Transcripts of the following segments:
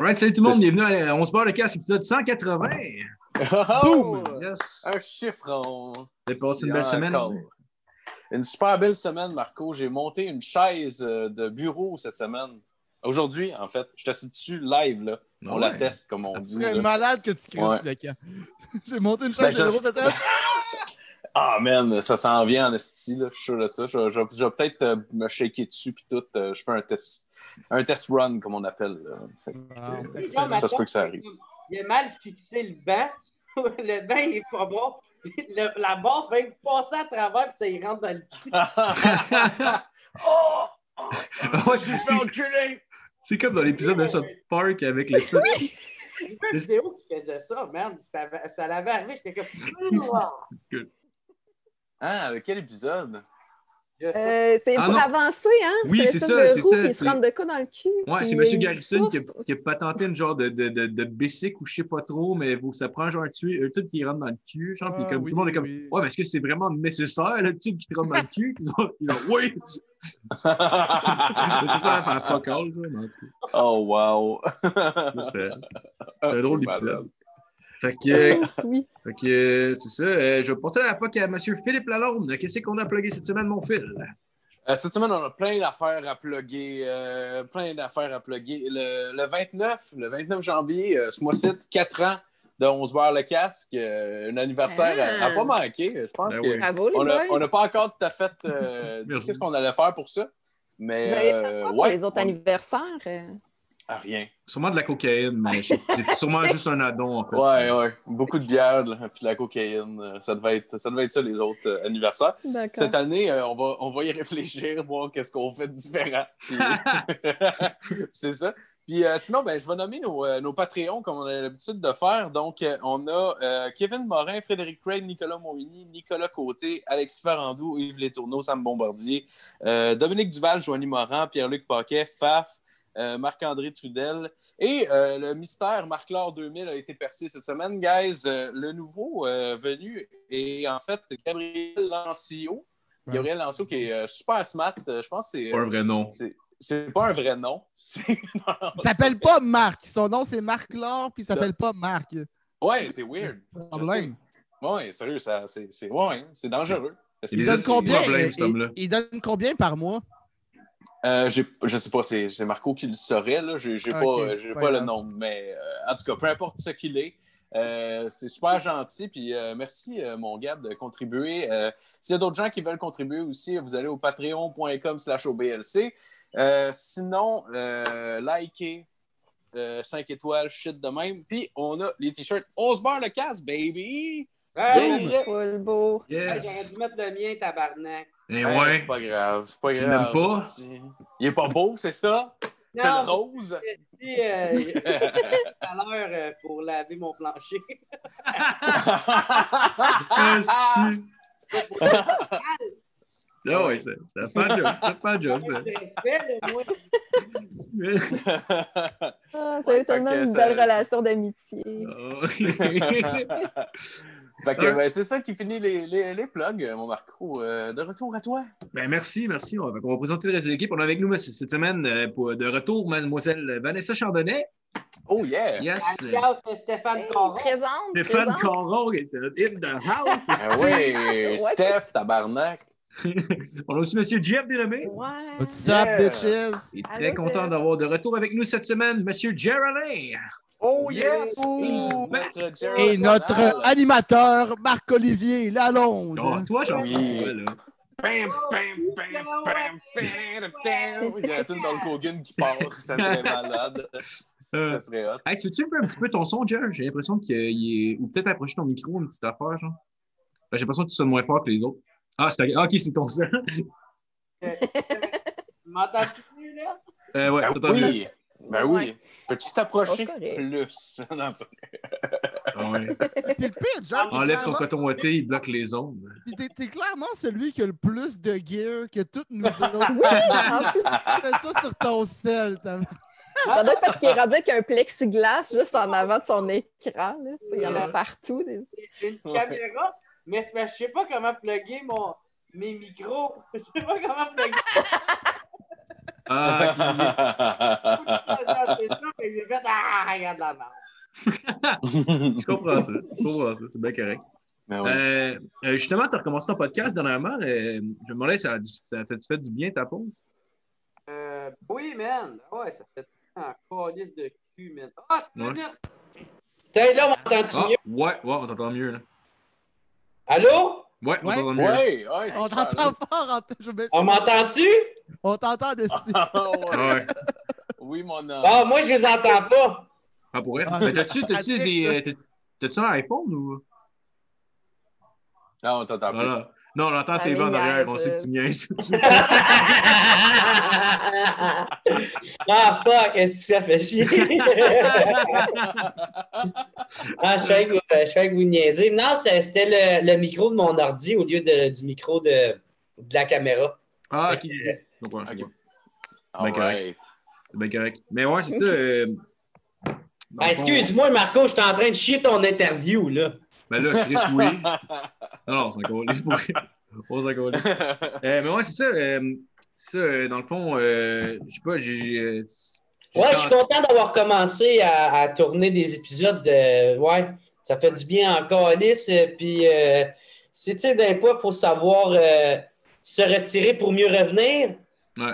Alright, salut tout le monde, bienvenue à On se barre le casse, épisode 180. Boom! Yes! Un chiffron. T'as passé une belle semaine? Encore. Une super belle semaine, Marco. J'ai monté une chaise euh, de bureau cette semaine. Aujourd'hui, en fait. Je t'assieds dessus live, là? On Ouais. la teste, comme on Tu dit. serais là. malade que tu crées Ouais. le camp. J'ai monté une Ben, chaise je- de bureau cette semaine. Ah, man, ça s'en vient en esti, là. Je suis sûr de ça. Je, je- je vais peut-être euh, me shaker dessus, puis tout. euh, je fais un test. Un test run, comme on appelle. là. Fait que, Wow, euh, ça se peut que ça arrive. Il a mal fixé le banc. le banc il est pas bon. Le- la barre va passer à travers puis ça y rentre dans le cul. oh! Ouais, Je me suis fait c'est- comme dans l'épisode de South Park avec les trucs. J'ai vu une vidéo qui faisait ça, man. Ça, ça l'avait arrivé, j'étais comme. Ah, quel épisode? Euh, c'est Ah, pour non. avancer, hein? Oui, c'est ça, c'est ça, puis il c'est- se rentre de quoi dans le cul. Ouais, c'est M. Garrison qui a, qui a patenté une genre de, de, de, de bicycle ou je sais pas trop, mais vous, ça prend genre un, tube, un tube qui rentre dans le cul. Genre, puis Ah, comme, oui, tout le monde est comme oui. Ouais, mais est-ce que c'est vraiment nécessaire le tube qui te rentre dans le cul? Ils ont, ils ont Oui! C'est ça à faire fuck all, mais en tout cas, oh, wow! c'était- C'est un drôle d'épisode. Fait que, Oui. fait que c'est ça. Euh, je vais passer la POC à M. Philippe Lalonde. Qu'est-ce qu'on a plugué cette semaine, mon fil? Euh, cette semaine, on a plein d'affaires à plugger. euh, plein d'affaires à plugger. Le, le 29, le 29 janvier, euh, ce mois-ci, 4 ans de On se barre le casque. euh, un anniversaire Ah. à, à pas manquer. Je pense Ben que oui. Bravo, les on boys. a- on n'a pas encore tout à fait euh, dit qu'est-ce qu'on allait faire pour ça. Mais Vous quoi pour ouais, les autres on- anniversaires? Rien. Sûrement de la cocaïne, mais c'est sûrement juste un addon, en fait. Ouais, ouais. Beaucoup de bière, là, puis de la cocaïne. euh, Ça devait être ça, devait être ça les autres euh, anniversaires. Cette année, euh, on, va, on va y réfléchir, voir qu'est-ce qu'on fait de différent. Puis- c'est ça. Puis euh, sinon, ben, je vais nommer nos, euh, nos Patreons comme on a l'habitude de faire. Donc, on a euh, Kevin Morin, Frédéric Craig, Nicolas Morini, Nicolas Côté, Alexis Farandou, Yves Létourneau, Sam Bombardier, euh, Dominique Duval, Joanie Morin, Pierre-Luc Paquet, Faf, euh, Marc-André Trudel. Et euh, le mystère Marc-Laure 2000 a été percé cette semaine. Guys, euh, le nouveau euh, venu est en fait Gabriel Lancio. Gabriel Lancio qui est euh, super smart. Euh, je pense que c'est. Pas un vrai nom. c'est- pas un vrai nom. Non, Il s'appelle pas Marc. Son nom, c'est Marc Laure, puis il s'appelle pas Marc. Ouais, c'est weird. Problème. Ouais, sérieux, ça, c'est, c'est, ouais, c'est dangereux. Il donne combien? il, il donne combien par mois? Euh, je sais pas, c'est, Marco qui le saurait, là. J'ai, j'ai Ok, pas, j'ai pas pas le nom. Mais euh, en tout cas, peu importe ce qu'il est, euh, c'est super gentil. Puis euh, merci, euh, mon gars, de contribuer. Euh, s'il y a d'autres gens qui veulent contribuer aussi, vous allez au patreon.com slash OBLC. Euh, sinon, euh, likez. 5 étoiles, shit de même. Puis on a les t-shirts. On se barre le casse, baby! Hey, hey, Full beau. J'aurais Yes! dû mettre le mien, tabarnak. Hey, ouais. C'est pas grave. C'est pas Tu grave. pas? Il est pas beau, c'est ça? C'est le rose? Si, euh, tout à l'heure euh, pour laver mon plancher. Ah ouais, ça pas de job. Ça pas de job. Ça. Ah, ça a eu tellement une belle relation d'amitié. fait que Ouais. ben, c'est ça qui finit les, les, les plugs, mon Marco. Euh, de retour à toi. Ben, merci, merci. On va, on va présenter le reste de l'équipe. On est avec nous cette semaine euh, pour, de retour, mademoiselle Vanessa Chardonnay. Oh yeah! Yes. Stéphane Hey, Caron. présente, Stéphane présente. Caron est in the house. Ah esti. ouais, Steph, tabarnak. On a aussi M. Jeff Delamé. Ouais. What's up, Yeah. bitches? Il est très Allô, content d'avoir de retour avec nous cette semaine, M. Geraldine. Oh Yes. Et notre animateur, Marc-Olivier Lalonde. Oh, toi, j'en Oui. là? Bam, bam, bam, bam, bam, bam. Il y a la tune dans le Kogan qui part. Ça serait malade. Ça serait hot. Hey, tu veux-tu un peu ton son, Jer? J'ai l'impression qu'il est. Ou peut-être approcher ton micro, une petite affaire, genre. Ben, J'ai l'impression que tu sonnes moins fort que les autres. Ah, c'est ah, ok, c'est ton son. M'entends-tu plus, là? Euh, ouais, Ben oui. Ben oui. Peux-tu t'approcher c'est correct. plus? Non, Ah ouais. Puis le pire, genre, t'es Enlève ton coton ouaté, il bloque les ondes. puis t'es- t'es clairement celui qui a le plus de gear que toutes nous autres. En plus, Fais ça sur ton sel. t'as- ça doit être parce qu'il est rendu avec un plexiglas juste en avant de son écran. là. Il y en a partout. des- J'ai une caméra, mais je sais pas comment plugger mon, mes micros. Je sais pas comment plugger. Ah, ok. C'est ça, fait que j'ai fait Ah, regarde la merde. je comprends ça. Je comprends ça. C'est bien correct. Ben oui. Euh, euh, justement, tu as recommencé ton podcast dernièrement. euh, je me demandais, ça, ça t'a-tu fait du bien ta pause? Euh, oui, man. Ouais, ça fait un calice de cul, man. Ah, une Ouais. minute. T'es là, m'entends-tu Ah, mieux? ouais, ouais, on t'entend mieux, là. Allô? Ouais, on Ouais. t'entend mieux. là. Ouais, ouais, On t'entend fort. en- je me- On m'entend-tu? On t'entend de Ah, ouais. Ouais. Oui, mon homme. Ah, moi, je les entends pas. Ah, pour vrai? Ah, Mais t'as-tu, des. euh, T'as-tu un iPhone ou? Ah, on t'entend. Voilà. Non, on entend tes vents en arrière, on sait que euh. tu niaises. ah, fuck, est-ce que ça fait chier? ah, je savais que vous, je savais que vous niaisez. Non, c'est- c'était le, le micro de mon ordi au lieu de- du micro de, de la caméra. Ah, ok. Fait que, Je comprends, je Ok. comprends. Ah, Ben, correct. C'est bien correct. Mais ouais, c'est ça. euh, Ah, Excuse-moi, Marco, je suis en train de chier ton interview, là. Ben là, Chris, oui. Non, non, c'est encore lisse pour On s'en calisse. Euh, mais ouais, c'est ça. euh, ça, euh, dans le fond, euh, je sais pas, j'ai. Ouais, je suis content d'avoir commencé à, à tourner des épisodes. euh, ouais, ça fait du bien encore, Alice. euh, Puis, euh, c'est, tu sais, des fois, il faut savoir euh, se retirer pour mieux revenir. Ouais.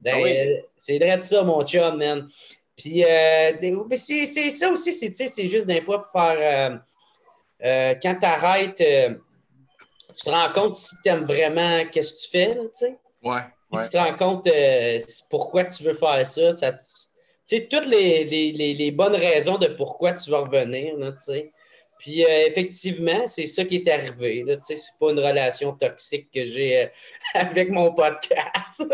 Ben, Ah oui. euh, c'est vrai de ça, mon chum, man. Puis, euh, c'est, c'est ça aussi, c'est, tu sais, c'est juste des fois pour faire. Euh, euh, quand tu arrêtes, tu te rends compte si tu aimes vraiment qu'est-ce que tu fais, là, tu sais. Ouais. Tu te rends compte euh, pourquoi tu veux faire ça. tu sais, toutes les, les- les- les bonnes raisons de pourquoi tu vas revenir, là, tu sais. Puis euh, effectivement, c'est ça qui est arrivé. Tu sais, c'est pas une relation toxique que j'ai euh, avec mon podcast.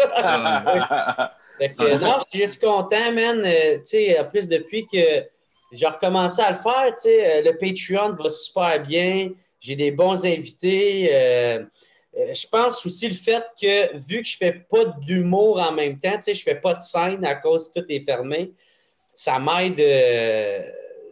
Fait que, Ah, non, je suis juste content, man. Euh, tu sais, en plus, depuis que j'ai recommencé à le faire, tu sais, euh, le Patreon va super bien. J'ai des bons invités. Euh, euh, je pense aussi le fait que, vu que je fais pas d'humour en même temps, tu sais, je fais pas de scène à cause que tout est fermé, ça m'aide. euh,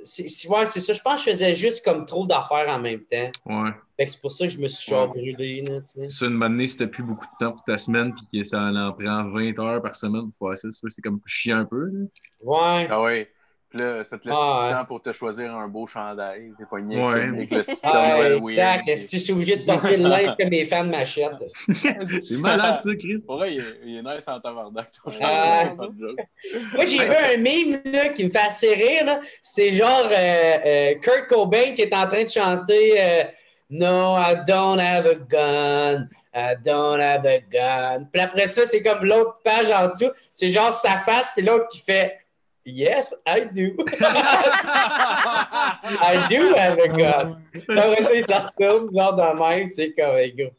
c'est ouais, ça. Je pense que je faisais juste comme trop d'affaires en même temps. Ouais. Fait que c'est pour ça que je me suis genre brûlé, là, tu sais. C'est ça, une bonne année, si plus beaucoup de temps pour ta semaine, puis que ça en prend 20 heures par semaine pour faire ça, c'est sûr, c'est comme chier un peu. là. Ouais. Ah oui. Puis là, ça te laisse Ah, tout le ouais. temps pour te choisir un beau chandail. T'es pas niais Ouais. avec le style Ah, exact. Est-ce que je suis obligé de porter le linge comme les fans m'achètent? c'est malade, ça, Chris. Pour vrai, il est, il est nice en tabarnak. ton Ah. chandail. Moi, j'ai vu un meme là, qui me fait assez rire. C'est genre euh, euh, Kurt Cobain qui est en train de chanter euh, No, I don't have a gun. I don't have a gun. Puis après ça, c'est comme l'autre page en dessous. C'est genre sa face, puis l'autre qui fait Yes, I do. I do have a gun. Après ça, il se retourne, genre de même, tu sais, comme un gros.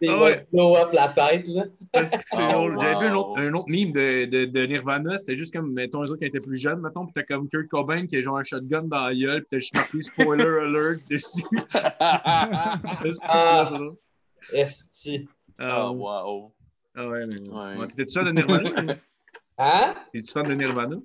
Il Ah va ouais. blow up la tête, là. Ah, c'est Oh, drôle. J'avais vu un autre, un autre meme de, de, de Nirvana, c'était juste comme, mettons, les autres qui étaient plus jeunes, mettons, puis t'as comme Kurt Cobain qui a genre un shotgun dans la gueule, puis t'as juste marqué spoiler alert dessus. C'est Ah. ça. Esti. Ah, Oh, wow. ah ouais, mais. Ouais. Ouais, T'étais-tu fan de Nirvana? Hein? T'es-tu fan de Nirvana?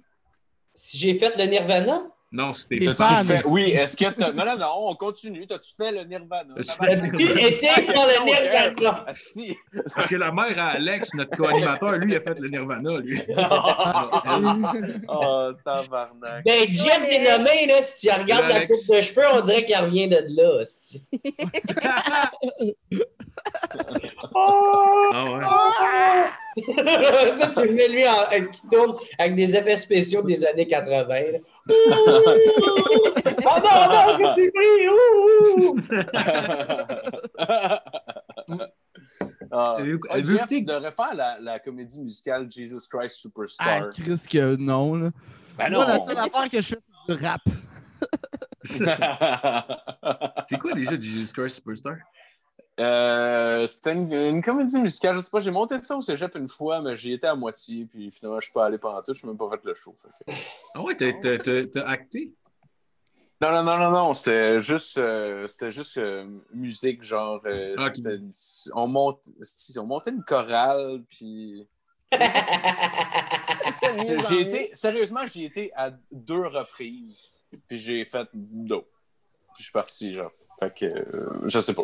Si j'ai fait le Nirvana? Non, c'était T'es pas. T'as-tu fait- Oui, est-ce que. Non, non, non, on continue. T'as-tu fait le Nirvana? As-tu Tabarnak. fait- Qui était pour le Nirvana? Parce que la mère à Alex, notre co-animateur, lui, a fait le Nirvana, lui. Oh, tabarnak. Ben, Jeff dénommé, là, si tu regardes la coupe de cheveux, on dirait qu'il revient de là. esti. Ah ouais. ça, tu mets lui en, qui tourne avec des effets spéciaux des années 80. là. oh non, non, je suis pris! Ah, ah, Jeff, écouté- tu devrais faire la, la comédie musicale Jesus Christ Ah, Superstar. Chris, que non, là. Ben Moi, la non! seule affaire que je fais, c'est du rap. C'est quoi déjà Jesus Christ Superstar? Euh, C'était une, une comédie musicale, je sais pas, j'ai monté ça au cégep une fois, mais j'y étais à moitié, puis finalement, je suis pas allé pendant tout, je suis même pas fait le show. fait que- Ah ouais, t'as- t'as t'as- t'as acté? Non, non, non, non, non, c'était juste, euh, c'était juste euh, musique, genre, euh, Ah, on, monte, on montait une chorale, puis j'ai été, sérieusement, j'y étais à deux reprises, puis j'ai fait d'eau. Puis je suis parti, genre. Fait que, euh, je sais pas.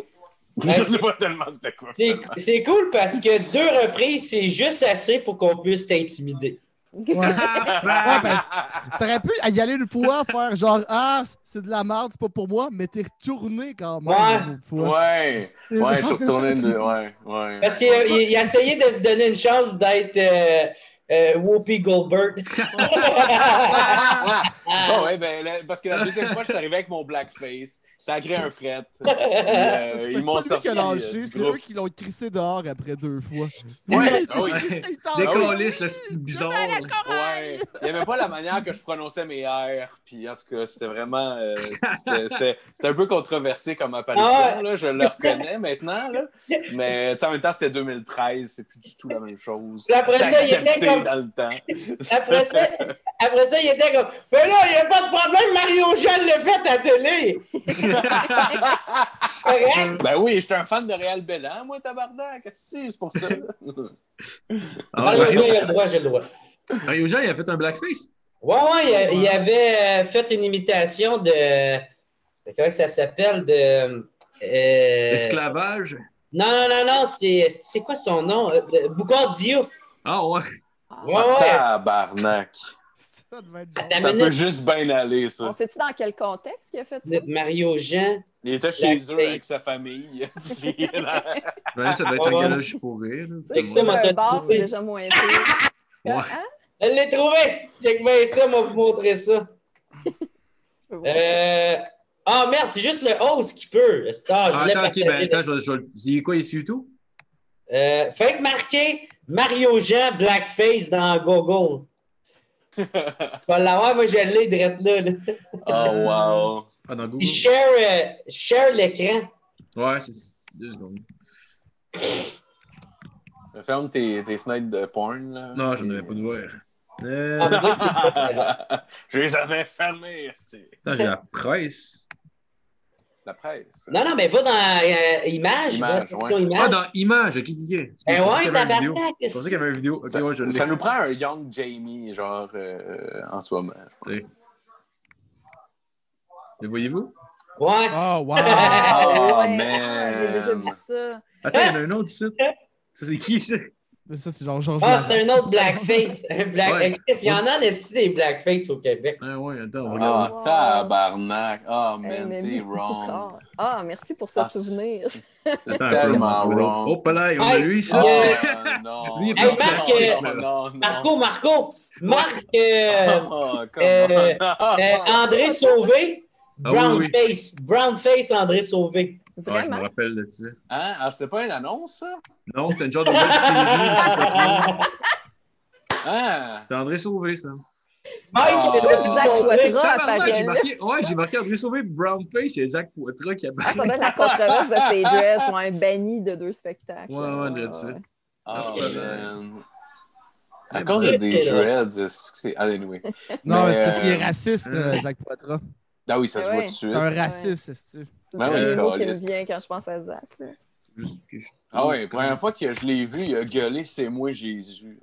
Je sais pas tellement c'était quoi. C'est cool parce que deux reprises, c'est juste assez pour qu'on puisse t'intimider. Ouais. Ouais, T'aurais pu y aller une fois, faire genre Ah, c'est de la merde, c'est pas pour moi, mais t'es retourné quand même Ouais. une autre fois. Ouais, ouais, je suis retourné de. Ouais, ouais. Parce qu'il a, il- il a essayé de se donner une chance d'être euh, euh, Whoopi Goldberg. Ah, ouais, ben, parce que la deuxième fois, je suis arrivé avec mon blackface. Ça a créé un fret. Euh, ils m'ont sorti c'est eux qui l'ont crissé dehors après deux fois. Ouais, oui. Il t'en- Décalisse, le style bizarre. Ouais. Il n'y avait pas la manière que je prononçais mes R. Puis en tout cas, c'était vraiment. euh, c'était- un peu controversé comme apparition. Ah là, je le reconnais maintenant. Là. Mais en même temps, c'était 2013. C'est plus du tout la même chose. Puis après ça, il était accepté comme- dans le temps. Après ça, après ça, il était comme Mais là, il n'y a pas de problème, Mario Jean l'a fait à télé. Ben oui, j'étais un fan de Réal Bellan, moi, tabarnak. Qu'est-ce que C'est pour ça. Ah, Mario il a le droit, j'ai le droit. Mario Jean, il a fait un blackface. Ouais, ouais, il, a- il avait euh, fait une imitation de. de- Comment que ça s'appelle? De. euh, Esclavage. Non, non, non, non, c'est c'est quoi son nom? Euh, Boucard Diouf. Ah ouais. Ouais, ouais. Tabarnak. Ça devait être bon. Ta Ça peut minute. juste bien aller, ça. On sait-tu dans quel contexte qu'il a fait ça? Mario Jean. Il était chez eux avec sa famille. Puis, Ben, ça doit être un galoche pour rire. là. C'est que ça, moi, Un bar, trouvé. c'est déjà moins pire. Ouais. Hein? Je l'ai trouvé! Check bien ça, moi, vous montrer ça. Euh... Ah merde, c'est juste le host qui peut. C'est- Ah, je Ah, attends, ok, ben attends, je vais- je. C'est quoi, sur YouTube? Euh, fait que marquer Mario Jean Blackface dans Google. Tu vas l'avoir, moi je l'ai direct là. là. oh, wow. Ah, dans Google. Share, euh, share l'écran. Ouais, c'est deux secondes. Ferme tes, tes fenêtres de porn. Là. Non, je n'avais pas de voir. Euh, Ah, Je les avais fermés, esti. Attends, j'ai la presse. La presse. Non, non, mais va dans euh, Images, va Images, section ouais. Ah, dans Images, ok, ok. Eh ouais, tabarnak! Je pensais qu'il y avait une vidéo. Ok, Ça, ouais, je ça nous prend un Young Jamie, genre, euh, en ce moment. Le voyez-vous? Ouais. Oh, wow! Ah, Oh, man. Ah, J'ai déjà vu ça. Attends, il y en a un autre ici. Ça, c'est qui, ça? Mais ça, c'est genre Georges Ah, c'est un autre blackface. Un black... Ouais. Il y en a des, des blackface au Québec. Ah, ouais, attends, on Ah, regarde. tabarnak. Oh, Hey, man, c'est wrong. Ah, merci pour ce Ah, souvenir. c'est- Attends, tellement wrong. Oh, là, on a Hey, lui, ça. Oh, non. Lui, Hey, Marc, euh, non, non, non. Marco, Marco, Marc, euh, Oh, euh, euh, André Sauvé, Ah oui, Brown oui. Face, Brown Face André Sauvé. Ouais, je me Vraiment? rappelle de ça. Hein? Ah, c'était pas une annonce, ça? Non, c'était une genre de web série. Hein? C'est André Sauvé, ça. Mike, Ah. il est Zach Poitras j'ai marqué, ouais, j'ai marqué André Sauvé, Brownface, il y a Zach Poitras qui a Ah, ça doit être la controverse de ces dreads. Ils ont un banni de deux spectacles. Ouais, ouais, on dirait ça. ouais. Oh, man. À cause de des dreads, est-ce que c'est. Ah, anyway. Non, Mais, c'est parce qu'il euh, est raciste, euh, Zach Poitras. Ah oui, ça se Ouais. voit tout de suite. Un raciste, est-ce que C'est Ben le oui, premier mot qui me vient quand je pense à Zach. là. Ah ouais, la première fois que je l'ai vu, il a gueulé C'est moi Jésus.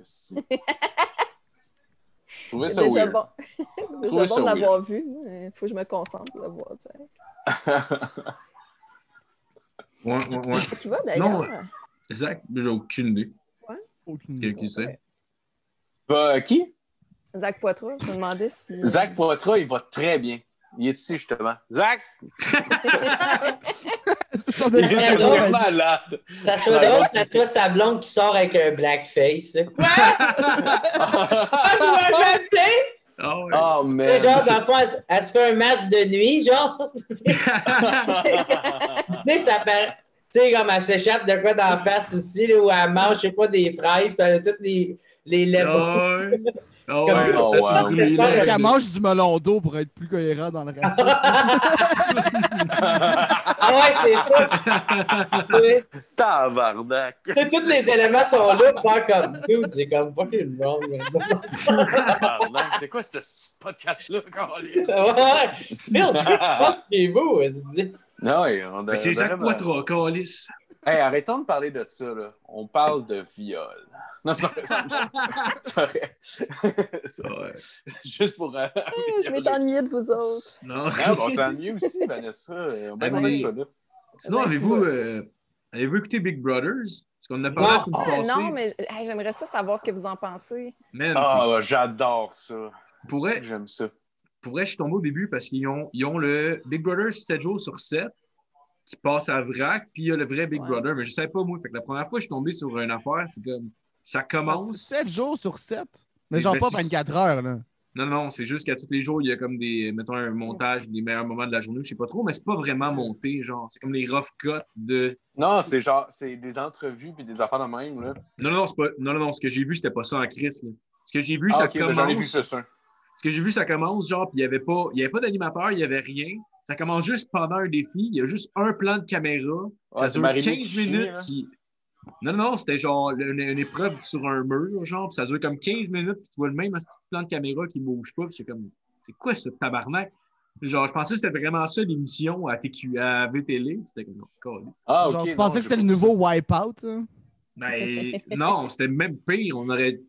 Je trouvais C'est ça déjà weird. bon. Déjà ça bon de l'avoir vu. Il faut que je me concentre pour le voir. Zach. Ouais, ouais, ouais. Tu vois Sinon, d'ailleurs? Zach, j'ai aucune idée. Aucune Qui, idée. qui c'est? Bah, qui? Zach Poitras, je me demandais si. Zach Poitras, il va très bien. Il est ici, justement. Zach! C'est son Il est malade! Ça serait drôle ça soit sa blonde qui sort avec un blackface. Quoi? Ah, un blackface? Ah ouais. Oh, man! Genre, dans le fond, elle, elle se fait un masque de nuit, genre. tu sais, ça paraît. Tu sais, comme elle s'échappe de quoi dans la face aussi, là, où elle mange, je sais pas, des fraises, puis elle a toutes les, les lèvres. Ah ouais. Ah Comme- ouais. Oh, wow. mange du melon d'eau pour être plus cohérent dans le racisme. Ah ouais, c'est ça. Ouais. Tabarnak! Tous les éléments sont là pour faire comme dude, c'est comme fucking wrong. Tabarnak! C'est quoi ce podcast-là, Carlis? ouais, Phil, c'est quoi chez vous? elle se dit? Non, on Mais c'est vraiment- Poitras, Calis. Hey, arrêtons de parler de ça, là. On parle de viol. Non, c'est pas vrai. C'est vrai. C'est vrai. Ouais. Juste pour. euh, Ah, Je m'étais ennuyée de vous autres. Non. Ah, bon, c'est mieux aussi, Vanessa. On va bien mais- que ça, là. Sinon, Ben, avez-vous tu vois. euh, Avez-vous écouté Big Brothers? Parce qu'on en a parlé Non. Ah, passée. non, mais hey, j'aimerais ça savoir ce que vous en pensez. Ah, j'adore ça. Pour vrai- C'est que J'aime ça? pour vrai, je suis tombé au début parce qu'ils ont, ils ont le Big Brother 7 jours sur 7 qui passe à vrac, puis il y a le vrai Big Ouais. Brother, mais je savais pas moi. Fait que la première fois que je suis tombé sur une affaire, c'est comme ça commence. 7 jours sur 7. Mais C'est- genre ben, pas c'est- 24 heures, là. Non, non, c'est juste qu'à tous les jours, il y a comme des, mettons, un montage des meilleurs moments de la journée, je sais pas trop, mais c'est pas vraiment monté, genre. C'est comme les rough cuts de. Non, c'est genre, c'est des entrevues puis des affaires de même, là. Non, non, c'est pas. Non, non, non, ce que j'ai vu, c'était pas ça en crise, là. Ce que j'ai vu, Ah, ça ok, ben, commence. j'en ai vu ça, ça. Ce que j'ai vu, ça commence, genre, puis il n'y avait pas, il y avait pas d'animateur, il n'y avait rien. Ça commence juste pendant un défi. Il y a juste un plan de caméra. Ouais, ça dure Marie-Lou 15 qui chie, minutes. là. qui- Non, non, non, c'était genre une, une épreuve sur un mur, genre, puis ça dure comme 15 minutes, puis tu vois le même petit plan de caméra qui bouge pas, puis c'est comme, c'est quoi ce tabarnak? Genre, je pensais que c'était vraiment ça l'émission à TQ, à VTL. C'était comme, oh, Ah, ok. genre, tu non, pensais que c'était le nouveau Wipeout, hein? Ben, non, c'était même pire. On aurait,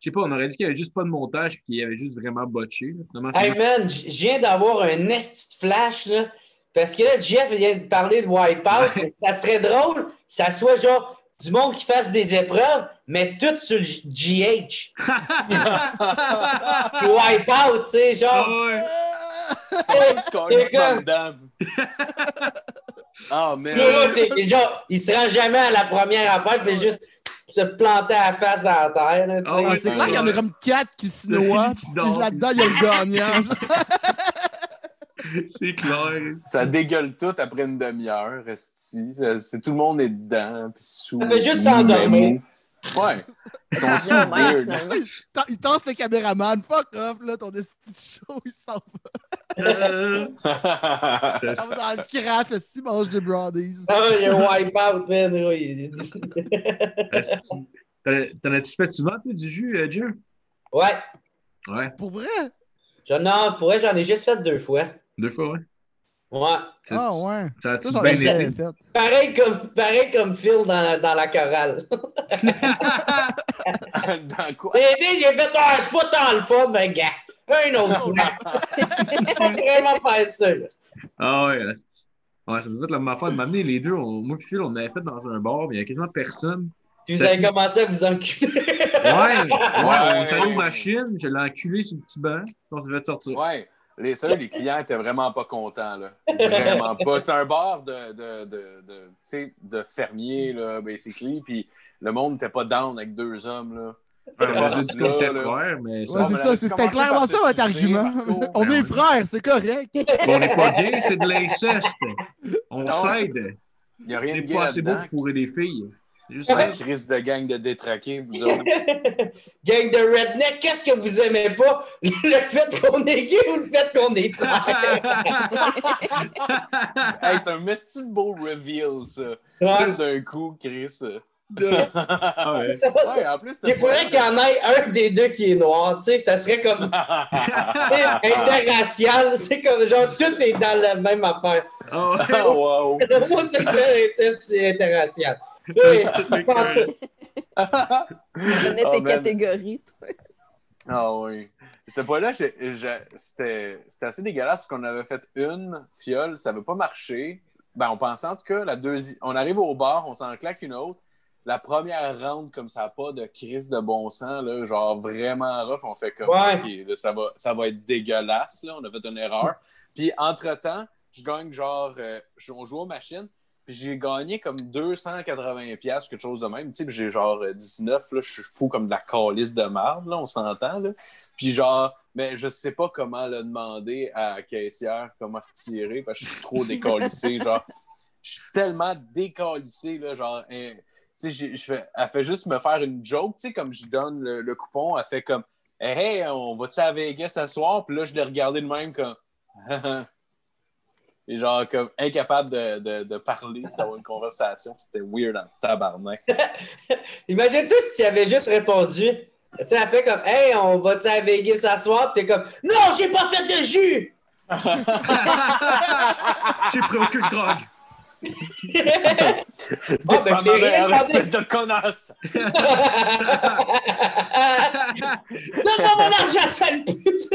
je sais pas, on aurait dit qu'il n'y avait juste pas de montage, puis qu'il y avait juste vraiment botché. là. Hey man, je viens d'avoir un de flash, là. Parce que là, Jeff vient de parler de Wipeout. Ouais. Ça serait drôle, ça soit genre du monde qui fasse des épreuves, mais tout sur le GH. Puis Wipeout, tu sais, genre. Ah ouais. Là, c'est- genre, il se rend jamais à la première affaire, il fait juste se planter à la face dans la terre, là. Ah ouais, c'est clair qu'il y en a comme 4 qui se noient, puis là-dedans, il y a le gagnant. c'est clair. Ça dégueule tout après une demi-heure, esti. C'est tout le monde est dedans, puis sous. Ça fait juste s'endormir. Ouais. Ils sont sous Ouais, weird. finalement. Il tasse le caméraman. Fuck off, là, ton esti de show, il s'en va. Euh, Ça va dans le craft, si mange des brownies. Ah, il y a un Wipeout, man. oui. asti. T'en as-tu fait souvent, toi, du jus, Dieu? ouais. Ouais, Pour vrai? Non, pour vrai, j'en ai juste fait deux fois. Deux fois, ouais. Ouais. Ah ouais. Ça a-tu bien été? fait. Pareil comme, pareil comme Phil dans la, dans la chorale. Dans quoi? J'ai dit, j'ai fait, ah, c'est pas tant le fun, mais gars, un autre fois. Faut vraiment pas là. Ah ouais, asti. Ouais, ça nous fait la même affaire de m'amener les deux. on- moi et Phil, on avait fait dans un bar, mais il y a quasiment personne. Puis vous avez commencé à vous enculer. Ouais, ouais, on est allé aux machines, je l'ai enculé sur le petit banc, puis on s'est fait sortir. Ouais. Les seuls, les clients étaient vraiment pas contents, là. Vraiment pas. C'était un bar de, de, de, de, tu sais, de fermiers, là, basically. Puis le monde n'était pas down avec deux hommes, là. Ouais, Ouais, c'est ça, c'est- c'était clairement ça votre argument. On est frères, c'est correct. on n'est pas gay, c'est de l'inceste. On s'aide. Il n'y a rien de gay pas assez beau pour des filles. Juste une crise de gang de détraqués, vous autres. Gang de redneck, qu'est-ce que vous aimez pas? Le fait qu'on est gay ou le fait qu'on est frères? hey, c'est un mesti beau reveal, ça. Ouais. Tout d'un coup, Chris. Ah ouais. ouais, en plus, Il faudrait qu'il y en ait un des deux qui est noir, tu sais, ça serait comme interracial, c'est comme genre tout est dans la même affaire. Oh, wow. Moi, c'est interracial. Oui, C'est. Connais Oh, tes man. catégories, toi. Ah oui. Cette fois-là, j'ai- j'ai- c'était c'était assez dégueulasse parce qu'on avait fait une fiole, ça n'avait pas marché. Ben, on pensait en tout cas, la deuxième. On arrive au bar, on s'en claque une autre. La première round, comme ça, pas de crise de bon sens, là, genre vraiment rough, on fait comme Ouais. OK, là, ça, va, ça va être dégueulasse, là, on a fait une erreur. Puis entre-temps, je gagne genre, euh, on joue aux machines, puis j'ai gagné comme 280$, piastres, quelque chose de même. Tu sais, j'ai genre euh, 19, là, je suis fou comme de la calice de marde, là, on s'entend, là. Puis genre, mais je sais pas comment le demander à la caissière, comment retirer, parce que je suis trop décalissé, genre. Je suis tellement décalissé, là, genre. hein, tu sais, j'ai- je fais, elle fait juste me faire une joke, tu sais, comme je donne le, le coupon, elle fait comme, hey, hey, on va-tu à Vegas ce soir? Puis là, je l'ai regardé de même comme, et genre, comme incapable de, de, de parler, d'avoir une conversation. C'était weird en tabarnak. Imagine-toi si tu avais juste répondu. Tu sais, elle fait comme Hey, on va-tu à Vegas ce soir? Puis t'es comme Non, j'ai pas fait de jus! J'ai pris aucune drogue. Ah, ben, j'ai rien espèce de connasse! Donne-moi mon argent, sale pute!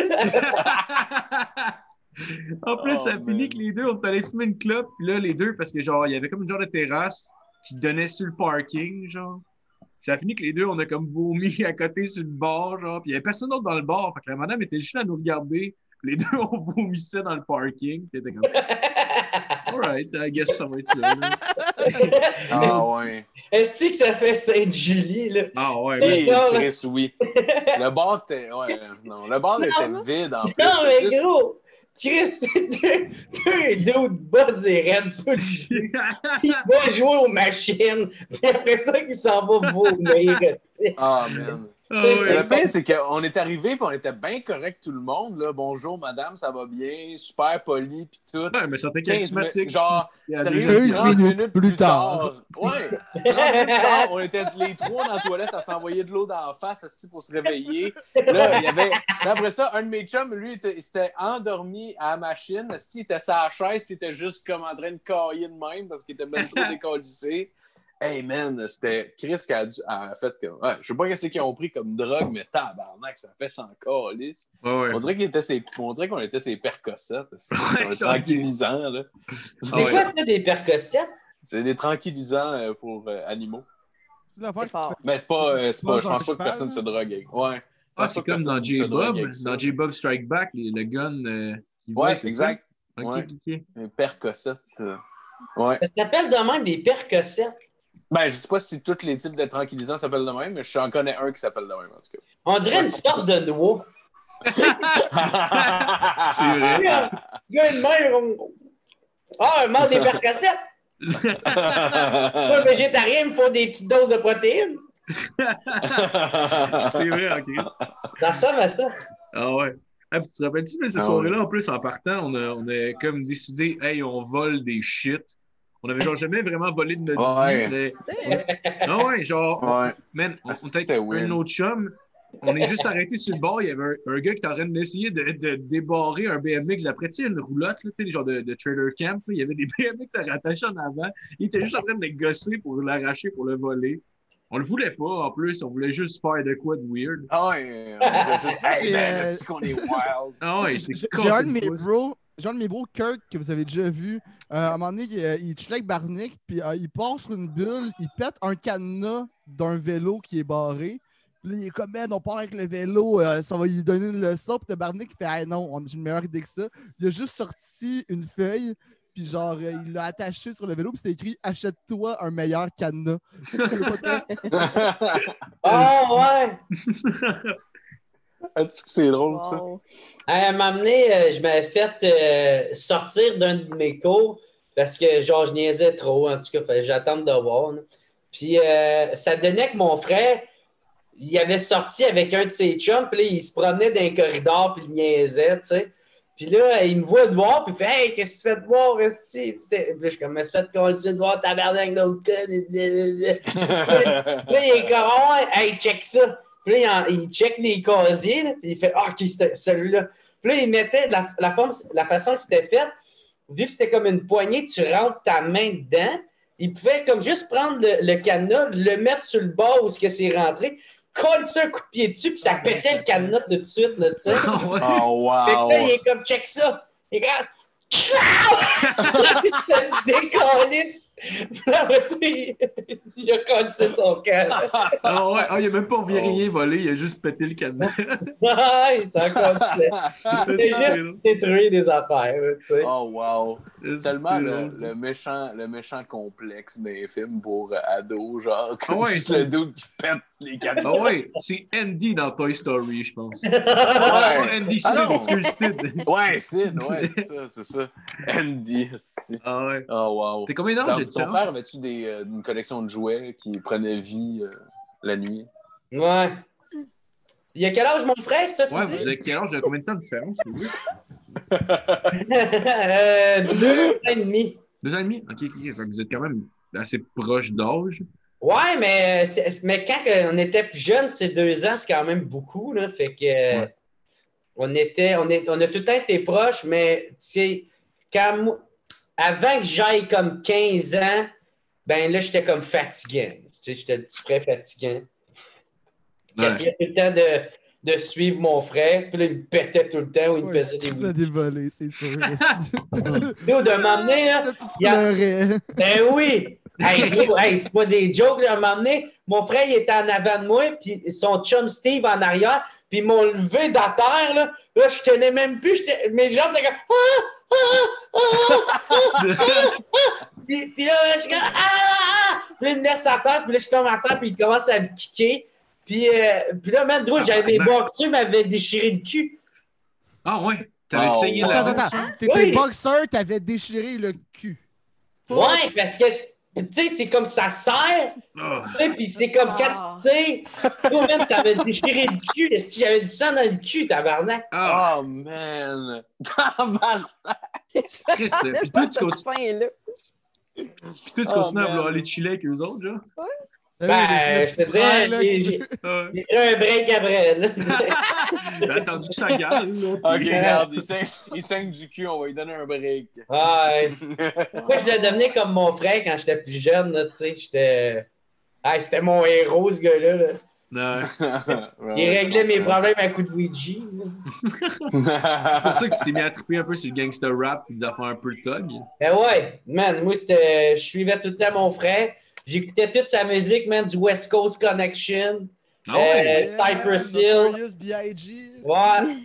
En plus, Oh, ça finit que les deux, on est allés fumer une clope, puis là, les deux, parce que genre, il y avait comme une genre de terrasse qui donnait sur le parking, genre. Ça a fini que les deux, on a comme vomi à côté sur le bord, genre. Puis il n'y avait personne d'autre dans le bar. Fait que la madame était juste là à nous regarder. Les deux, on vomissait dans le parking. Puis elle était comme, alright, I guess ça va être ça. Ah ouais. Est-ce que ça fait Sainte-Julie, là? Ah ouais, mais- Non, Chris, oui. Le bar était. Ouais, non, le bar était vide en plus. Non, mais Juste- gros! Chris, c'est deux, deux dos de bas et raides sur le jus. Il va jouer aux machines, puis après ça, il s'en va vomir. Ah, man. Ah. Le pire, c'est qu'on est arrivé puis on était bien correct tout le monde. Là. Bonjour, madame, ça va bien? Super poli puis tout. Ouais, mais ça fait 15 minutes, genre, Il y a sérieux, deux- 15 30 minutes plus tard. Ouais, 30 minutes plus tard, on était les trois dans la toilette à s'envoyer de l'eau dans la face pour se réveiller. Là, il y avait... Après ça, un de mes chums, lui, il s'était endormi à la machine. Il était sur la chaise puis il était juste comme en train de cailler de même parce qu'il était même trop décollissé. Hey man, c'était Chris qui a, dû- a fait comme. Ouais, je sais pas qu'est-ce qu'ils ont pris comme drogue, mais tabarnak, ça fait sans calice. Ouais, ouais. On dirait qu'il était ses- on dirait qu'on était ses percossettes. C'est Ouais, tranquillisant, là. C'est Ah ouais. quoi ça, des percociettes? C'est des tranquillisants euh, pour euh, animaux. Mais c'est pas, euh, c'est Pas pas, je pense pas que personne là? se drogue avec. Ouais. Ah, Je pense c'est que comme dans J-Bob. Dans J-Bob Strike Back, le gun euh, qui Ouais, exact. ça? Ok, Ouais. percossette. euh, Ouais. Ça s'appelle de même des percociettes. Ben, je sais pas si tous les types de tranquillisants s'appellent de même, mais j'en connais un qui s'appelle de même, en tout On dirait une sorte de noix. cas. C'est vrai. Il y a une main. on- Ah, un mange des percociettes. Moi, végétarien, il me faut des petites doses de protéines. C'est vrai, en Christ. Ça ressemble à ça. Ah ouais. Ah, puis tu te rappelles-tu, mais cette Ah soirée-là, en plus, en partant, on a, on a comme décidé, hey, on vole des shit. On avait genre jamais vraiment volé de notre Ouais. vie. mais- Ah ouais, genre, ouais. man, on, était c'était avec weird. un autre chum. On est juste arrêté sur le bord. Il y avait un, un gars qui était en train d'essayer de, de débarrer un BMX. Après, tu sais, une roulotte, là, tu sais, les genres de, de trailer camp. là. Il y avait des BMX à rattacher en avant. Il était juste en train de les gosser pour l'arracher, pour le voler. On le voulait pas, en plus. On voulait juste faire de quoi de weird. Ah ouais, on était juste. Hey, C'est, man, euh, est-ce qu'on est wild? Ah ouais, c'est j'ai un de mes bros, mes bros, Kirk, que vous avez déjà vu. Euh, à un moment donné, il, euh, il avec Barnick, puis euh, il part sur une bulle, il pète un cadenas d'un vélo qui est barré. Puis là, il est comme, man, on part avec le vélo, euh, ça va lui donner une leçon. Puis le Barnick, il fait, ah non, on- j'ai une meilleure idée que ça. Il a juste sorti une feuille, puis genre, euh, il l'a attaché sur le vélo, puis c'était écrit, achète-toi un meilleur cadenas. Tu veux pas te- Ah, ouais. Est-ce que c'est drôle, ça? Wow. À un moment donné, euh, je m'avais fait euh, sortir d'un de mes cours parce que, genre, je niaisais trop. En tout cas, j'attende de voir. là. Puis, euh, ça donnait que mon frère, il avait sorti avec un de ses chums, puis là, il se promenait dans les corridors, puis il niaisait, tu sais. Puis là, il me voit de voir, puis il fait Hey, qu'est-ce que tu fais de voir, Esti? Tu sais, Puis là, je suis comme, mais fais qu'on dit de voir tabarnak d'autres con. Là, il est comme, hey, check ça. Puis là, il, en- il check les casiers, là, puis il fait, ah, OK, c'était celui-là. Puis là, il mettait la, la, forme, la façon que c'était fait, vu que c'était comme une poignée, tu rentres ta main dedans, il pouvait comme juste prendre le, le cadenas, le mettre sur le bord où ce que c'est rentré, coller ça un coup de pied dessus, puis ça pétait le cadenas de tout de suite, là, tu sais. Ouais. Oh, Fait que wow! là, il est comme, check ça. Il est comme, il après ça, il, il a collé son cœur. Ah ouais, ah, il a même pas envie rien volé, il a juste pété le cadenas. Ouais, c'est complet. C'est juste détruire des affaires, tu sais. Oh, wow! C'est tellement le, le méchant, le méchant complexe des films pour euh, ados, genre, comme Ah ouais, juste c'est- le dude qui pète les Ah cadenas. ouais, c'est Andy dans Toy Story, je pense. Ouais. Pas Andy Ah Sid, Sid. Ouais, Sid, ouais, c'est ça, c'est ça. Andy, c'est Ah ouais. Oh, wow. T'es combien d'âge Différence? frère, avais-tu des, euh, une collection de jouets qui prenaient vie euh, la nuit? Ouais. Il y a quel âge, mon frère, c'est toi, tu Ouais, dis? vous avez quel âge? De combien de temps de différence? euh, deux ans et demi. Deux ans et demi? Ok, ok. Vous êtes quand même assez proche d'âge. Ouais, mais, mais quand on était plus jeune, c'est deux ans, c'est quand même beaucoup. Là, fait que Ouais. on était, on, est, on a tout le temps été proches, mais tu sais, quand moi- avant que j'aille comme 15 ans, ben là, j'étais comme fatigant. Tu sais, j'étais le petit frère fatigant. Ouais. J'essayais tout le temps de, de suivre mon frère, puis là, il me pétait tout le temps ou il me Ouais, faisait des Ça dévolé, c'est sûr. Là, de m'emmener, là, Il a-. Ben oui! Hey, c'est pas des jokes. Là. À un moment donné, mon frère, il était en avant de moi, puis son chum Steve en arrière, puis ils m'ont levé de la terre. Là, là je tenais même plus. j'étais- Mes jambes étaient comme. Ah, ah, ah, ah, ah, ah. Puis, puis là, je suis comme. Ah, ah, ah. Puis là, il me laisse à terre, puis là, je tombe à terre, puis il commence à me kicker. Puis, euh, puis là, man, Drew, j'avais des Tabarnak. boxeurs, m'avaient déchiré le cul. Ah ouais, t'avais Oh, saigné la Attends, attends, hein? attends. T'étais Oui. boxeur, t'avais déchiré le cul. Ouais, parce que, tu sais, c'est comme ça serre. Ah. Tu sais, Puis c'est comme Ah. quand tu sais, toi, man, t'avais déchiré le cul. Si j'avais du sang dans le cul, tabarnak? Ah, Oh, man! Tabarnak! Puis toi, tu continues, fin-là. puis toi, tu Oh, continues à man. vouloir aller chiller avec eux autres, genre? Ben, Ben, c'est vrai, Ah, j'ai pris un break après. là. J'ai attendu que ça. Ok, regarde, il saigne, il saigne du cul, on va lui donner un break. Ouais. Moi, je voulais devenir comme mon frère quand j'étais plus jeune. Tu sais, j'étais. Ah, c'était mon héros, ce gars-là. là. Ouais. Il réglait mes problèmes à coup de Ouija. C'est pour ça que tu t'es mis à triper un peu sur le gangster rap et des affaires un peu tug. Ben ouais, man, moi, c'était. Je suivais tout le temps mon frère. J'écoutais toute sa musique, man, du West Coast Connection. Ah ouais? Euh, Cypress Hill. Ouais.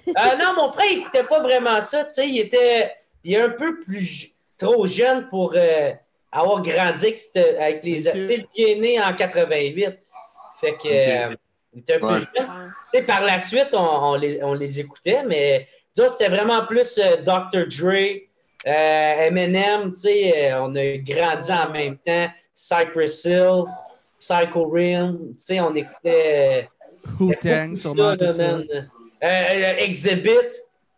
Euh, non, mon frère, il écoutait pas vraiment ça. Tu sais, il était. Il est un peu plus trop jeune pour euh, avoir grandi avec, les. Ok. Tu sais, il est né en 88. Fait que. il était un peu jeune. Tu sais, par la suite, on, on les, on les écoutait, mais c'était vraiment plus euh, Dr. Dre, euh, Eminem. Tu sais, euh, on a grandi en même temps. Cypress Hill, Psycho Realm. Tu sais, on écoutait. euh, sûrement ça, tout ça. Euh, euh, Exhibit.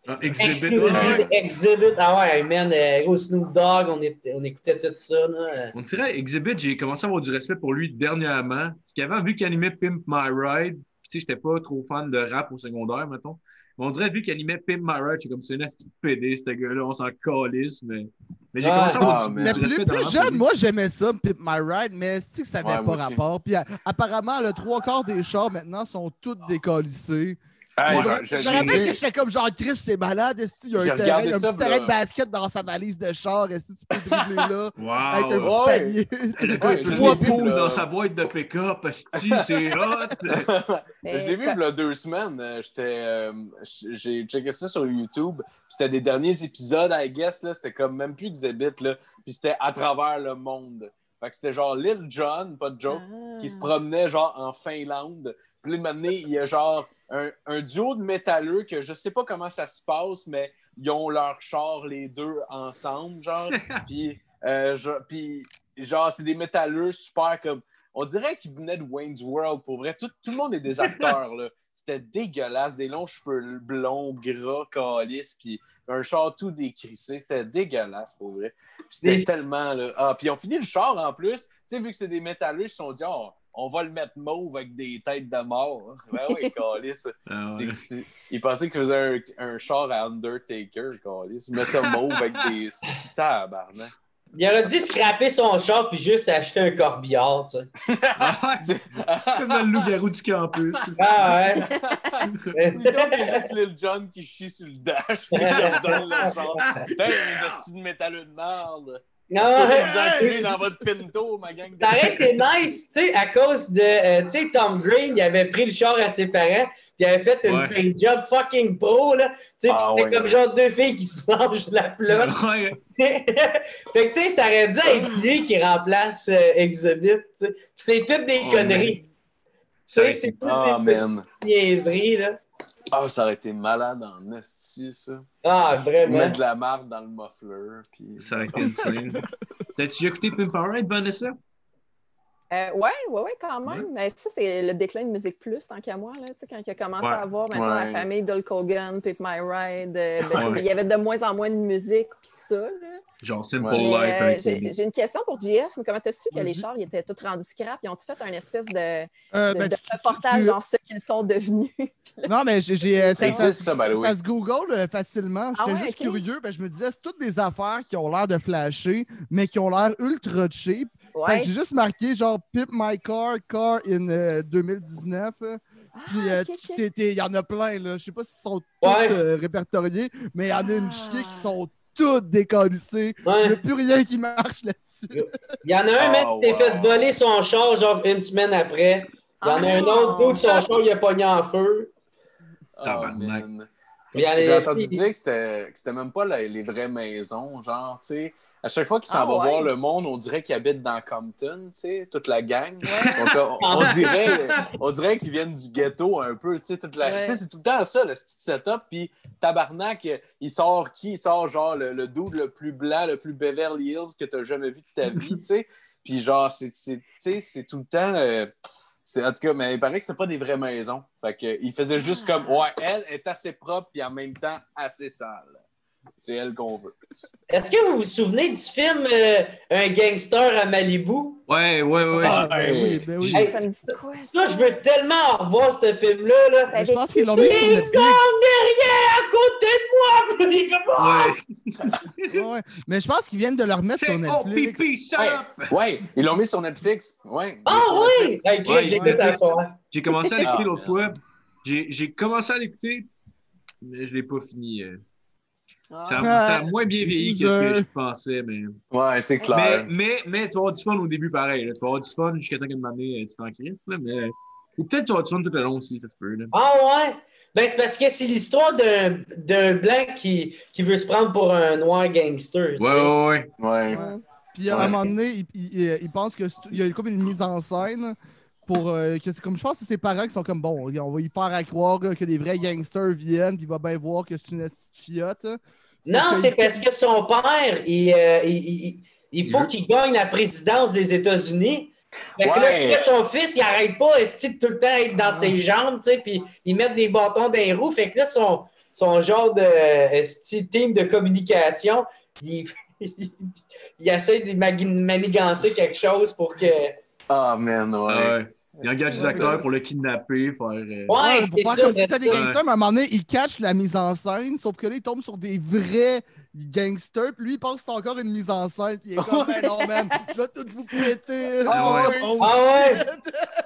Ah, Exhibit, Exclusive ouais. Exhibit. Ah ouais, man. Euh, gros Snoop Dogg, on, était- on écoutait tout ça. Là. On dirait Exhibit, j'ai commencé à avoir du respect pour lui dernièrement. Parce qu'avant, vu qu'il animait Pimp My Ride, puis tu sais, j'étais pas trop fan de rap au secondaire, mettons. Mais on dirait, vu qu'il animait Pimp My Ride, c'est comme c'est une petite PD, ce gars-là, on s'en calisse, mais, mais j'ai commencé à Ah, mais plus, jeune, moi, j'aimais ça, Pip My Ride, mais c'est que ça n'avait Ouais, pas rapport. Puis a- apparemment, le trois quarts des chars maintenant sont tous décollissés. Je- je je- me rappelle que j'étais comme genre Chris, c'est malade, est-ce qu'il y a un, terrain, regardé un ça, petit terrain de basket dans sa valise de char, est-ce que tu peux dribbler là avec un Wow! petit Ouais. panier? Le gars, Ouais, il pool là. dans sa boîte de pick-up, c'est hot! Je l'ai vu il y a deux semaines. euh, J'étais, euh, j'ai checké ça sur YouTube. puis C'était des derniers épisodes, I guess. là, C'était comme même plus Exhibit. Là, puis c'était à travers le monde. Fait que c'était genre Lil Jon, pas de joke, Ah. qui se promenait genre en Finlande. Puis là, maintenant, il y a genre un, un duo de métalleux que je sais pas comment ça se passe, mais ils ont leur char les deux ensemble, genre. puis, euh, je- puis, genre, c'est des métalleux super comme. On dirait qu'ils venaient de Wayne's World. Pour vrai, tout, tout le monde est des acteurs, là. C'était dégueulasse. Des longs cheveux blonds, gras, calices, puis un char tout décrissé. C'était dégueulasse, pour vrai. C'était Des- tellement, là. Ah, puis ils ont fini le char en plus. Tu sais, vu que c'est des métalleux, ils se sont dit, oh, on va le mettre mauve avec des têtes de mort. Ben oui, calice. Ah ouais. Il pensait qu'il faisait un, un char à Undertaker, calice. Il met ça mauve avec des tabarnak. Il aurait dû scraper son char puis juste acheter un corbillard, tu sais. Ah ouais, C'est- comme dans le loup-garou du campus. Ah ouais. C'est juste Lil Jon qui chie sur le dash, puis il leur donne le char. Putain, les hosties de métalleux de merde. Non, Vous enculez dans votre pinto, ma gang aurait été nice, tu sais, à cause de, euh, tu sais, Tom Green, il avait pris le char à ses parents, puis il avait fait une Ouais. paint job fucking pro, là. Tu sais, puis Ah, c'était ouais. comme genre deux filles qui se mangent la flotte. Ouais. fait que, tu sais, ça aurait dû être lui qui remplace euh, Exhibit, tu sais. Puis c'est toutes des Oh, conneries. Tu sais, c'est toutes Ah, des petites niaiseries, là. Ah, ça aurait été malade en esti, ça. Ah, vraiment. Mettre de la marde dans le muffler, puis... Ça aurait été insane. T'as-tu déjà écouté Pimp Ride, Vanessa? Euh, ouais, ouais, ouais, quand même. Mais ça, c'est le déclin de Musique Plus, tant qu'à moi, là, tu sais, quand il a commencé Ouais. à avoir maintenant Ouais. la famille d'Hulk Hogan, Pip My Ride. euh, ben, Ouais. Il y avait de moins en moins de musique, puis ça. Là. Genre Simple Life euh, j'ai une question pour JF. Mais comment t'as su que les chars ils étaient tous rendus scrap? Ils ont-tu fait un espèce de, Euh, de, ben, de tu- tu- reportage tu- dans ce qu'ils sont devenus? Non, mais j'ai. euh, Ça se google facilement. J'étais Ah ouais, juste curieux. Ben, je me disais, c'est toutes des affaires qui ont l'air de flasher, mais qui ont l'air ultra cheap. Ouais. J'ai juste marqué genre Pip My Car, Car in euh, 2019. euh, Puis Ah, euh, tu- ok. t'es- il y en a plein. là. Je sais pas s'ils sont Ouais. tous euh, répertoriés, mais il y en a une Ah. chier qui sont tout décalissé. Il n'y a plus rien qui marche là-dessus. Il y en a un, mec, Oh, qui s'est fait voler son char, genre une semaine après. Il y en a un autre, d'autre, son char, il a pogné en feu. Oh, man. J'ai entendu dire que c'était même pas la- les vraies maisons, genre, tu sais. À chaque fois qu'il s'en Ah, va ouais. voir le monde, on dirait qu'il habite dans Compton, tu sais, toute la gang. Donc, on, on dirait, on dirait qu'ils viennent du ghetto un peu, tu sais, toute la... Ouais. Tu sais, c'est tout le temps ça, le petit setup. Puis Tabarnak, il sort qui? Il sort genre le, le dude le plus blanc, le plus Beverly Hills que t'as jamais vu de ta vie, tu sais. Puis genre, c'est tu tout le temps... euh, en tout cas, mais il paraît que c'était pas des vraies maisons. Fait que, il faisait juste comme, ouais, elle est assez propre puis en même temps assez sale. C'est elle qu'on veut. Est-ce que vous vous souvenez du film euh, Un gangster à Malibu? Ouais, ouais, ouais. Ah, ouais. ben oui, ben oui. Hey, Ça je veux tellement revoir ce film-là. Là. Ben, Je pense qu'ils l'ont mis sur Il Netflix. derrière à côté de moi! Ah! Ouais. Ouais, ouais. Mais je pense qu'ils viennent de le remettre sur Netflix. Ouais, ça! ouais, ils l'ont mis sur Netflix. Ouais. Ah oui! Hey, Ouais. J'ai commencé à l'écouter Ah, l'autre fois. J'ai commencé à l'écouter, mais je l'ai pas fini. euh. Ça, Ah. ça a moins bien vieilli que ce que je pensais, mais... Ouais, c'est clair. mais, mais tu vas avoir du fun au début, pareil. là. Tu vas avoir du fun jusqu'à temps moment donné, euh, tu t'en crisses, là, mais... Ou peut-être tu vas avoir du fun tout le long aussi, ça se peut. Là. Ah ouais? Ben, c'est parce que c'est l'histoire d'un d'un blanc qui, qui veut se prendre pour un noir gangster. tu Ouais, sais. ouais, ouais. Puis à Ouais. un moment donné, il, il- pense que c'est- il y a comme une mise en scène pour euh, que c'est comme je pense que c'est ses parents qui sont comme bon, on va y faire à croire là, que des vrais gangsters viennent, puis il va bien voir que c'est une fiotte. Non, c'est parce que son père, il, euh, il, il- il faut qu'il gagne la présidence des États-Unis. Fait que Ouais. là, son fils, il arrête pas esti, de tout le temps être dans ses jambes, tu sais, puis ils mettent des bâtons dans les roues. Fait que là, son, son genre de esti, team de communication, il, il essaie de mani- manigancer quelque chose pour que. Ah, man, ouais. Ah ouais. Il engage des acteurs pour le kidnapper, faire... euh, Ouais, Ouais, c'est pour faire ça. comme si c'était des gangsters, mais à un moment donné, il catch la mise en scène, sauf que là, il tombe sur des vrais gangsters, puis lui, il pense que c'est encore une mise en scène, puis il est comme, ben non, man, je vais tout vous péter. Ah ouais. Oh, Ah ouais,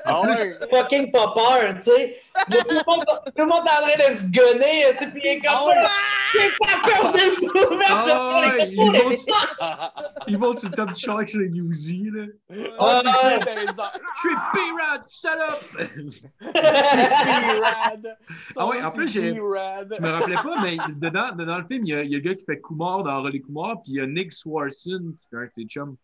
Ah ouais. fucking pas peur, tu sais. Tout, le monde- tout le monde est en train de se gonner, tu sais, puis il est comme Ah ouais. ça. J'ai pas peur de vous, Ah ils vont, ils vont sur le top du char avec le Uzi, là. Ah, Ah, ouais. Je suis salope! Ah ouais, en plus. Je me rappelais pas, mais dedans, dedans le film, il y, a, il y a le gars qui fait Kumar dans Relais Kumar, puis il y a Nick Swarson qui fait un de ses chums.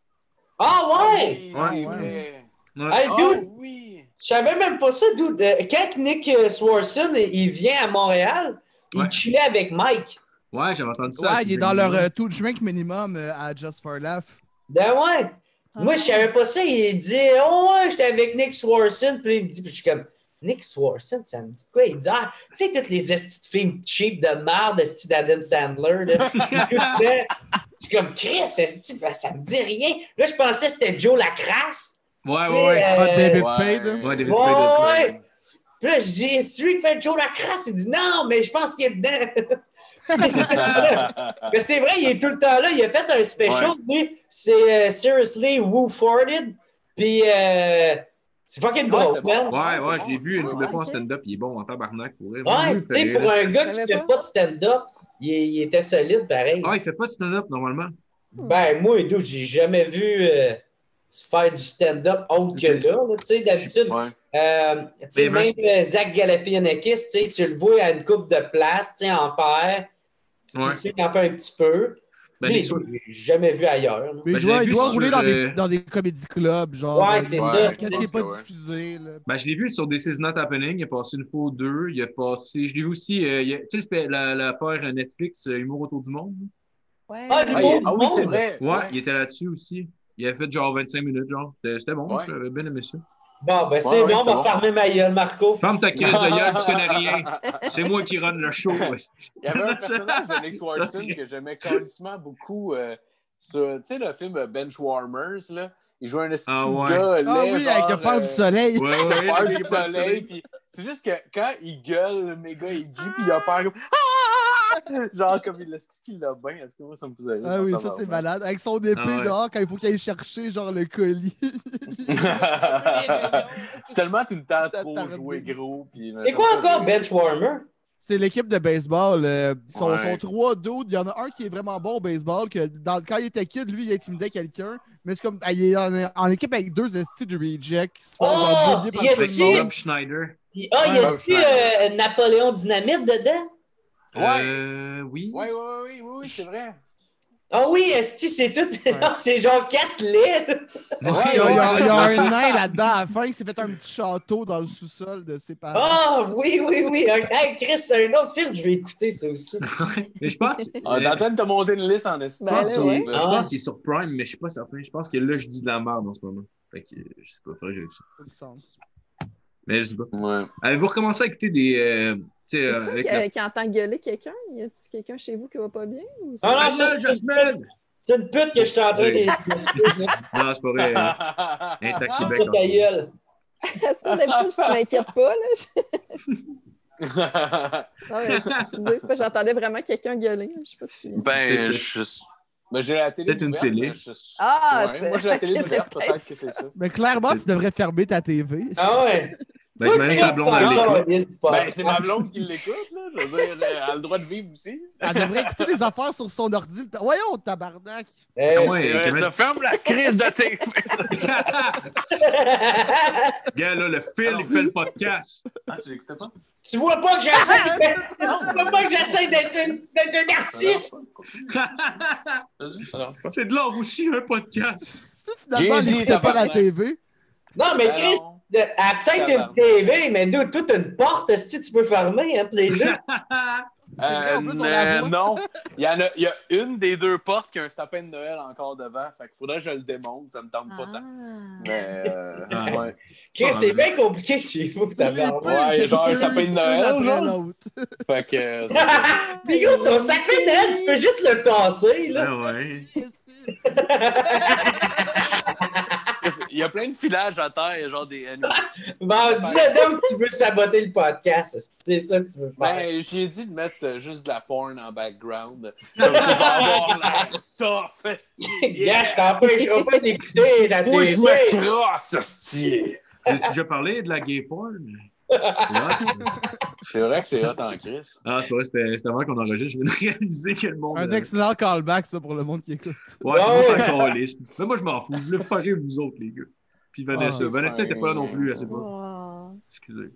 Ah ouais! Oui. Ouais. Hey, Ah dude, oui. je savais même pas ça, dude. Euh, Quand Nick euh, Swarson il vient à Montréal, il chillait avec Mike. Ouais, j'avais entendu ça. Ouais, il est dans leur euh, de drink minimum euh, à Just for Laugh. Ben ouais. Moi, je savais pas ça. Il dit Oh ouais, j'étais avec Nick Swarson. Puis il me dit, puis je suis comme Nick Swarson, ça me dit quoi? Il dit? Ah, tu sais, toutes les estis de films cheap de merde, estis d'Adam Sandler. Là. je suis comme Chris, esti, ben, ça me dit rien. Là, je pensais que c'était Joe Lacrasse. Ouais, ouais, ouais. Ah, euh, David Ouais. Spade. Ouais, David Ouais, Spade, ouais. ouais. Puis là, je dis, celui qui fait Joe Lacrasse, il dit non, mais je pense qu'il est dedans. mais c'est vrai, il est tout le temps là. Il a fait un special, lui, c'est euh, Seriously Who Farted? Puis euh, c'est fucking Ouais, drôle, man. Ouais, ouais, je l'ai vu une couple de fois en stand-up, il est bon en tabarnak pour. Ouais, tu sais, pour un gars qui Je fait pas de stand-up, il, il était solide pareil. Ah, il fait pas de stand-up normalement. Ben, moi, dude, j'ai jamais vu euh, se faire du stand-up autre que là, là, tu sais, d'habitude. Ouais. Euh, tu sais, même euh, Zach Galifianakis, tu sais, tu le vois à une coupe de place, tu sais, en faire. Tu sais en fait un petit peu. Ben, les- j'ai jamais vu ailleurs. là. Mais Ben, il l'ai doit, il doit sur, rouler dans, des, euh, dans des comédie clubs, genre. Ouais, euh, c'est euh, ça. Qu'est-ce qui n'est pas ouais. diffusé, là? Ben, je l'ai vu sur This Is Not Happening. Il a passé une fois ou deux. Il a passé. Je l'ai vu aussi. euh, a- tu sais, la, la paire Netflix, euh, Humour autour du monde. Ouais. Ah, Ah, l'humour il- du ah oui, c'est monde? vrai. Ouais, il était là-dessus aussi. Il a fait genre 25 minutes, genre. C'était c'était bon. Ouais. J'avais bien aimé ça. Bon, ben c'est Ouais, bon, on va bon. fermer ma gueule, Marco. Ferme ta crise de gueule, tu connais rien. C'est moi qui run le show. Il y avait un personnage de Nick Swartzen que j'aimais carrément beaucoup. euh, sur, tu sais, le film Benchwarmers, là. Il jouait un esti Ah ouais. gars, Ah laid, oui, avec le genre, peur euh, du soleil. Ouais, Il a ouais, peur du soleil, puis c'est juste que quand il gueule, le méga, il dit, puis il a peur comme. Ah! Genre comme il le stick, il l'a bien. En tout cas, moi, ça me faisait rire. Ah oui, ça c'est malade. Avec son épée Ah ouais. dehors, quand il faut qu'il aille chercher genre le colis. c'est tellement tout le temps trop joué gros. puis- C'est quoi encore Benchwarmer? C'est l'équipe de baseball. euh, ils sont, Ouais. sont trois d'autres. Il y en a un qui est vraiment bon au baseball. Que dans, quand il était kid, lui, il intimidait quelqu'un. Mais c'est comme. ah, Il est en, en équipe avec deux estis de reject. qui se font Oh, il y a. Bob Schneider. Ah, il y Ouais, a-tu Schneider. euh, Napoléon Dynamite dedans? Ouais. Euh, oui. Oui, oui, oui, oui, oui, c'est vrai. Ah oui, Esti, c'est tout. C'est genre quatre laits. Il y a, il il un nain là-dedans à la fin qui s'est fait un petit château dans le sous-sol de ses parents. Ah oui, oui, oui. Hey, Chris, c'est un autre film, je vais écouter ça aussi. mais je pense. Ah, euh, D'Antoine t'a monté une liste en je pense Ben qu'il- ouais. je Ah pense ouais. qu'il est sur Prime, mais je suis pas certain. Je pense que là, je dis de la merde en ce moment. Fait que, euh, je sais pas, faudrait que j'aille ça. Pas du sens. Mais je sais pas. Ouais. Avez-vous recommencé à écouter des. C'est euh, ça avec qui, la. qui entend gueuler quelqu'un? Y a-tu quelqu'un chez vous qui va pas bien? Ou c'est- Ah non, Jasmine, Jasmine! C'est une pute que je suis en train de. Non, c'est pas vrai. hein. Elle est à Québec. en Ta gueule. Ça, d'habitude, je m'inquiète pas. Là. Non, mais, c'est que j'entendais vraiment quelqu'un gueuler. Je sais pas si... ben, je. Ben, j'ai la télé. Peut-être une télé. je- Ah, Ouais, c'est- moi, j'ai la télé ouverte, c'est peut-être peut-être que c'est ça. Mais clairement, tu devrais fermer ta TV. Ah ouais. Ben, j'imagine que sa blonde, elle l'écoute. c'est pas- Ben, c'est ma blonde qui l'écoute, là. Je veux dire, elle a le droit de vivre aussi. Elle devrait écouter des affaires sur son ordi. Voyons, tabarnak. Eh, Ah ouais, euh, ça ferme la crise de tes. Gars, là, le Phil, il fait le podcast. Ah, tu l'écoutais pas? tu vois pas que j'essaie tu vois pas que j'essaie d'être un artiste? C'est de l'or aussi, un podcast. Si finalement, elle n'écoutait pas la. TV. Non, mais Ben Chris. De- elle a peut-être une TV, mais nous, toute une porte, si tu peux fermer, hein, les deux. plus, Euh, non, il y, a, il y a une des deux portes qui a un sapin de Noël encore devant. Fait qu'il faudrait que je le démonte, ça me tente pas tant. Mais, euh, Ah. ouais. Chris, c'est bien compliqué chez vous, C'est tabarnak. Ouais, genre un sapin de Noël, genre. Fait que. euh, ça. Mais gros, ton sapin de Noël, tu peux juste le tasser, là. Ah ouais. Il y a plein de filages à terre, il y a genre des. Bon, dis-le donc que tu veux saboter le podcast. C'est ça que tu veux faire. Ben, j'ai dit de mettre euh, juste de la porn en background. Comme ça, je vais avoir l'air tough. Gars, je t'empêcherai pas d'écouter la Moi, je TV. me crosse. As-tu déjà parlé de la gay porn? C'est- vrai que c'est hot en crise. ah, c'est vrai, c'était c'était avant qu'on enregistre. Je viens de réaliser que le monde. Un euh, excellent callback, ça, pour le monde qui écoute. Ouais, liste. Mais moi, je m'en fous. Je voulais faire rire vous autres, les gars. Puis Vanessa. Ah, Vanessa n'était pas là non plus, elle sait pas. Oh. Excusez.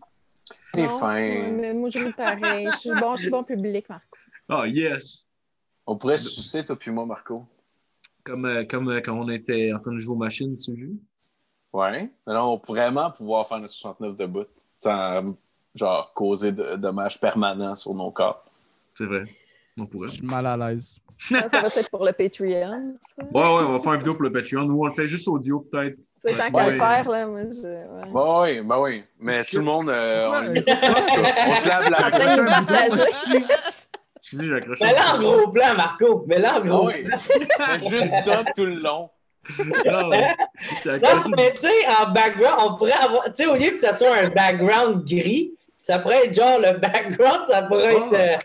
T'es Non, fin. Mais moi, je ris pareil. Je suis bon, je suis bon public, Marco. Ah, yes! On pourrait se sucer, toi puis moi, Marco. Comme, euh, comme euh, quand on était en train de jouer aux machines, tu jeu. Ouais. Mais là, on pourrait vraiment pouvoir faire notre 69 de bout sans, genre, causer de dommages permanents sur nos corps. C'est vrai. On pourrait. Je suis mal à l'aise. Ça, ça va être pour le Patreon. ça. Ouais, ouais, on va faire une vidéo pour le Patreon. Ou on le fait juste audio, peut-être. C'est tant Ouais. qu'à le faire, là. Moi, je... ouais. Bah oui, bah oui. Mais tout le monde, euh, on, Ouais. on se lave la En train de nous main. partager. Excusez, j'ai accroché. Mais là, en gros plan, Marco. Mais là, en gros oui. Mais juste ça tout le long. Ah, Non, mais tu sais, en background, on pourrait avoir. Tu sais, au lieu que ça soit un background gris, ça pourrait être genre le background, ça pourrait être euh,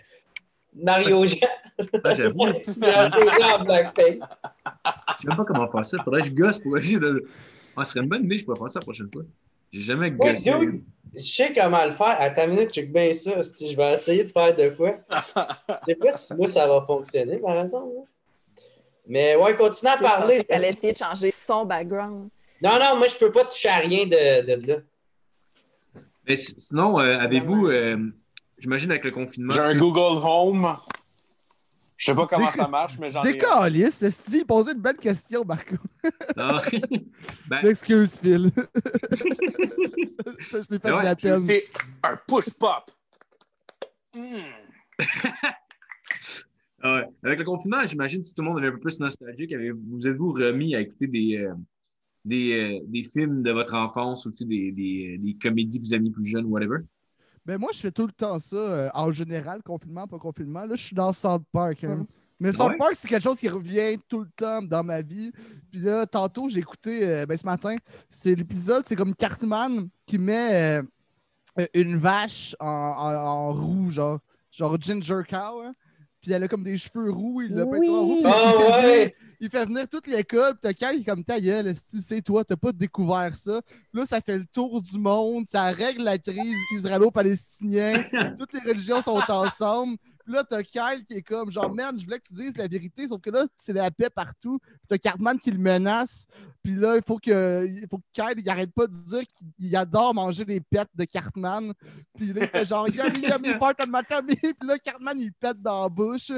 Mario Jean. Ah, j'avoue. Mario Jean en blackface. Je sais même pas comment faire ça. Faudrait que je gosse pour essayer de. Ah, ce serait une bonne idée, je pourrais faire ça la prochaine fois. J'ai jamais Oui, gossé. dude. Je sais comment le faire. Attends une minute, check bien ça. Je vais essayer de faire de quoi. Je sais pas si moi ça va fonctionner, par exemple. là. Mais ouais, continue à parler. qu'elle allait essayer de changer son background. Non, non, moi je peux pas toucher à rien de, de là. Mais si- sinon, euh, avez-vous, euh, j'imagine avec le confinement. J'ai un Google Home. Je sais pas comment Déc- ça marche, mais j'en ai. Décalisse, c'est il posait une belle question, Marco. Non. ben, Excuse, Phil. je l'ai fait Ouais, de la peine. C'est un push-pop. Hmm. Ah. Avec le confinement, j'imagine que tout le monde est un peu plus nostalgique. Avez- Vous êtes-vous remis à écouter des, euh, des, euh, des films de votre enfance ou tu sais, des, des, des comédies que vous aimiez plus jeunes, whatever? Ben moi, je fais tout le temps ça, euh, en général, confinement, pas confinement. Là, je suis dans South Park. hein. Mhm. Mais South Ouais? Park, c'est quelque chose qui revient tout le temps dans ma vie. Puis là, tantôt, j'ai écouté, euh, ben, ce matin, c'est l'épisode, c'est comme Cartman qui met euh, euh, une vache en, en, en roux, genre, genre Ginger Cow. hein. Puis elle a comme des cheveux roux, il l'a Oui. roux, puis Ah il, fait venir, il fait venir toute l'école, puis t'as est comme ta gueule, esti, c'est toi, t'as pas découvert ça. Là, ça fait le tour du monde, ça règle la crise israélo-palestinienne, toutes les religions sont ensemble. Puis là, t'as Kyle qui est comme genre, man, je voulais que tu dises la vérité, sauf que là, c'est la paix partout. Puis t'as Cartman qui le menace. Puis là, il faut que, il faut que Kyle, il arrête pas de dire qu'il adore manger des pets de Cartman. Puis là, il fait genre, yummy, yummy, part my tummy. Puis là, Cartman, il pète dans la bouche.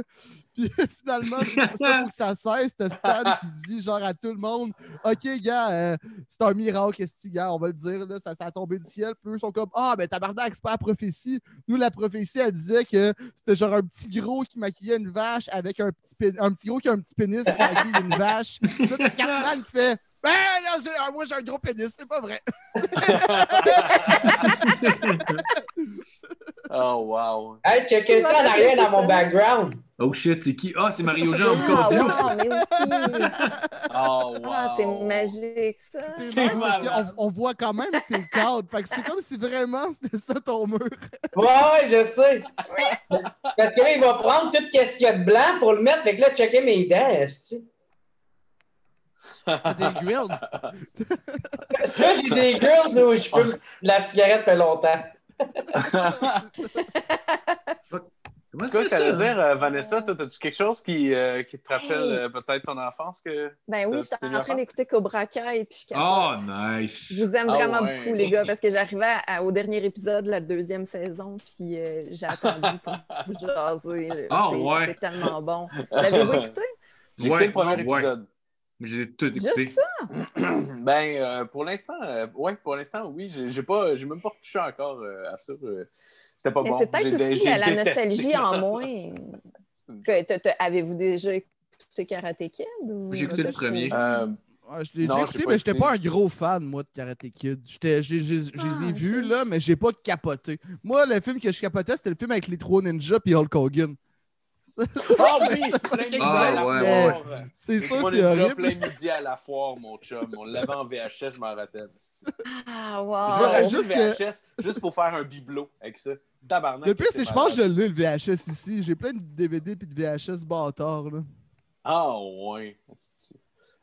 Puis finalement, c'est pour ça, faut que ça cesse. T'as Stan qui dit genre à tout le monde, OK, gars, euh, c'est un miracle, que gars, on va le dire, là, ça, ça a tombé du ciel. Puis eux sont comme, ah, ben tabarnak, c'est pas la prophétie. Nous, la prophétie, elle disait que c'était genre un petit gros qui maquillait une vache avec un petit, un petit gros qui a un petit pénis qui maquille une vache. Là, t'as Cartman fait, ben non, ah, moi j'ai un gros pénis, c'est pas vrai. Oh, wow. Hey, checkez ça en arrière dans mon background. Oh shit, c'est qui? Ah, c'est Mario Jean Ah, wow, mais. Oh, wow. Ah, c'est magique, ça. C'est qu'on on voit quand même tes cadres. Fait que c'est comme si vraiment c'était ça ton mur. Ouais, ouais, je sais. Parce que là, il va prendre tout ce qu'il y a de blanc pour le mettre. Fait que là, checker mes dents. Des grills. Ça, j'ai des girls où je fume la cigarette fait longtemps. Comment tu ça? t'allais dire, euh, Vanessa, toi, as-tu quelque chose qui, euh, qui te rappelle euh, peut-être ton enfance que. Ben oui, Ça, j'étais en train d'écouter Cobra Kai et puis je. Oh, nice. Je vous aime Ah vraiment ouais. beaucoup, les gars, parce que j'arrivais au dernier épisode de la deuxième saison, puis euh, j'ai attendu pour vous jaser. C'est- ouais. C'est tellement bon. L'avez-vous écouté? J'ai Ouais, écouté le premier ouais. épisode. Mais j'ai tout écouté. Juste ça? Ben, euh, pour l'instant, euh, ouais, pour l'instant, oui. J'ai pas, j'ai même pas touché encore euh, à ça. euh, C'était pas Mais bon. c'est peut-être J'ai- aussi à la détesté. nostalgie en moins. Avez-vous déjà écouté Karate Kid? ou- J'ai écouté le premier. Ouais, je l'ai déjà j'ai écouté, mais j'étais pas un gros fan, moi, de Karate Kid. J'étais- j'ai- j'ai- Je les ai Ah, vus, là, mais j'ai pas capoté. Moi, le film que je capotais, c'était le film avec les trois ninjas puis Hulk Hogan. Ah oui! Plein midi Ah, à la ouais, foire. C'est ça, c'est horrible. plein midi à la foire, mon chum. On l'avait en VHS, je m'en rappelle. Je Ah, wow! rajouter juste le que- VHS juste pour faire un bibelot avec ça. Tabarnak. Le plus, c'est que je pense que je l'ai, le VHS ici. J'ai plein de DVD puis de VHS bâtards, là. Ah ouais. c'est-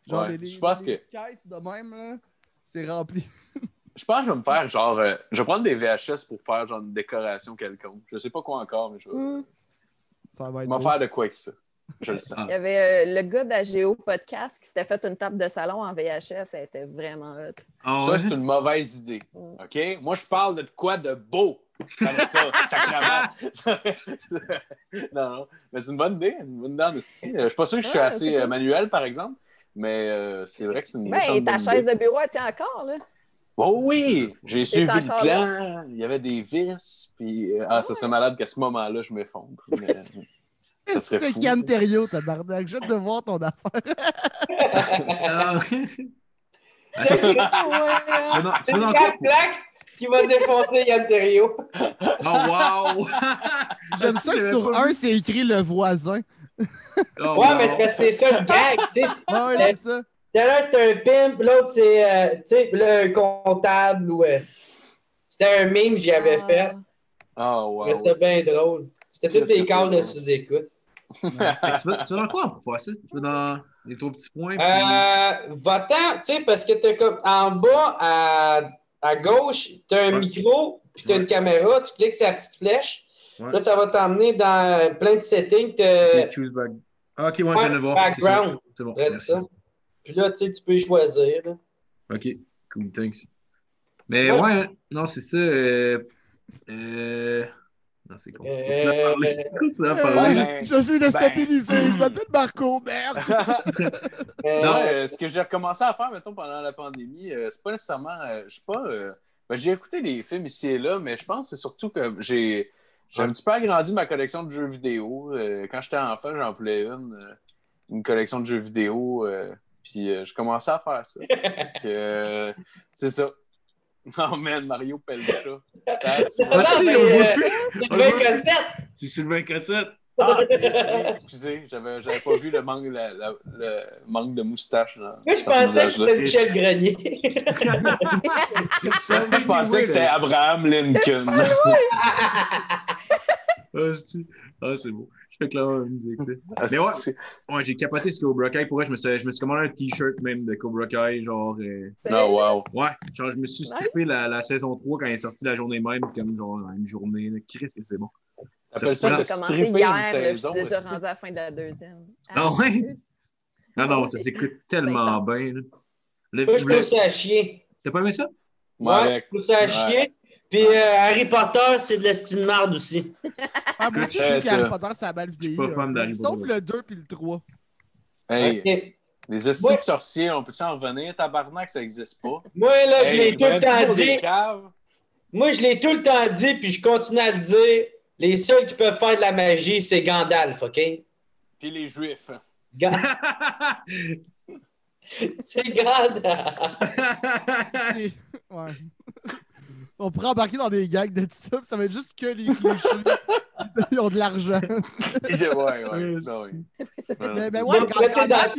Genre, Ouais, les, je pense les que caisses de même, là, c'est rempli. je pense que je vais me faire genre euh, je vais prendre des VHS pour faire genre une décoration quelconque. Je sais pas quoi encore mais je vais Hmm. Ça va être vais beau. faire de quoi avec ça. Je le sens. Ah. Il y avait euh, le gars d'AGO Podcast qui s'était fait une table de salon en VHS. Elle était vraiment hot. Ah Ça ouais? c'est une mauvaise idée. Mm. OK? Moi je parle de quoi de beau? Je connais ça, sacrément. non, non. Mais c'est une bonne idée, une bonne idée. Euh, Je suis pas sûr que je suis Ouais, assez euh, manuel, par exemple, mais euh, c'est vrai que c'est une Ben, méchante ta bonne chaise idée. de bureau, elle tient encore, là. Oh oui! J'ai suivi le plan, il y avait des vis, puis euh, ah, ça serait malade qu'à ce moment-là, je m'effondre. Mais, euh, ça serait C'est. Yann Terriot, tabarnak. J'ai hâte de voir ton affaire. Ah. Hein. C'est veux une plaques qui va défoncer Yann Terrio. Oh, wow! J'aime ça que sur un, c'est écrit le voisin. Oh, Ouais, wow. mais c'est parce que c'est ça le gag. tu sais. Ah ouais, c'est ça. Tout à l'heure, c'était un pimp, l'autre, c'est euh, tu sais, là, un comptable. ou euh, c'était un meme que j'avais Ah. fait. Ah, wow. mais c'était bien c'est- drôle. C'était Qu'est-ce toutes les que c'est calls de sous-écoute. tu, veux, tu veux dans quoi pour faire ça? Tu veux dans les trois petits points? puis- Euh, Va-t'en, tu sais, parce que t'as comme en bas à, à gauche, t'as un Ouais. micro, puis t'as Ouais. une caméra, tu cliques sur la petite flèche. Ouais. Là, ça va t'emmener dans plein de settings. Ok. Ah, ok, ouais, je ouais, viens de le voir. background. C'est bon. Puis là, tu sais, tu peux choisir. là. Ok, cool, thanks. Mais Ouais. ouais, non, c'est ça. Euh... euh, Non, c'est con. Euh, Euh. Ben, je suis déstabilisé. Je m'appelle Marco, merde. Non, euh, ce que j'ai recommencé à faire, mettons, pendant la pandémie, euh, c'est pas nécessairement. euh, je sais pas. euh, ben, j'ai écouté des films ici et là, mais je pense que c'est surtout que j'ai. J'ai un petit peu agrandi ma collection de jeux vidéo. Euh, quand j'étais enfant, j'en voulais une, euh, une collection de jeux vidéo. Puis euh, je commençais à faire ça. Euh, c'est ça. Oh man, Mario Pelcha. Euh. C'est Sylvain Cossette. Ah, excusez, j'avais, j'avais pas vu le manque, la- la- le manque de moustache. Dans, Moi, je pensais que c'était Michel Grenier. Moi, je pensais que c'était Abraham Lincoln. Ah, c'est ah, c'est beau. Fait que là, on nous dit que c'est- Ah, Mais ouais. Ouais, j'ai capoté sur Cobra Kai. Pour vrai, je me suis, je me suis commandé un t-shirt même de Cobra Kai. Genre, euh, Ah, wow. ouais, genre, je me suis skippé la, la saison 3 quand elle est sortie la journée même, comme genre une journée. là. Christ, que c'est bon. T'appelles Ça ça J'ai commencé hier, une je suis déjà rendue à la fin de la deuxième. Ah ouais? plus. Non, non, ça s'écoute tellement bien. Moi, je trouve ça à chier. T'as pas aimé ça? Ouais, Ouais, je trouve ça à Ouais. chier. Puis euh, Harry Potter, c'est de l'estime marde aussi. Ah, moi aussi, je trouve ça. qu'Harry Potter, ça a mal vieilli. Je suis pas fan Sauf le 2 puis le 3. Hey, Ok. les hosties Ouais. de sorciers, on peut-tu en revenir? Tabarnak, ça existe pas. Moi, là, je Hey, l'ai tout le temps dit. caves. Moi, je l'ai tout le temps dit, puis je continue à le dire. Les seuls qui peuvent faire de la magie, c'est Gandalf, OK? Puis les juifs. Ga- c'est Gandalf. Ouais. On pourrait embarquer dans des gags de ça, puis ça va être juste que les clichés. Ils ont de l'argent. ouais, ouais. Ouais, non, oui. Mais- mais ouais, dans Gandalf,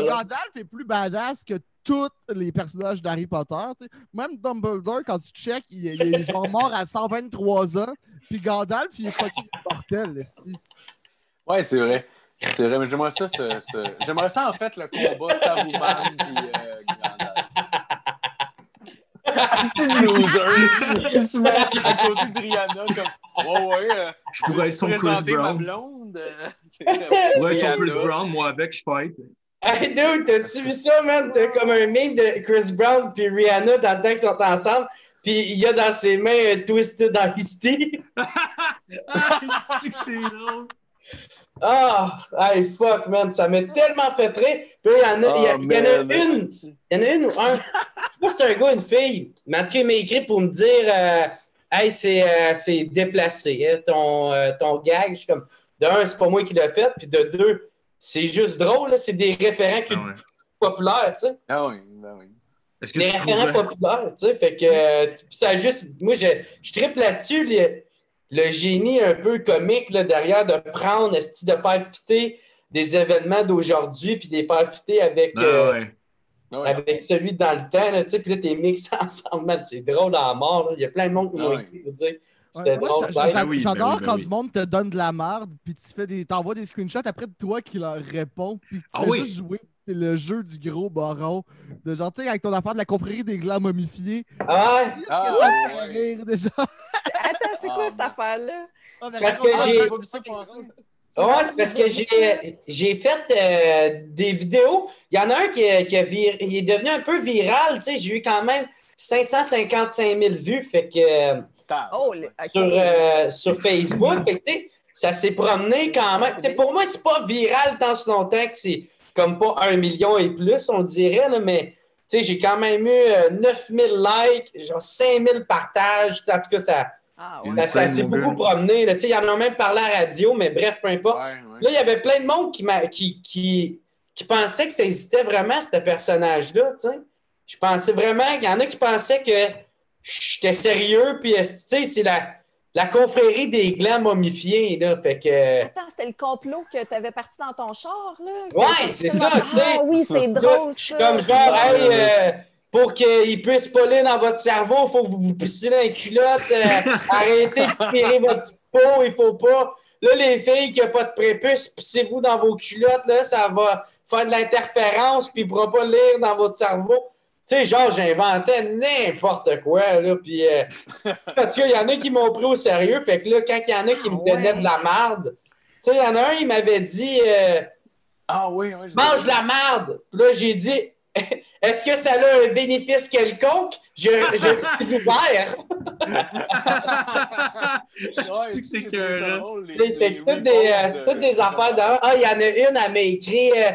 long. Gandalf est plus badass que tous les personnages d'Harry Potter. tu sais. Même Dumbledore, quand tu check, il, il est genre mort à 123 ans. Puis Gandalf, il est fucking mortel. Ouais, c'est vrai. C'est vrai, mais j'aimerais ça, ce, ce- j'aimerais ça en fait le combat Saruman puis euh, Gandalf. C'est une loser qui se met à côté de Rihanna comme Ouais, ouais, euh, Je pourrais être son Chris ma Brown. blonde? euh, Je pourrais être son Chris. Brown, moi avec, je fight. Hey, dude, t'as-tu vu ça, man? T'as comme un meme de Chris Brown puis Rihanna dans le temps qu'ils sont ensemble. Puis il y a dans ses mains un Twisted Ice Ah, c'est que c'est drôle. Ah, hey, fuck, man. Ça m'a tellement fait rire. Puis il y en a, il y a- Oh, il y en a man. une. Il y en a une ou un. Moi, c'est un gars, une fille. Mathieu m'a écrit pour me dire euh, Hey, c'est euh, c'est déplacé, hein, ton, euh, ton gag. Je suis comme De un, c'est pas moi qui l'ai fait. Puis de deux, c'est juste drôle. là. C'est des référents Ah ouais. populaires, tu sais. Ah oui, ben oui. Des tu référents trouves. populaires, tu sais. Fait que euh, puis ça a juste. Moi, je, je tripe là-dessus. le- le génie un peu comique là, derrière de prendre, esti, de faire fitter des événements d'aujourd'hui puis de les faire fitter avec, Ah euh, ouais. Ah avec celui dans le temps. Là, tu sais, puis là, t'es mixé ensemble. C'est drôle à mort. là. Il y a plein de monde qui Ah m'ont écrit pour dire c'était drôle. J'adore oui, quand oui. du monde te donne de la merde, puis tu fais des, t'envoies des screenshots après de toi qui leur répond, puis tu Ah fais oui. juste jouer c'est le jeu du gros baron. De genre, tu sais, avec ton affaire de la confrérie des glands momifiés. Ah? Qu'est-ce Ah, que ça me fait ouais. rire déjà? Attends, c'est Ah, quoi bon. cette affaire-là? Ah, mais parce que ah, j'ai- passer. Ouais, c'est parce que j'ai, j'ai fait euh, des vidéos. Il y en a un qui, qui a vir- il est devenu un peu viral. Tu sais, j'ai eu quand même 555 000 vues. Fait que. Oh, sur, euh, sur Facebook. Fait que, tu sais, ça s'est promené quand même. Tu sais, pour moi, c'est pas viral tant ce longtemps que c'est comme pas un million et plus, on dirait, là, mais tu sais, j'ai quand même eu euh, 9000 likes, genre 5000 partages. Tu sais, En tout cas, ça, Ah, ouais. ça, s'est beaucoup promené. Là. Tu sais, Il y en a même parlé à la radio, mais bref, peu importe. Ouais, ouais. Là, il y avait plein de monde qui, qui, qui, qui pensait que ça existait vraiment, ce personnage-là, tu sais. Je pensais vraiment, il y en a qui pensaient que j'étais sérieux, puis, tu sais, c'est la, la confrérie des glands momifiés, là, fait que... Attends, c'était le complot que tu avais parti dans ton char, là? Ouais, c'est ça, tu sais. Ah oui, c'est drôle, Je suis ça. comme genre, hey, euh, pour qu'il puisse pas lire dans votre cerveau, il faut que vous vous pissiez dans les culottes, euh, arrêtez de tirer votre petite peau, il faut pas. Là, les filles qui n'ont pas de prépuce, pissez-vous dans vos culottes, là, ça va faire de l'interférence, puis il ne pourra pas lire dans votre cerveau. Tu sais, genre, j'inventais n'importe quoi, là, puis... Euh, il y en a qui m'ont pris au sérieux, fait que là, quand il y en a qui me Ah donnaient ouais. de la merde, tu sais, il y en a un, il m'avait dit... euh, Ah oui, oui. mange la merde. Puis Là, j'ai dit, est-ce que ça a un bénéfice quelconque? Je, je suis ouvert. Ouais, C'est toutes des, euh, de- toutes des affaires d'un. Ah, il y en a une, elle m'a écrit, euh,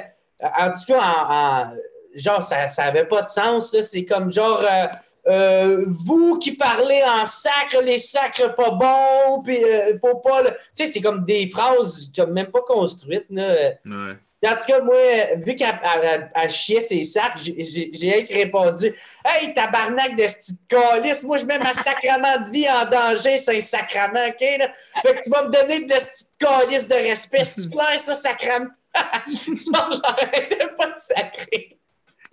en tout cas, en, en- genre, ça n'avait pas de sens. là. C'est comme genre, euh, euh, vous qui parlez en sacre, les sacres pas bons, puis il faut pas. le- Tu sais, c'est comme des phrases comme même pas construites. Là. Ouais. En tout cas, moi, vu qu'elle elle- elle- elle chiait ses sacs, j'ai- répondu Hey, tabarnak de petite calice, moi, je mets ma sacrement de vie en danger, c'est un sacrement, OK? Là? Fait que tu vas me donner de la petite calice de respect. C'est clair, ça, sacrement? non, j'arrêtais pas de sacrer.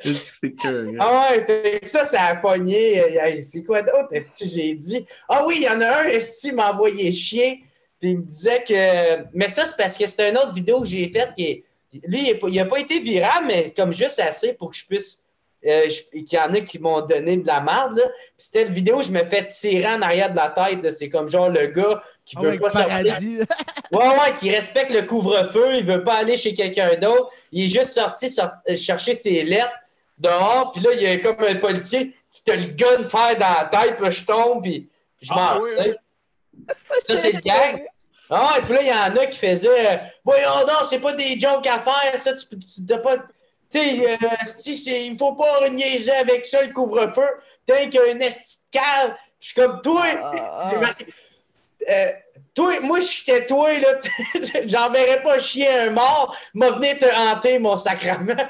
Que. Ah ouais, fait que ça, ça a pogné. Hey, C'est quoi d'autre, est-ce que j'ai dit? Ah oui, il y en a un, est-ce qu'il m'a envoyé chier? Puis il me disait que. Mais ça, c'est parce que c'est une autre vidéo que j'ai faite qui est. Lui, il n'a pas été viral, mais comme juste assez pour que je puisse. euh, je- qu'il y en a qui m'ont donné de la merde. là. Puis c'était une vidéo où je me fais tirer en arrière de la tête. là. C'est comme genre le gars qui Oh, veut pas sortir. paradis. Ouais, ouais, qui respecte le couvre-feu, il veut pas aller chez quelqu'un d'autre. Il est juste sorti sort- euh, chercher ses lettres dehors, puis là, il y a comme un policier qui te le gun faire dans la tête, puis là, je tombe, puis je Ah, m'en oui. Ça, c'est le gag. Ah, et puis là, il y en a qui faisaient euh, Voyons donc, c'est pas des jokes à faire, ça, tu, peux- tu dois pas. Tu sais, euh, il faut pas niaiser avec ça, le couvre-feu. T'as qu'un esti de. Je suis comme toi. Ah, Euh, toi, moi, j'étais toi, là. J'enverrais pas chier un mort. M'a venu te hanter, mon sacrement.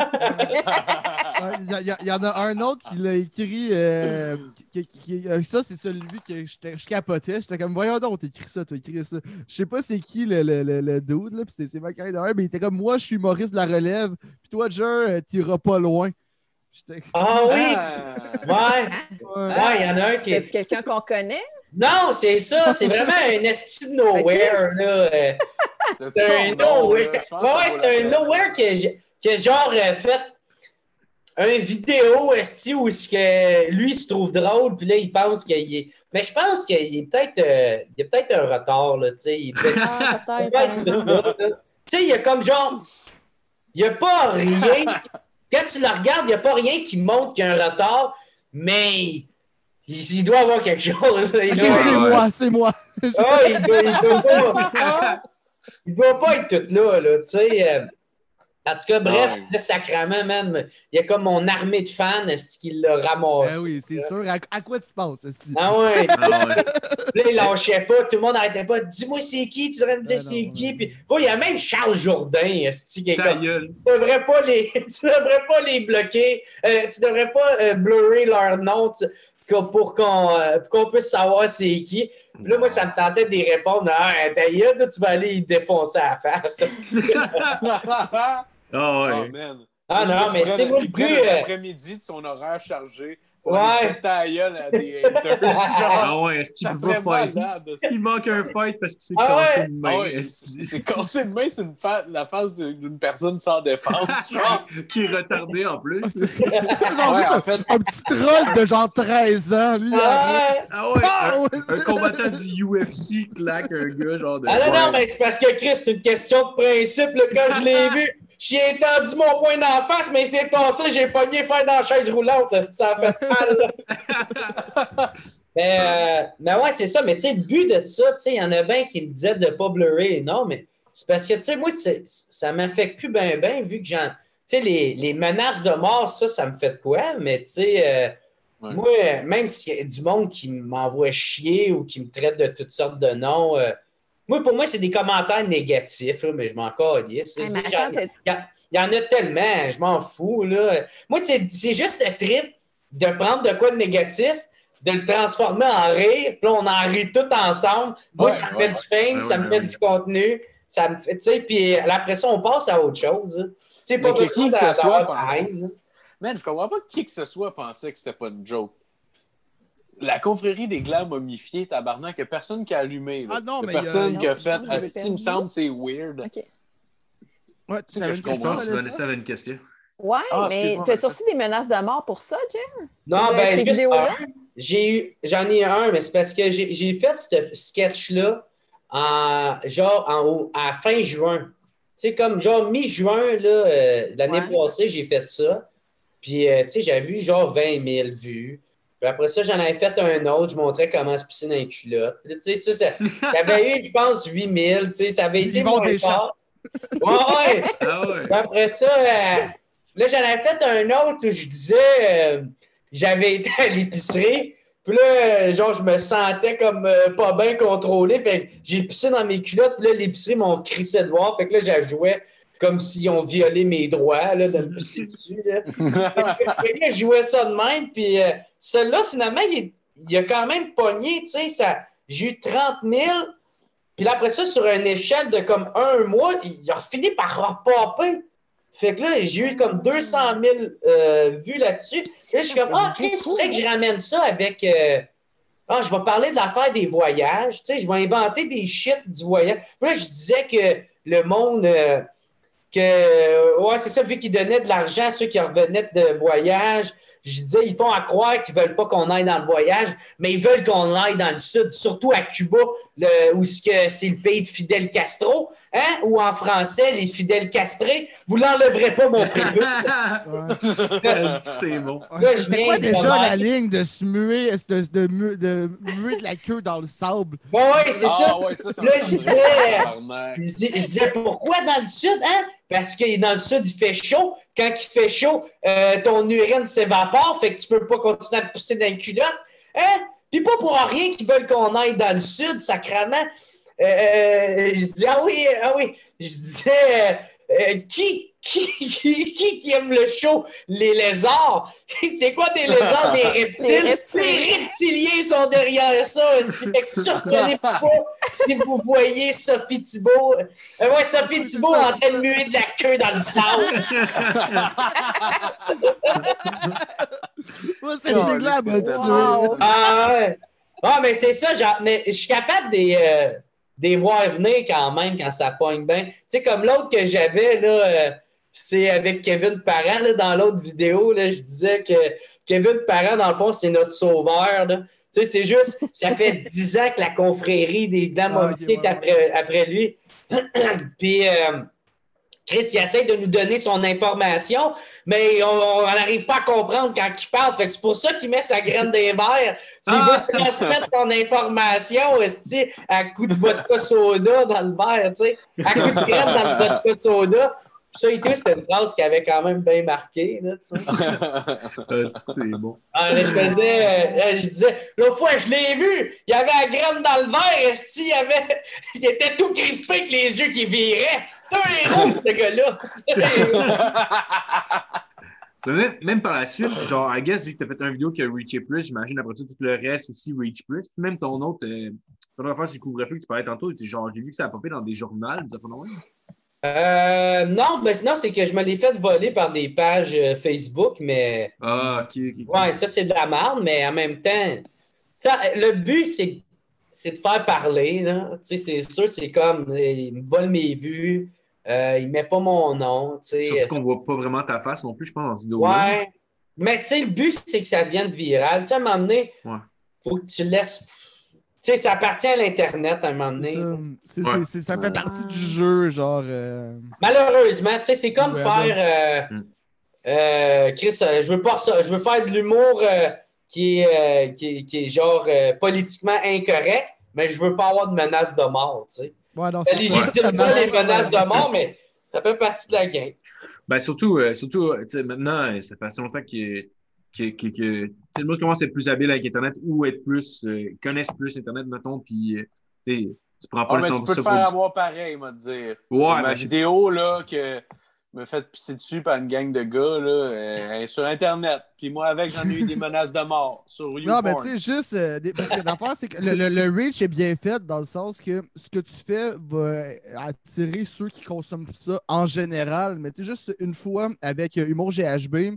Ouais, Il y, en a un autre qui l'a écrit. euh, qui- qui- qui- euh, ça, c'est celui que je capotais. J'étais comme, voyons donc, t'écris ça, t'as écrit ça. Je sais pas c'est qui le, le, le, le dude, là, puis c'est- c'est ma carrière derrière, mais il était comme, moi, je suis Maurice de la relève, puis toi, Jer, euh, t'iras pas loin. J'étais Ah oui! Ah. Ouais, ouais. ouais, il y en a un qui C'est est. quelqu'un qu'on connaît? Non, c'est ça. C'est vraiment un esti de nowhere, là. euh. C'est un nowhere. Ouais, c'est un nowhere que, genre euh, fait un vidéo esti où ce que lui se trouve drôle, puis là, il pense qu'il est. Mais je pense qu'il est peut-être euh, il y a peut-être un retard, là, tu sais. Il Ah, peut-être. Ouais, hein. Tu sais, il y a comme genre. Il n'y a pas rien. Quand tu le regardes, il n'y a pas rien qui montre qu'il y a un retard, mais il, il doit avoir quelque chose. Doit, c'est ouais. moi, c'est moi. Ah, il doit, il doit pas, il doit pas être tout là, là, tu sais. euh. En tout cas, bref, Ouais. sacrament, man, il y a comme mon armée de fans, est-ce qu'il l'a ramassé? Ben oui, c'est sûr. À, à quoi tu penses, esti? Ah ouais, Ah ouais. Là, il lâchait pas, tout le monde n'arrêtait pas. Dis-moi c'est qui, tu devrais me dire Ben c'est qui. Puis, bon, il y a même Charles Jourdain, esti, qui est Ta comme, gueule. tu devrais pas les, tu devrais pas les bloquer, euh, tu devrais pas euh, blurrer leur nom tu- pour qu'on euh, pour qu'on puisse savoir c'est qui. Puis là, moi, ça me tentait d'y répondre. Ah, toi, tu vas aller y défoncer à la face. Ah Oh, ouais. man. Ah non, mais tu sais, moi, le prend euh, l'après-midi de son horaire chargé Ouais. ta gueule à des haters. Ah ouais, est-ce qu'il Ça peut serait pas fight? malade. Il manque un fight parce s'est Ah cassé ouais? une Ah main. ouais, c'est cassé de main fa- la face de- d'une personne sans défense. genre. Qui est retardé en plus. genre Ouais, juste en fait, un, un petit troll de genre 13 ans, lui. ah, Ah ouais, Ah un, c'est- combattant du UFC claque un gars genre de. ah non, non, mais c'est parce que Chris, c'est une question de principe. Là, quand je l'ai vu, j'ai étendu mon poing d'en face, mais c'est passé, j'ai pogné faire dans la chaise roulante. Ça fait mal. mais, euh, mais ouais, c'est ça. Mais tu sais, le but de ça, tu sais, il y en a bien qui me disaient de ne pas blurrer. Non, mais c'est parce que, tu sais, moi, ça m'affecte plus bien, bien, vu que j'en. Tu sais, les, les menaces de mort, ça, ça me fait de quoi? Mais tu sais, euh, Ouais. moi, même s'il y a du monde qui m'envoie chier ou qui me traite de toutes sortes de noms, euh, moi, pour moi, c'est des commentaires négatifs, là, mais je m'en calisse. Il y, en a tellement, je m'en fous. Là. Moi, c'est c'est juste le trip de prendre de quoi de négatif, de le transformer en rire, puis on en rit tout ensemble. Moi, Ouais, ça me ouais. fait du fame, Ouais, ça me ouais, fait ouais. du contenu, ça me fait, tu sais, puis après ça, on passe à autre chose. hein. Tu sais, Mais pas que qui que ce soit haine, hein. Man, je comprends pas que qui que ce soit pensait que c'était pas une joke. La confrérie des glands momifiés, tabarnak, a personne qui a allumé. Là. Ah non, mais a- personne qui a fait Asti, me semble c'est weird. OK. Ouais, tu sais que je question, comprends, Vanessa, Vanessa? Avait une question. Ouais, Ah, mais t'as-tu reçu des menaces de mort pour ça, Jen? Non, De ben, juste. J'ai eu, j'en ai un, mais c'est parce que j'ai fait ce sketch-là en, genre, en, à fin juin. Tu sais, comme genre mi-juin, là, euh, l'année Ouais. passée, j'ai fait ça. Puis, euh, tu sais, j'avais vu genre 20 000 vues. Puis après ça, j'en avais fait un autre. Je montrais comment se pisser dans les culottes. Tu sais, ça, ça- j'avais eu, je pense, 8 000. Tu sais, ça avait été Ils fort. Ouais, ouais. Ah ouais. Puis Après ça, euh, là, j'en avais fait un autre où je disais, euh, j'avais été à l'épicerie. Puis là, euh, genre, je me sentais comme euh, pas bien contrôlé. Fait que j'ai pissé dans mes culottes. Puis là, l'épicerie m'ont crissé de voir. Fait que là, j'ajouais comme s'ils ont violé mes droits là, de me pisser dessus. Là. Là, je jouais ça de même. Puis euh, celui-là, finalement, il, est- il a quand même pogné. Tu sais, ça- j'ai eu 30 000. Puis là, après ça, sur une échelle de comme un mois, il a fini par repopper. Fait que là, j'ai eu comme 200 000 euh, vues là-dessus. Là, je suis comme, ah, Chris, faudrait que je ramène ça avec, euh, ah, je vais parler de l'affaire des voyages, tu sais, je vais inventer des shit du voyage. Puis là, je disais que le monde, que, ouais, c'est ça, vu qu'ils donnaient de l'argent à ceux qui revenaient de voyage, je disais, ils font à croire qu'ils veulent pas qu'on aille dans le voyage, mais ils veulent qu'on aille dans le sud, surtout à Cuba, le, où c'est que c'est le pays de Fidel Castro, hein? Ou en français, les fidèles castrés. Vous l'enlèverez pas, mon prévu. c'est bon. C'est quoi déjà la ligne de se muer, de, de, de muer de la queue dans le sable? Ouais, ouais, c'est ça. Ah ouais, ça, ça Là, me je disais- je disais, pourquoi dans le sud, hein? Parce que dans le sud, il fait chaud. Quand il fait chaud, euh, ton urine s'évapore, fait que tu peux pas continuer à pousser dans le culotte. Hein? Puis pas pour rien qu'ils veulent qu'on aille dans le sud, sacrement. Euh, euh, je dis, ah oui, ah oui. Je disais, qui, qui, qui, qui qui aime le chaud? Les lézards. C'est quoi des lézards? Des reptiles? Les reptiles. Les reptiliens sont derrière ça. Fait que surprenez pas si vous voyez Sophie Thibault. Euh, ouais, Sophie Thibault en train de muer de la queue dans le sable. C'est Oh, Wow. Ah ouais. Ah, mais c'est ça, genre, mais je suis capable de les, euh, de les voir venir quand même quand ça pogne bien. Tu sais, comme l'autre que j'avais, là, euh, c'est avec Kevin Parent, là, dans l'autre vidéo, là, je disais que Kevin Parent, dans le fond, c'est notre sauveur, là. Tu sais, c'est juste, ça fait dix ans que la confrérie des Blancs Ah, ouais, est après, après lui. Puis, euh, Chris, il essaie de nous donner son information, mais on n'arrive pas à comprendre quand il parle. Fait que c'est pour ça qu'il met sa graine des verres. S'il Ah! veut transmettre son information à coup de vodka soda dans le verre, tu sais, à coup de graine dans le vodka soda. Ça c'était une phrase qui avait quand même bien marqué. Là, tu sais. Euh, c'est bon. Ah, là, je faisais, euh, je disais, l'autre fois, je l'ai vu, il y avait la graine dans le verre, esti, il, avait, il était tout crispé avec les yeux qui viraient. C'est un héros, ce gars-là. Même, même par la suite, genre, I guess, vu que t'as fait une vidéo qui a reaché plus, j'imagine après ça, tout le reste aussi reach plus. Puis même ton autre, euh, ton affaire sur le couvre-feu que tu parlais tantôt, genre, j'ai vu que ça a popé dans des journaux, ça fait? Euh, non, ben, non c'est que je me l'ai fait voler par des pages euh, Facebook, mais Ah, ok, ok. ok. ouais, ça, c'est de la merde, mais en même temps, le but, c'est, c'est de faire parler. Là. Tu sais, c'est sûr, c'est comme, euh, il me vole mes vues, euh, il met pas mon nom. tu sais. Surtout qu'on voit pas vraiment ta face non plus, je pense, dans. Ouais. Mais tu sais, le but, c'est que ça devienne viral. Tu sais, à un moment donné, Ouais. faut que tu laisses. Tu sais, ça appartient à l'Internet à un moment C'est donné. ça. Ouais. fait partie du jeu, genre. euh, Malheureusement, tu sais, c'est comme Ouais, faire. euh, Mm. euh, Chris, je veux pas ça. Je veux faire de l'humour euh, qui, est, euh, qui, est- qui est genre euh, politiquement incorrect, mais je veux pas avoir de menaces de mort, tu sais. Ouais, non, Ça c'est légitime ça pas les menaces de mort, mais ça fait partie de la game. Ben, surtout, euh, surtout tu sais, maintenant, ça fait assez longtemps que, que, que, que tu sais, le monde commence à être plus habile avec Internet ou être plus, euh, connaissent plus Internet, mettons, puis, euh, tu sais, tu prends pas Ah, le mais son tu peux te ça pour faire avoir pareil, moi, te dire. Ouais, Ma ben, vidéo, là, que me fait pisser dessus par une gang de gars, là, euh, elle est sur Internet. Puis moi, avec, j'en ai eu des menaces de mort sur Non, YouPorn. mais tu sais, juste. euh, des- parce que l'affaire, c'est que le, le- le reach est bien fait dans le sens que ce que tu fais va attirer ceux qui consomment ça en général. Mais tu sais, juste une fois avec Humour GHB,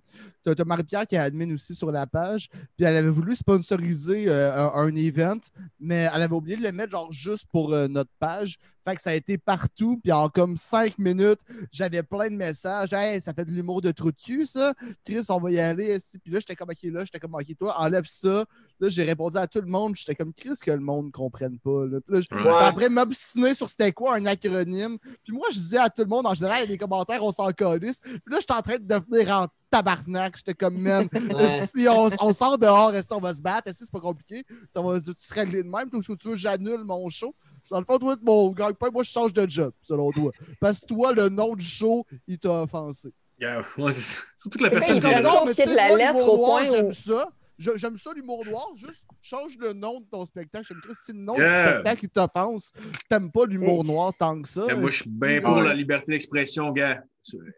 t'as as Marie-Pierre qui est admin aussi sur la page, puis elle avait voulu sponsoriser euh, un, event, mais elle avait oublié de le mettre genre juste pour euh, notre page. Fait que ça a été partout, puis en comme cinq minutes, j'avais plein de messages. Hey, ça fait de l'humour de trou de cul, ça. Chris, on va y aller. Puis là, j'étais comme, OK, là, j'étais comme, OK, toi, enlève ça. Là, j'ai répondu à tout le monde. J'étais comme, Chris, que le monde ne comprenne pas. Là. Puis là, j'étais Ouais. en train de m'obstiner sur c'était quoi un acronyme. Puis moi, je disais à tout le monde, en général, les commentaires, on s'en calisse. Puis là, j'étais en train de devenir en tabarnak. J'étais comme, man, Ouais. si on, on sort dehors, est-ce qu'on va se battre? Est-ce que c'est pas compliqué? Ça va tu serais réglé de même. Toi, si tu veux, j'annule mon show? Dans le fond, toi, mon gagne-pain, moi, je change de job, selon toi. Parce que toi, le nom du show, il t'a offensé. Yeah, ouais, c'est- surtout que la C'est personne vient il prend- tu de la lettre au point où- J'aime ça. Je- J'aime ça, l'humour noir. Juste change le nom de ton spectacle. J'aime si le nom Yeah. du spectacle il t'offense, t'aimes pas l'humour noir tant que ça. Moi, je suis bien pour la liberté d'expression, gars.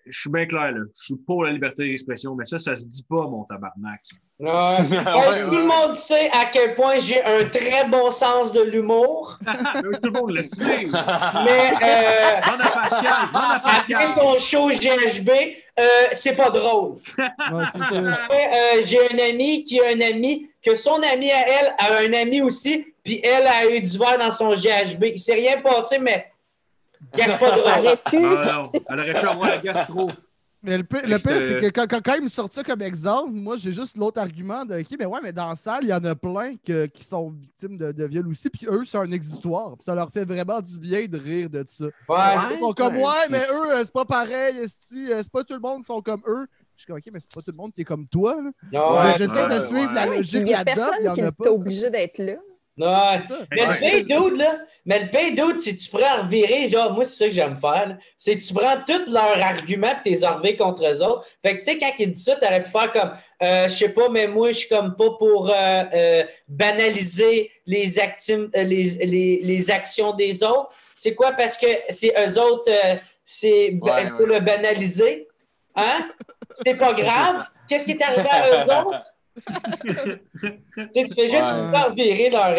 Je suis bien clair, là. Je suis pour la liberté d'expression, mais ça, ça se dit pas, mon tabarnak. Ouais. Ouais, Ouais, Tout le monde sait à quel point j'ai un très bon sens de l'humour, Tout le monde le sait. mais euh, Demande à Pascal, demande à après son show GHB, euh, c'est pas drôle. Ouais, euh, j'ai un ami qui a un ami que son ami à elle a un ami aussi, puis elle a eu du verre dans son GHB. Il s'est rien passé, mais. Pu. Ah, non, elle aurait pu avoir la gastro. Mais le pire, le pire, C'était- c'est que quand, quand, quand il me sort ça comme exemple, moi, j'ai juste l'autre argument de OK, mais ouais, mais dans la salle, il y en a plein que- qui sont victimes de, de viol aussi, puis eux, c'est un exutoire. Puis ça leur fait vraiment du bien de rire de ça. Ouais. Ils sont comme, Ouais, mais eux, euh, c'est pas pareil, euh, c'est pas tout le monde qui sont comme eux. Je suis comme, OK, mais c'est pas tout le monde qui est comme toi. Non, J'essaie ouais, de suivre la Ouais, logique Il n'y a personne qui est pas. obligé d'être là. Ouais. Mais le pay dude, là, mais le pay dude, si tu prends à revirer, genre, moi, c'est ça que j'aime faire, là, c'est que tu prends tous leurs arguments et t'es revirer contre eux autres. Fait que, tu sais, quand ils disent ça, t'aurais pu faire comme, euh, je sais pas, mais moi, je suis comme pas pour euh, euh, banaliser les, actim- euh, les, les, les actions des autres. C'est quoi? Parce que c'est eux autres, euh, c'est Ouais, ben, pour ouais. le banaliser. Hein? C'est pas grave. Qu'est-ce qui est arrivé à eux autres? Tu sais, tu fais juste Ouais. faire virer leur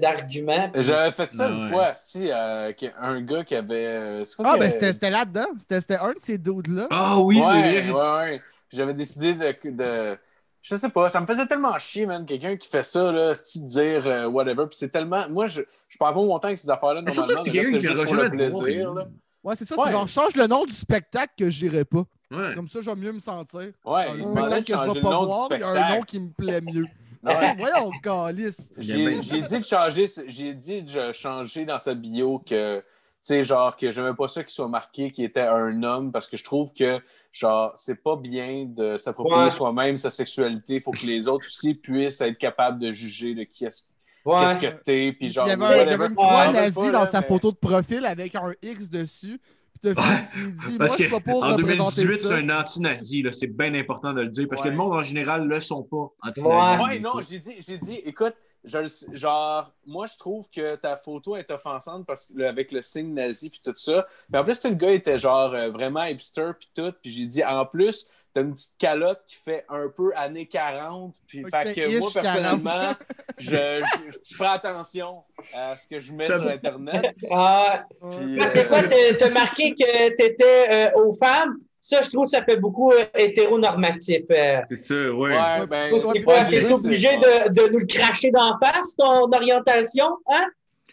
d'arguments. puis- J'avais fait ça Ah une ouais. fois, asti, euh, un gars qui avait. euh, c'est quoi Ah, ben c'était c'était là-dedans. C'était c'était un de ces dudes-là. Ah oui, c'est ouais, vrai. ouais, ouais. J'avais décidé de, de- Je sais pas, ça me faisait tellement chier, man, quelqu'un qui fait ça, là, asti, de dire euh, whatever. Puis c'est tellement. Moi, je, je parle pas mon temps avec ces affaires-là, normalement. c'est juste pour le plaisir, là. Ouais, c'est ça. Ouais. C'est genre, change le nom du spectacle que j'irai pas. Ouais. Comme ça, je vais mieux me sentir. Ouais, le spectacle que je vais pas voir, il y a un nom qui me plaît mieux. Ouais. Voyons, calice. J'ai j'ai dit de changer, j'ai dit de changer dans sa bio que, tu sais, genre, que j'aimais pas ça qu'il soit marqué qu'il était un homme parce que je trouve que, genre, c'est pas bien de s'approprier Ouais. soi-même sa sexualité. Il faut que les autres aussi puissent être capables de juger de qui est-ce Ouais. qu'est-ce que t'es. Puis genre, il y avait, un- whatever. il y avait une On croix nazie dans sa photo de profil avec un X dessus. Puis t'as Ouais. il dit Moi, Parce je que suis pas pour en représenter 2018, ça. c'est un anti-nazi. là. C'est bien important de le dire parce que le monde en général ne le sont pas anti-nazis. Ouais, non, j'ai dit, j'ai dit, écoute, je genre, moi, je trouve que ta photo est offensante parce que, avec le signe nazi puis tout ça. Mais en plus, le gars était genre euh, vraiment hipster puis tout. Puis j'ai dit, en plus, t'as une petite calotte qui fait un peu années 40. Puis, Fait fait que que moi, ish 40. personnellement, je, je, je prends attention à ce que je mets Ça sur. Internet. Ah, Puis, euh, quoi, t'as t'as marqué que t'étais euh, aux femmes? Ça, je trouve que ça fait beaucoup euh, hétéronormatif. Euh, C'est ça, ouais. Ouais, ben, T'es obligé de, de nous le cracher d'en face, ton orientation? Hein?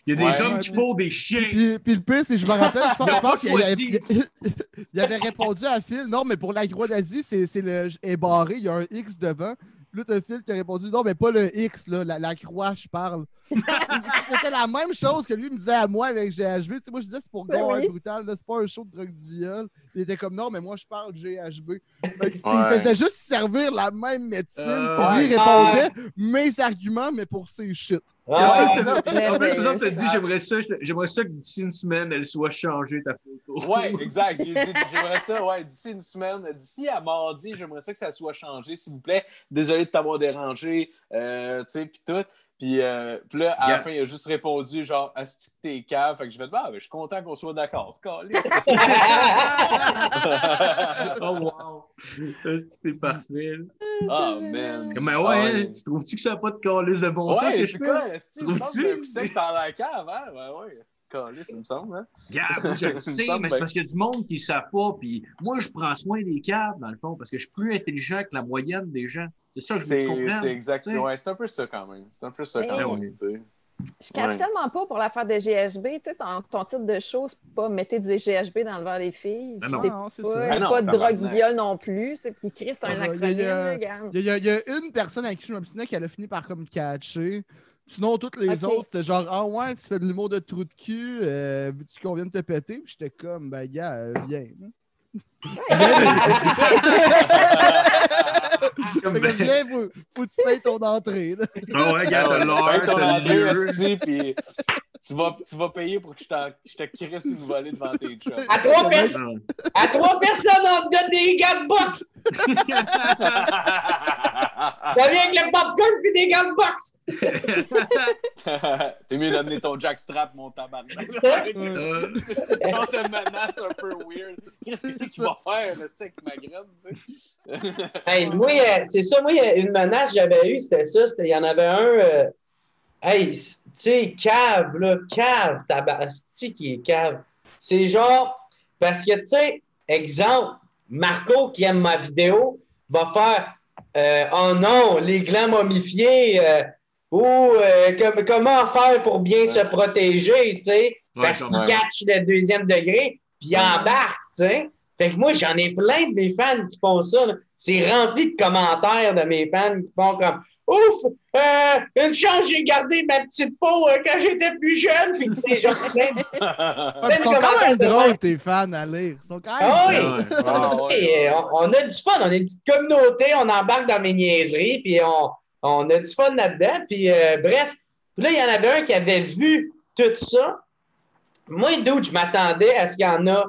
Il y a des Ouais. hommes qui font des chiens. Puis, puis le pire, c'est je me rappelle, je pense, pense pas qu'il avait, il- avait répondu à Phil Non, mais pour la croix d'Asie, c'est c'est le est barré, il y a un X devant. Puis là, t'as Phil qui a répondu Non, mais pas le X, là, la, la croix, je parle. C'était la même chose que lui me disait à moi avec GHB. Tu sais, moi, je disais C'est pour Ben gars oui. brutal, là, c'est pas un show de drogue du viol. Il était comme Non, mais moi, je parle GHB. Fait que c'était- Ouais. Il faisait juste servir la même médecine. Euh, puis lui, il ouais. répondait mes arguments, mais pour ses shit. En Ah, plus, en plus, Merveilleux, par exemple, t'as dit ça. j'aimerais ça, j'aimerais ça que d'ici une semaine, elle soit changée, ta photo. Ouais, exact. J'ai dit, j'aimerais ça, ouais, d'ici une semaine, d'ici à mardi, j'aimerais ça que ça soit changé, s'il vous plaît. Désolé de t'avoir dérangé, euh, tu sais, puis tout. Puis, euh, puis là, à la fin, il a juste répondu, genre, asti que t'es cave. Fait que je vais te bah, ben, je suis content qu'on soit d'accord. Oh wow! C'est parfait. Ah, C'est man. Mais ouais, Ah, hein, tu trouves-tu que ça n'a pas de calice de bon sens? Ouais, que c'est je quoi, asti? Semble Trouves-tu? que ça a l'air cave, hein? Ouais, ouais. Calisse, il me semble, hein? Je le sais, mais c'est parce qu'il y a du monde qui ne savent pas. Puis moi, je prends soin des câbles, dans le fond, parce que je suis plus intelligent que la moyenne des gens. C'est ça que je C'est comprennes, c'est exact. tu sais. Ouais, c'est un peu ça quand même. C'est un peu ça quand Mais- même, tu sais. Je catch Ouais. tellement pas pour l'affaire de GHB. Tu sais, ton, ton titre de show, c'est pas mettez du GHB dans le verre des filles. Ben non. C'est pas, ça. C'est non, pas de drogue du viol non plus. C'est puis Chris, c'est un Ah, il y a- acronyme, il y a- il y une personne avec qui je m'obstinais qui elle a fini par comme catcher. Sinon, toutes les autres, c'était genre Ah ouais, tu fais de l'humour de trou de cul, euh, veux-tu qu'on vienne te péter? Puis j'étais comme Ben gars, euh, viens. comme ben- viens, faut, faut que tu payes ton entrée. là. Ah ouais, regarde, t'as l'heure, t'as le lieu. puis tu vas, tu vas payer pour que je, t'en- je te crisse une volée devant tes chums. À trois, pers- Non. à trois personnes, on te donne des gants de boxe. Ça vient avec le popcorn puis des gants de boxe. T'es mieux d'amener ton jackstrap, mon tabarnak. Euh, Quand te menace un peu weird. Qu'est-ce que c'est que tu vas faire, le stick, ma graine, tu sais? Hey, moi, euh, c'est ça, moi, a une menace que j'avais eue, c'était ça. c'était- Il y en avait un. euh, hey, tu sais, cave, là, cave, tabasti qui est cave. C'est genre, parce que, tu sais, exemple, Marco qui aime ma vidéo va faire euh, oh non, les glands momifiés, euh, ou euh, comme- comment faire pour bien se protéger, tu sais, Ouais, parce même. catchent le deuxième degré, puis ils embarquent, tu sais. Fait que moi, j'en ai plein de mes fans qui font ça. là. C'est rempli de commentaires de mes fans qui font comme Ouf, euh, une chance, j'ai gardé ma petite peau euh, quand j'étais plus jeune. Puis genre Ah, ils sont quand commentaires même drôles, tes fans, à lire. Ils sont quand même Ah oui. Ah, euh, on, on a du fun, on a une petite communauté, on embarque dans mes niaiseries, puis on, on a du fun là-dedans. Puis euh, bref, Puis là, il y en avait un qui avait vu tout ça. Moi, d'où je m'attendais à ce qu'il y en a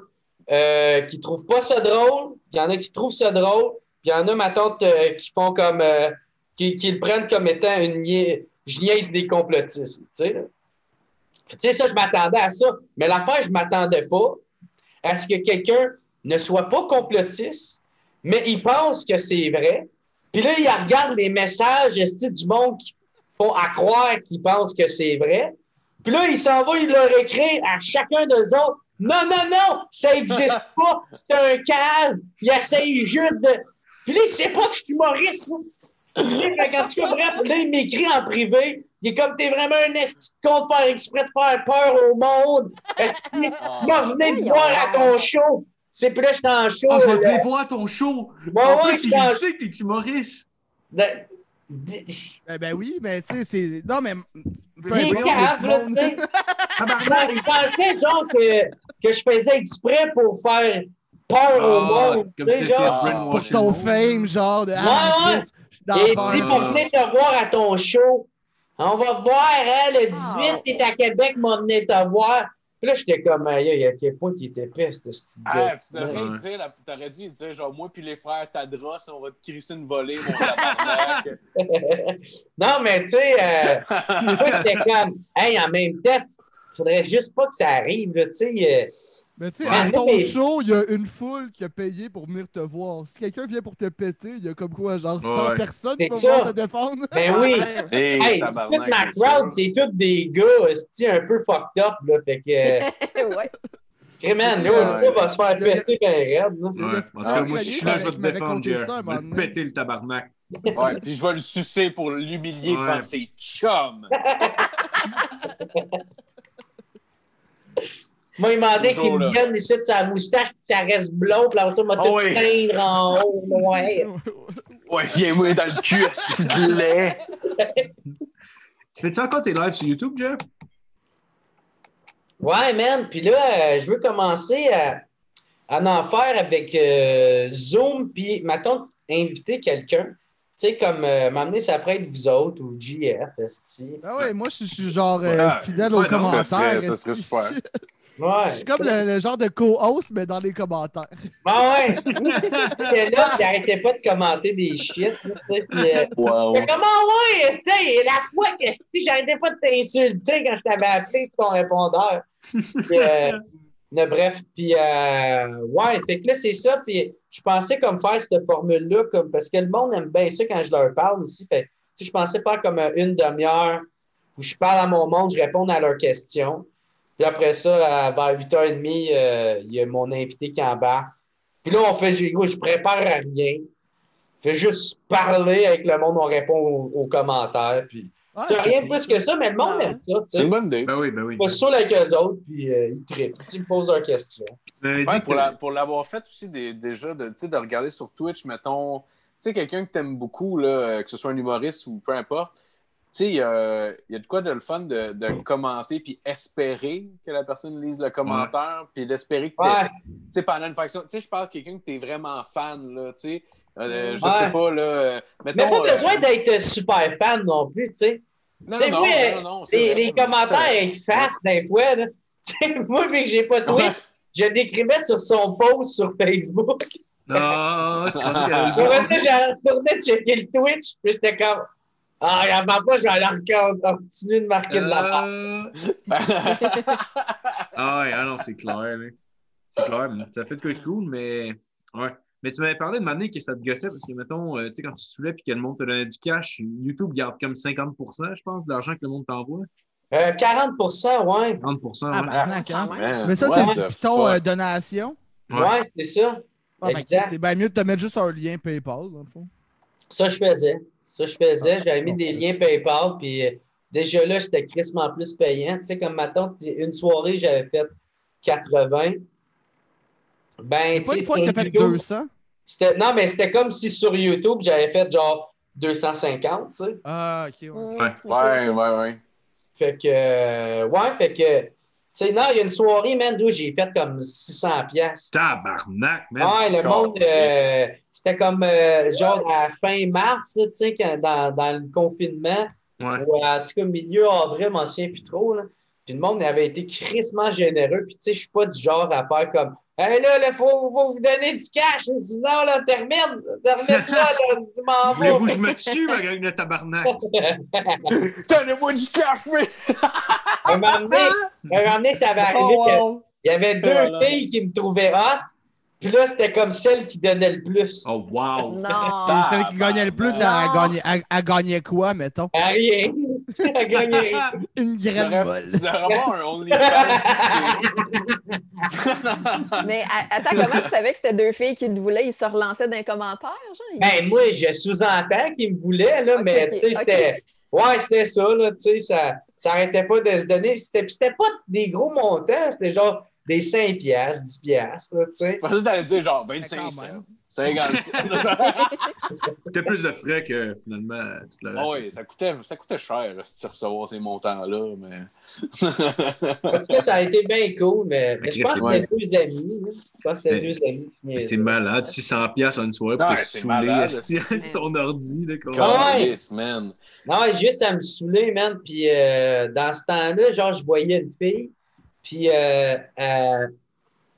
euh, qui trouvent pas ça drôle, il y en a qui trouvent ça drôle, puis il y en a, ma tante, euh, qui font comme. Euh, qui, qui le prennent comme étant une je niaise des complotistes. Tu sais, là. Tu sais, ça, je m'attendais à ça. Mais l'affaire, je m'attendais pas à ce que quelqu'un ne soit pas complotiste, mais il pense que c'est vrai. Puis là, il regarde les messages du monde qui font à croire qu'ils pensent que c'est vrai? Puis là, il s'en va, il leur écrit à chacun d'eux autres Non, non, non, ça n'existe pas, c'est un calme. Il essaye juste de. Puis là, il sait pas que je suis humoriste. Quand tu bref, là, il m'écrit en privé. Il est comme, t'es vraiment un esti de con de faire exprès de faire peur au monde. Esti, moi, venez de voir à ton show. C'est plus là, je suis en show. Ah, je vais voir ton show. Ouais, en ouais, plus, il sait que t'es humoriste. de- de- Ben, ben oui, mais tu sais, c'est. Non, mais. Il est du là, tu sais. Tabarnak. Il pensait, genre, que, que je faisais exprès pour faire peur au Ah, monde. comme tu sais, si Ah, Pour ton fame, genre de. Ouais, Ah, ouais. Dans Et il dit pour venir te voir à ton show. On va voir, hein, le 18, Ah. t'es à Québec, m'a venir te voir. Puis là, j'étais comme, il y a quel point qui était peste, ce Ah, tu devrais Ouais. dire, là, t'aurais dû dire, genre, moi puis les frères Tadros, on va te crisser une volée, mon. Non, mais tu sais, euh, j'étais comme, hey, en même temps, faudrait juste pas que ça arrive, tu sais. euh, Mais tu sais, Ouais, à ton mais- show, il y a une foule qui a payé pour venir te voir. Si quelqu'un vient pour te péter, il y a comme quoi, genre 100 Ouais. personnes C'est qui vont ça. venir te défendre. ben oui. Hey, Hey, toute ma c'est crowd, c'est tous des gars, esti, un peu fucked up, là. Fait que, ouais. Ouais. là, le gars va se faire péter ben raide, Ouais. En tout Ah, cas, moi, je suis là, je vais te défendre, un Je vais te péter le tabarnak. Ouais, puis je vais le sucer pour l'humilier Ouais. devant ses chums. Moi, il m'a demandé qu'il me vienne ici de sa moustache, puis ça reste blond, puis après ça, il m'a Ah tout oui. teindre en haut, ouais. Ouais, viens-moi dans le cul, ce de lait? Tu fais-tu encore tes lives sur YouTube, Jeff? Ouais, man. Puis là, euh, je veux commencer à, à en faire avec euh, Zoom, puis maintenant inviter quelqu'un. Tu sais, comme euh, m'amener ça après être vous autres ou JF. Ah ouais, moi, je suis genre euh, Ouais. fidèle Ouais, aux ça commentaires. serait- ça serait super. Ouais. Je suis comme le, le genre de co-host, mais dans les commentaires. Ah ouais. J'étais là, puis il arrêtait pas de commenter des shit, tu sais. Puis, euh, Wow. Fait comment ouais, essaye, la fois que si j'arrêtais pas de t'insulter quand je t'avais appelé sur ton répondeur. Puis, euh, mais bref, puis euh, ouais, fait que là, c'est ça. Puis je pensais comme faire cette formule-là, comme, parce que le monde aime bien ça quand je leur parle aussi. Fait que, tu sais, je pensais faire comme euh, une demi-heure où je parle à mon monde, je réponds à leurs questions. Puis après ça, à- vers 8h30, euh, il y a mon invité qui embarque. Puis là, on fait, je, je prépare à rien. Fait juste parler avec le monde, on répond aux, aux commentaires. Puis, c'est rien de plus que ça, mais le monde Ouais. aime ça. C'est une bonne idée. Ben oui, ben oui. Pas saoul avec eux autres, puis euh, ils trippent. Tu me poses leurs questions. Tu m'avais dit Ouais, pour la- pour l'avoir fait aussi des- déjà, de, tu sais, de regarder sur Twitch, mettons, tu sais, quelqu'un que t'aimes beaucoup, là, euh, que ce soit un humoriste ou peu importe, sais, il y a, il y a de quoi de le fun de, de commenter puis espérer que la personne lise le commentaire, puis d'espérer que Ouais, tu sais, pendant une faction, tu sais, je parle de quelqu'un que t'es vraiment fan, là, tu sais, euh, je Ouais. sais pas, là, euh, mais mettons... pas euh, besoin d'être super fan non plus, tu sais. non, Tu non, moi, non, non, non, c'est Les, vrai, les c'est commentaires fat des fois, là. Tu sais, moi, vu que j'ai pas de tweet, Ouais. je décrivais sur son post sur Facebook. Ah, tu pensais Après voir? ça, j'ai retourné checker le Twitch, puis j'étais comme. Ah, regarde pas, je vais aller regarder. On continue de marquer de la part. Euh, Ah ouais, ah non, c'est clair. là. C'est clair. Ça fait de quoi cool, mais. Ouais. Mais tu m'avais parlé de m'amener que ça te gossait parce que, mettons, euh, tu sais, quand tu te soulèves et que le monde te donne du cash, YouTube garde comme 50% je pense, de l'argent que le monde t'envoie. Euh, 40 ouais. 30 Ah, ouais. barnac, hein. Man, Mais ça, c'est fuck? euh, donation. Ouais. Ouais, c'est ça. Ah, ben, c'est bien mieux de te mettre juste un lien PayPal, dans le fond. Ça, je faisais. Ça, je faisais. J'avais mis des liens PayPal, puis euh, déjà là, c'était crissement plus payant. Tu sais, comme ma tante, une soirée, j'avais fait 80. Ben, tu sais, fois que fait YouTube, 200. c'était- Non, mais c'était comme si sur YouTube, j'avais fait genre 250, tu sais. Ah, ok, ouais. Ouais. Ouais, ouais, ouais. Fait que, euh, ouais, fait que, tu sais, non, il y a une soirée, man, où j'ai fait comme 600 pièces. Tabarnak, man. Ouais, le monde, euh, c'était comme euh, genre à fin mars, là, tu sais, quand- dans, dans le confinement, Ouais. ou en tout cas milieu avril, m'en souviens plus trop, là. Puis le monde avait été crissement généreux, puis tu sais, je suis pas du genre à faire comme Hey là, il faut, faut vous donner du cash, sinon, là, termine, termine là, là, je m'en vais. Voulez-vous je me tue, ma gang de tabarnak? Donnez-moi du cash, mais. Un moment donné, un moment donné, ça avait arrivé Oh, que. Il y avait deux filles qui me trouvaient hot, puis là, c'était comme celle qui donnait le plus. Oh, wow. Non. Celle qui gagnait le plus, elle, gagnait, elle, elle gagnait quoi, mettons? À rien. Elle a gagné rien. Une graine molle. devrais avoir un OnlyFans. Mais attends, comment tu savais que c'était deux filles qui te voulaient? Ils se relançaient dans les commentaires, genre? Ben, moi, je sous-entends qu'ils me voulaient, là, mais tu sais, c'était. Ouais, c'était ça, là, tu sais, ça, ça arrêtait pas de se donner. C'était c'était pas des gros montants, c'était genre des 5 piastres, 10 piastres, là, tu sais. Je pensais que t'allais dire genre Mais 25 quand cents. même. 50 cents. C'était plus de frais que finalement tout le Ah reste. oui, ça coûtait, ça coûtait cher de recevoir ces montants-là, mais. En tout cas, ça a été bien cool, mais, mais je pense que c'était deux amis. là. Je pense que c'était deux amis. c'est malade, 600 pièces en une soirée pour te c'est saouler c'est- ton ordi. Là, quoi. Ouais. Man. Non, juste à me saouler, man. Puis euh, dans ce temps-là, genre, je voyais une fille. Puis, euh, euh,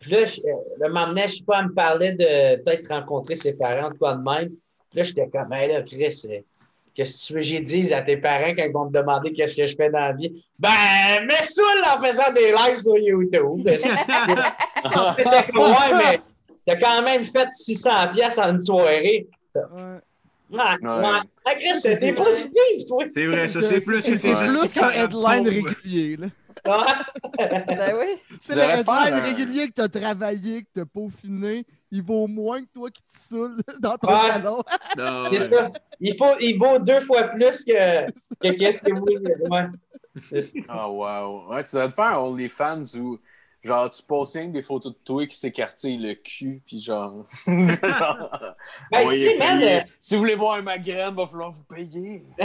puis là, je, euh, le je sais pas, elle me parlait de peut-être rencontrer ses parents, quoi de même. Puis là, j'étais comme, hey, là, Chris, euh, qu'est-ce que tu veux que j'y dise à tes parents quand ils vont me demander qu'est-ce que je fais dans la vie? Ben, mets saoule en faisant des lives sur YouTube. C'était comme, ouais, mais t'as quand même fait 600 pièces en une soirée. Ouais. Ouais, Ouais. ouais. Ah, Chris, c'était positif, toi. C'est vrai, ça, c'est plus. C'est c'est qu'un 40 headline régulier. là. Ah. Ben oui. C'est Tu le un- régulier que t'as travaillé, que t'as peaufiné. Il vaut moins que toi qui te saoules dans ton Ouais. salon. Non, C'est ouais. ça. Il, faut, il vaut deux fois plus que, que qu'est-ce que vous. Ouais. Oh, wow. Ouais, tu devrais te faire un OnlyFans où, genre, tu que des photos de toi qui s'écartille le cul, puis genre. genre Ben, oui, tu sais, man, payez. euh, Si vous voulez voir ma graine, va falloir vous payer.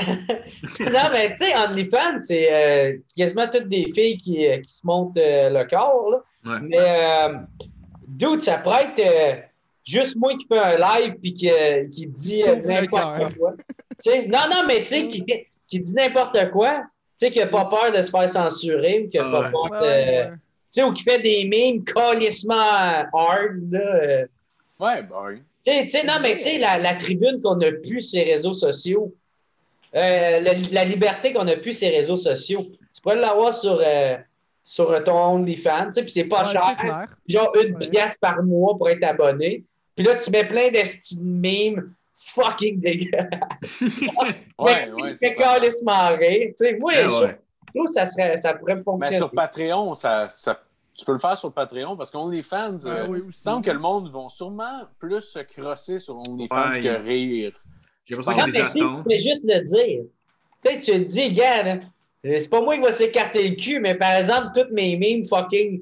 non, mais tu sais, OnlyFans, c'est euh, quasiment toutes des filles qui, euh, qui se montent euh, le corps. Là. Ouais. Mais, euh, dude, ça pourrait être euh, juste moi qui fais un live puis qui, euh, qui dit euh, n'importe quoi. Tu sais, non, non, mais tu sais, qui, qui dit n'importe quoi. Tu sais, qui n'a pas peur de se faire censurer ou qui n'a Ah pas ouais. peur de. ouais, ouais. Tu sais, ou qui fait des mimes calissement hard. Là. Ouais, ben oui. Tu sais, tu sais, non, mais tu sais, la, la tribune qu'on a pu ces réseaux sociaux, euh, la, la liberté qu'on a pu ces réseaux sociaux, tu pourrais l'avoir sur, euh, sur ton OnlyFans, tu sais, puis c'est pas Ouais, cher, c'est clair. genre une Ouais. pièce par mois pour être abonné. Puis là, tu mets plein d'esti de mimes fucking dégueulasses. Ouais, mais ouais. tu c'est. Tu sais, moi, je ouais. trouve que ça, serait, ça pourrait Mais fonctionner. sur Patreon, ça, ça- tu peux le faire sur Patreon parce qu'OnlyFans, Ouais, euh, oui, il semble que le monde vont sûrement plus se crosser sur OnlyFans Ouais. que rire. J'ai l'impression qu'il y a mais tu fais juste le dire. Tu sais, tu le dis, gars, euh, c'est pas moi qui va s'écarter le cul, mais par exemple, toutes mes mimes fucking.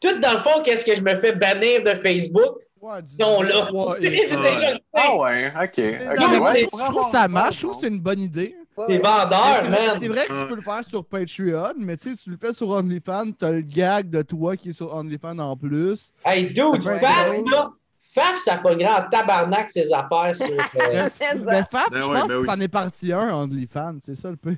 Tout dans le fond, qu'est-ce que je me fais bannir de Facebook? Ouais, du- Non, là. Ouais, Ouais. Ah ouais, ok. Non, mais je trouve que ça marche. Je trouve que c'est une bonne idée. C'est Mais vendeur, C'est vrai, man. c'est vrai que tu peux le faire sur Patreon, mais tu sais, si tu le fais sur OnlyFans, t'as le gag de toi qui est sur OnlyFans en plus. Hey, dude, Faf, là, Faf, ça pas grand tabarnak ses affaires sur. euh, Mais. Faf, Ben je ouais, pense ben que oui. c'en est parti un, OnlyFans, c'est ça le peu.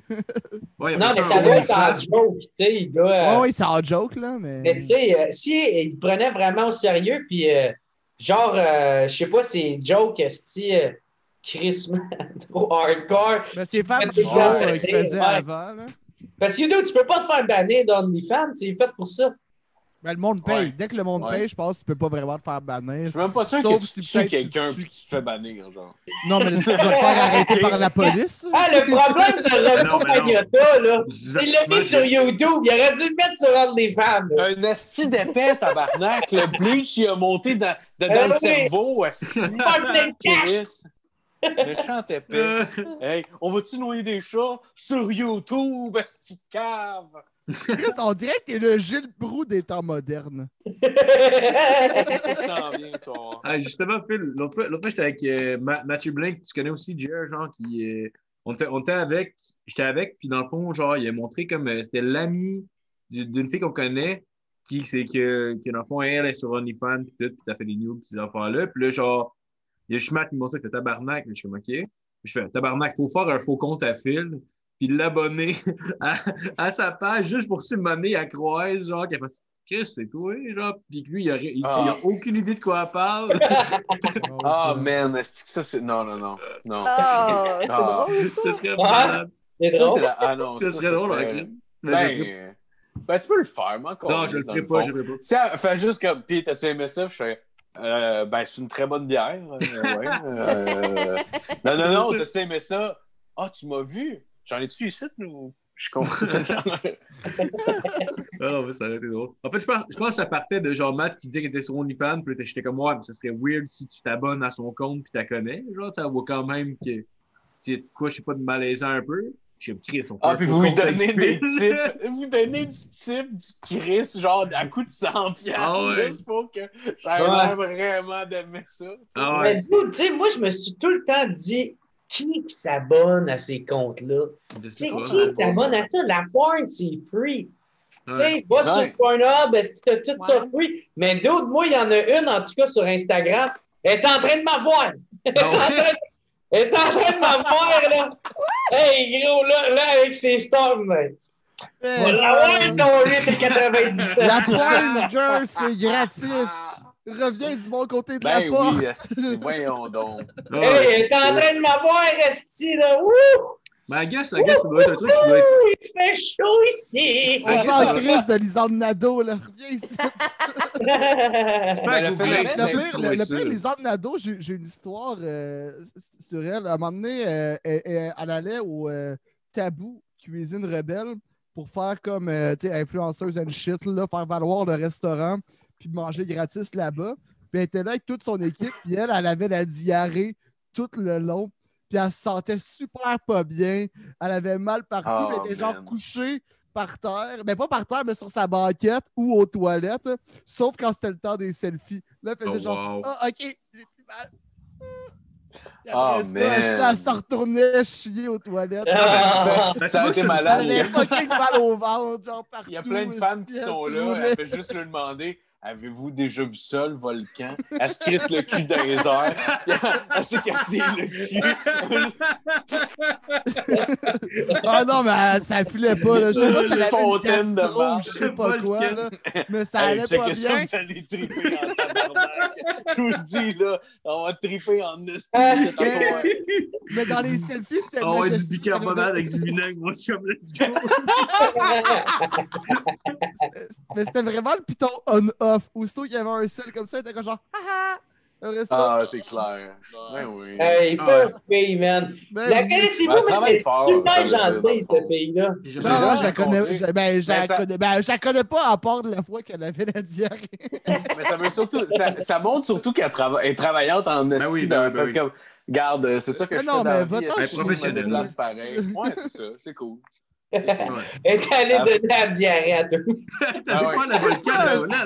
Ouais, Non, mais ça doit être en joke, tu sais, il doit. euh, Ouais, ouais, c'est en joke, là, mais. Mais tu sais, euh, si il prenait vraiment au sérieux, puis euh, genre, euh, je sais pas, c'est joke, esti, euh, Chris, trop hardcore. Mais c'est du jour euh, qu'il ouais. faisait avant, là. Parce que dude, tu peux pas te faire bannir d'OnlyFans, c'est fait pour ça. Ben, le monde paye. Ouais. Dès que le monde Ouais. paye, je pense que tu peux pas vraiment te faire Je bannir. suis même pas sûr Sauf que tu si tues peut-être tu quelqu'un puis tu te fais bannir, genre. Non, mais tu vas te faire arrêter par la police. Ah, le problème de Renaud. Magnotta, là, Je c'est le mis sur YouTube. Il aurait dû le mettre sur OnlyFans. là. Un esti d'épais, tabarnak. Le bleach, il a monté dans, de- dans le cerveau, esti. Pas. Euh, Hey, on va-tu noyer des chats sur YouTube, petite cave? Chris, on dirait que t'es le Gilles Proux des temps modernes. Ça s'en vient, tu vas voir. ah, justement, Phil, l'autre fois, j'étais avec euh, Ma- Mathieu Blink, tu connais aussi Jer, genre, qui. euh, on, était, avec, j'étais avec, puis dans le fond, genre, il a montré comme euh, c'était l'ami d'une d'une fille qu'on connaît, qui, c'est que, que, dans le fond, elle est sur OnlyFans, puis tout, puis ça fait des news, puis ces affaires-là. Puis là, genre, il y a juste Matt qui m'a montré que tabarnak, mais je suis comme, OK. Je fais tabarnak, faut faire un faux compte à Phil, puis l'abonner à, à sa page juste pour se mener à Croise, genre, qu'elle fasse. Chris, c'est toi, genre, puis que lui, il a, il, il a Ah. aucune idée de quoi elle parle. Ah, man, est-ce que ça, c'est. Non, non, non. Non. Ah, c'est Ah. drôle, ça. Ce serait Ah. malade. C'est Ça, drôle. c'est la... Ah non, Ce ça, serait ça drôle, serait- avec lui. Mais Ben, ben, tu peux le faire, mais encore. Non, je le ferai pas, je le ferai pas. Elle fait juste comme, pis t'as-tu aimé ça? Je fais, euh, ben, c'est une très bonne bière. euh, ouais. euh, non, non, non, t'as-tu aimé ça? Ah, tu m'as vu? J'en ai-tu ici, nous? Je suis content. Ah non, mais ça aurait été drôle. En fait, je pense, je pense que ça partait de genre Matt qui disait qu'il était sur OnlyFans, puis j'étais comme, ouais, mais ça serait weird si tu t'abonnes à son compte puis tu la connais. Genre, ça voit quand même que, tu sais, quoi, je sais pas, de malaisant un peu. Je suis comme, Chris, on fait ah, puis vous lui donnez des tips. Vous donnez du type du Chris, genre, à coup de 100 piastres, Ah ouais. juste pour que j'aille Ouais. vraiment d'aimer ça. tu. Ah ouais. Mais dude, tu sais, moi, je me suis tout le temps dit qui s'abonne à ces comptes-là? Tu qui s'abonne à ça? La porn, c'est free. Tu sais, va sur Pornhub, que t'as tout ça free? Mais d'autres, moi, il y en a une, en tout cas, sur Instagram. Elle est en train de m'avoir. Elle est en Ah train de- elle est en train de m'avoir, là. Hey, gros, là, là, avec ses stars, mais. Tu vas l'avoir, ton 8,90 La porn, girl, c'est gratis. Reviens du bon côté de Ben la porte. oui, esti, voyons donc. Hey, elle est en train de m'avoir, Esti, là. Wouh! Mais I guess, I guess, ça doit être un truc qui doit être. Ouh, il fait chaud ici! On s'en crise de Lisande Nadeau, là. Reviens ici. Ben, le Ben, pire, le, pire, Lisande Nadeau, j'ai une histoire euh, sur elle. À un moment donné, euh, elle, elle- elle allait au euh, Tabou Cuisine Rebelle pour faire comme, euh, tu sais, influenceuse and shit, là, faire valoir le restaurant, puis manger gratis là-bas. Puis elle était là avec toute son équipe, puis elle, elle avait la diarrhée tout le long, puis elle se sentait super pas bien. Elle avait mal partout, Oh, elle était genre man. couchée par terre, mais pas par terre, mais sur sa banquette ou aux toilettes, sauf quand c'était le temps des selfies. Là, elle faisait Oh, genre, wow. ah, ok, j'ai plus mal. Oh, ça, man. elle se retournait chier aux toilettes. Ah! Ben, Ça a été c'est- Elle malade. avait fucking mal au ventre, genre partout. Il y a plein de femmes qui sont là. Elle fait juste lui demander Avez-vous déjà vu ça, le volcan? Elle se crisse le cul dans les airs? Elle- s'écartille le cul? Ah non, mais euh, ça filait pas, là. Je sais pas C'est si fontaine de marde. je sais pas quoi, là. Mais ça Hey, allait pas checkez ça, bien. vous allez triper en tabarnak. Je vous le dis, là, on va triper en esti. Cette affaire. Mais dans les selfies, c'était Ah ouais, du bicarbonate avec du vinaigre, moi, je suis comme let's go. Mais c'était vraiment le piton on-off. Aussitôt qu'il y avait un sel comme ça, il était genre, ça, Ah, c'est clair. Ben oui. Hey, Ah pas pays, man. ben La connaissez-vous, Ben, mais c'est fort, super gentil, ce pays-là. Non, je la rencontré. connais, je, ben, je la Ben, connais, ben, je la connais pas à part de la fois qu'elle avait la diarrhée. Mais ça veut surtout, ça, ça montre surtout qu'elle trava- est travaillante en esti. ben oui, fait ben oui. comme, Garde, c'est ça que Mais je non, fais dans mais la vie. pareil? Ouais, c'est ça. C'est cool. Elle est allée Ah. donner la diarrhée à tout. T'as Ah pas la volcan Ah,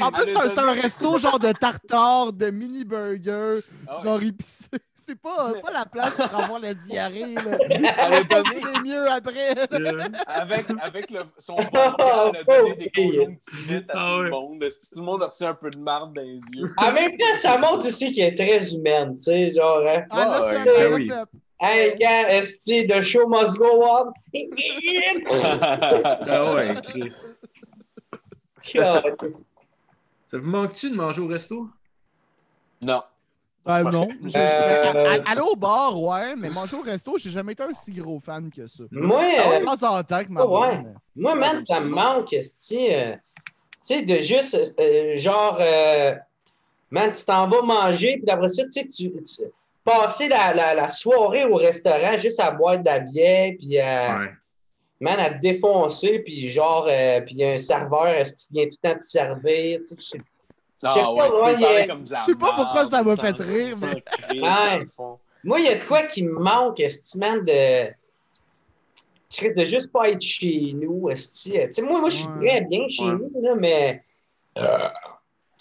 ah En plus, c'est un, resto genre de tartare, de mini burger, Ah ouais. genre épicé. C'est pas, pas la place pour avoir la diarrhée. Là. Elle a donné, mieux après. Euh, avec, avec le, son elle a donné des conjonctivites à Ah tout ouais. le monde. Tout le monde a reçu un peu de marde dans les yeux? En même temps, ça montre aussi qu'elle est très humaine, tu sais, genre, hein. Fait, ben oui. Hey, gars, esti, the show must go on? Ah ouais, Chris. Ça vous manque-tu de manger au resto? non. Ah, non. Je- Euh, à- Aller au bar, ouais, mais manger au resto, j'ai jamais été un si gros fan que ça. Moi, De euh, en ma Ah ouais. moi, man, ça me manque, esti, euh, tu sais, de juste, euh, genre, euh, man, tu t'en vas manger, puis après ça, tu sais, tu, tu- passer la, la, la soirée au restaurant juste à boire de la bière, puis à, Ouais. man, à te défoncer, puis genre, euh, puis il y a un serveur, qui vient tout le temps te servir, tu sais, je sais Je Ah pas, ouais, ouais, a- Je sais pas pourquoi ça m'a fait rire, sans mais-. Moi, il y a de quoi qui me manque, estimant de. Chris, de juste pas être chez nous, esti. Tu sais, moi, moi je suis Ouais. très bien chez Ouais. nous, là, mais.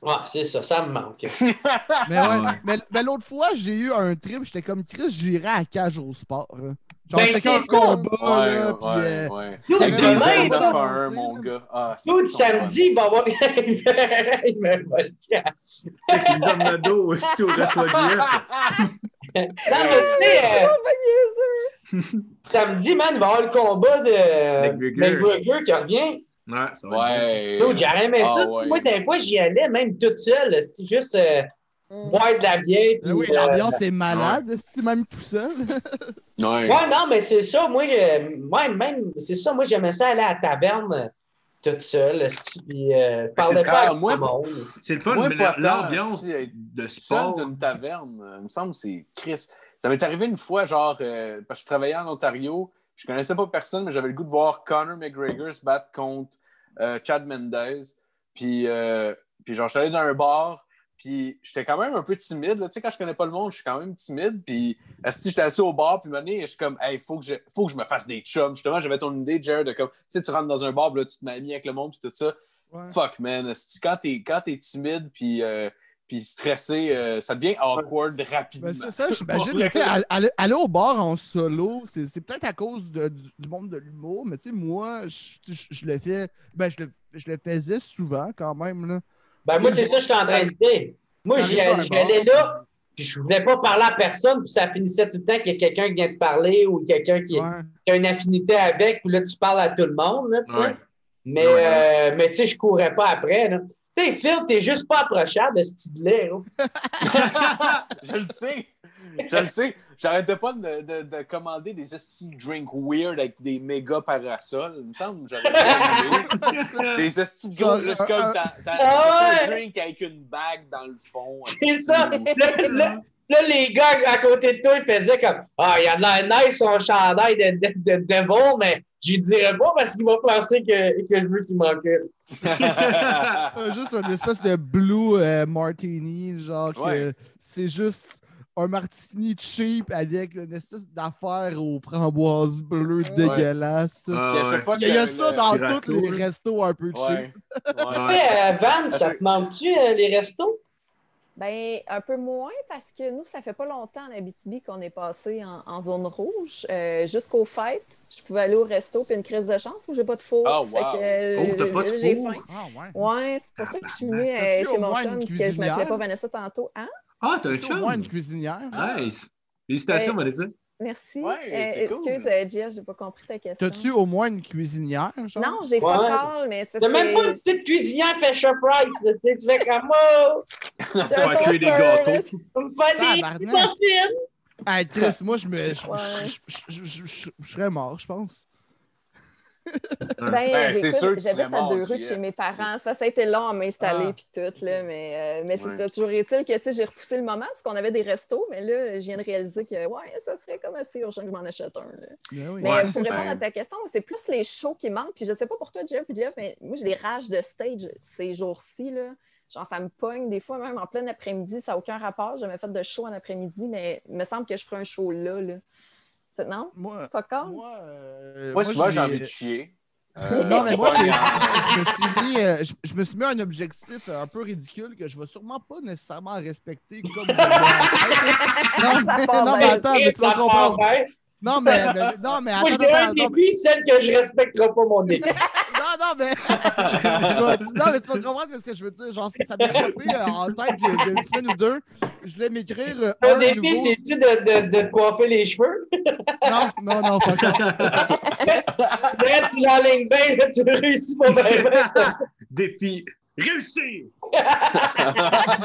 Ouais, c'est ça, ça me manque. Mais ouais, Ouais. mais, mais l'autre fois, j'ai eu un trip, j'étais comme Chris, j'irais à cage au sport. là. Genre, Ben, c'était c'est un ça. combat, Ouais, là, ouais, puis, euh, ouais. Nous, Avec demain, des de mon gars. Ah, samedi, il va avoir il me va le cash. C'est les hommes de dos aussi, au resto de. Non, mais tu sais, euh, samedi, man, il va y avoir le combat de. McGregor qui revient. Ouais, ça va être Ouais. Dude, j'aurais aimé ça. Ah, ouais. Moi, des fois, j'y allais, même toute seule. C'était juste euh, Mm. boire de la bière. Ben oui, puis, euh, l'ambiance est malade, c'est même tout seul. Ouais. Ouais, non, mais c'est ça. Moi, euh, moi, même, c'est ça. Moi, j'aimais ça aller à la taverne euh, toute seule. Puis, euh, parlais c'est pas moi- monde. C'est le fun, Moi, mais l'ambiance être de sport. d'une taverne, euh, il me semble que c'est Chris. Ça m'est arrivé une fois, genre, euh, parce que je travaillais en Ontario, je connaissais pas personne, mais j'avais le goût de voir Conor McGregor se battre contre euh, Chad Mendez. Puis, euh, puis genre, je suis allé dans un bar, puis j'étais quand même un peu timide. là. Tu sais, quand je connais pas le monde, je suis quand même timide. Puis, esti, j'étais assis au bar, puis année, je suis comme, hey, faut que, je, faut que je me fasse des chums. Justement, j'avais ton idée, Jared, de comme, tu sais, tu rentres dans un bar, puis là, tu te mets avec le monde, puis tout ça. Ouais. Fuck, man. Quand t'es, quand t'es timide, puis. euh, puis stressé, euh, ça devient awkward rapidement. Ben, c'est ça, j'imagine. Aller, aller au bar en solo, c'est c'est peut-être à cause de- du, du monde de l'humour, mais tu sais, moi, je, le fais. Ben, je le, je le faisais souvent quand même. Là. Ben, moi, c'est ça que je suis en train de dire. Moi, j'y T'arrives j'y dans un allais bar. là, puis je voulais pas parler à personne, puis ça finissait tout le temps qu'il y a quelqu'un qui vient te parler ou quelqu'un qui, Ouais. qui a une affinité avec, puis là, tu parles à tout le monde, là, tu sais. Ouais. Mais, Ouais. euh, mais tu sais, je courais pas après, là. Sais, Phil, t'es juste pas approchable de ce style-là, là. je le sais. Je le sais. J'arrêtais pas de, de- de commander des esti drink weird avec des méga parasols. Il me semble que j'aurais. Des esti de comme un- t'as Ah un drink avec une bague dans le fond. C'est ça. Là, là- là, les gars à côté de toi, ils faisaient comme Ah, il y a de l'air nice son chandail de, de, de, de Devil, mais je lui dirais pas parce qu'il va penser que, que je veux qu'il m'encule. Euh, juste une espèce de blue euh, martini, genre que Ouais. c'est juste un martini cheap avec une espèce d'affaire aux framboises bleues Ouais. dégueulasse. Ah, ouais. Il y a, il y a que ça le- dans tous les restos un peu cheap. Ouais. Euh, Van, ça te manque-tu, euh, les restos? Ben, un peu moins parce que nous, ça fait pas longtemps en Abitibi qu'on est passé en, en zone rouge. Euh, Jusqu'aux fêtes, je pouvais aller au resto puis une crise de chance où j'ai pas de four. Ah, wow. Fait que, euh, Oh, pas de j'ai four? faim. Ah ouais. Ouais, c'est pour ça que je suis venue euh, T'as-tu chez mon chum que je m'appelais pas Vanessa tantôt. Hein? Ah, t'as un T'as au moins une chum? cuisinière? Nice. Félicitations, Ouais. Vanessa. Merci. Ouais, Euh, c'est cool. excuse, euh, j'ai pas compris ta question. T'as-tu au moins une cuisinière? Genre? Non, j'ai Ouais. fuck all, mais c'est T'as même pas une petite cuisinière Fisher Price, là. Tu sais, tu fais comme un Faire cuire des gâteaux. me fait des. Hey, Chris, moi, je me. Je serais mort, je pense. Ben, Ben, c'est sûr que j'habite à deux rues de chez mes parents. Ça, ça a été long à m'installer Ah. puis tout, là, mais, euh, mais c'est Ouais. ça. Toujours est-il que j'ai repoussé le moment parce qu'on avait des restos, mais là, je viens de réaliser que ouais, ça serait comme assez urgent que je m'en achète un. là. Ben oui. Mais Ouais, pour répondre ça. à ta question, c'est plus les shows qui manquent. Puis je sais pas pour toi, Jeff, puis Jeff, mais moi, j'ai des rages de stage ces jours-ci. Là. Genre, ça me pogne des fois, même en plein après-midi. Ça n'a aucun rapport. J'ai jamais fait de show en après-midi, mais il me semble que je ferai un show là. là. C'est- Non? Moi, Pas quand? moi, euh, Moi, souvent, j'ai envie de chier. Euh, Non, mais moi, euh, je me suis mis, euh, je, je me suis mis un objectif un peu ridicule que je vais sûrement pas nécessairement respecter comme. Non, mais, non, mais attends, mais tu vas comprendre. Non, mais, mais- non, mais Moi, je attends, dirais un attends, défi, celle que je respecterai pas mon défi. non, non, mais. Non, mais tu vas comprendre ce que je veux dire. Genre, ça m'est chopé euh, en tête il y, a, une semaine ou deux. Je voulais m'écrire euh, Un un défi, nouveau. c'est-tu de, de, de te coiffer les cheveux? Non, non, non, pas encore. Là, tu l'enlignes bien, là, tu réussis pas bien. bien. Défi réussi!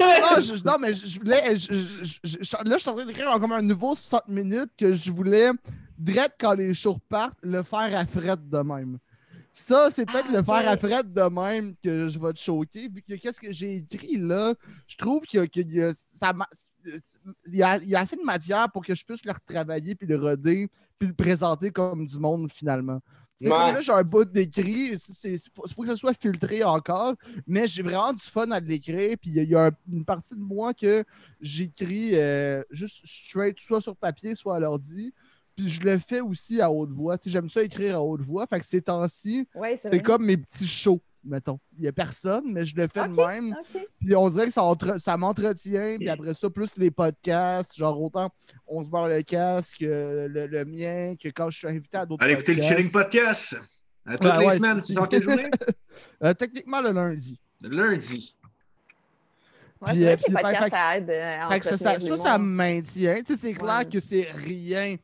Non, je- non, mais je, je voulais. je- je- je- je- là, je suis en train d'écrire comme un nouveau 60 minutes que je voulais, direct quand les shows partent, le faire à fret de même. Ça, c'est peut-être Ah, le faire à fret de même que je vais te choquer. Vu que qu'est-ce que j'ai écrit là, je trouve qu'il y a, qu'il y a- ça ma- il y a- il y a assez de matière pour que je puisse le retravailler, puis le roder, puis le présenter comme du monde finalement. Ouais. comme là, j'ai un bout d'écrit. C'est faut que ça soit filtré encore, mais j'ai vraiment du fun à l'écrire. Puis il y a, une partie de moi que j'écris euh, juste straight, soit sur papier, soit à l'ordi. Puis je le fais aussi à haute voix. Tu sais, J'aime ça écrire à haute voix. Fait que ces temps-ci, Ouais, c'est comme mes petits shows, mettons. Il n'y a personne, mais je le fais de même. Puis on dirait que ça, entre- ça m'entretient. Puis après ça, plus les podcasts, genre autant on se barre le casque, le, le mien, que quand je suis invité à d'autres Allez écouter le podcasts. Chilling Podcast. À toutes Ouais, les ouais, semaines. Tu sors quelle journée? Euh, techniquement le lundi. Le lundi. Ouais, Puis, c'est euh, vrai que puis, les fait- podcasts, fait ça aide euh, Fait ça, ça, entretenir ça, ça l'humour. me maintient. Tu sais, c'est clair Ouais. que c'est rien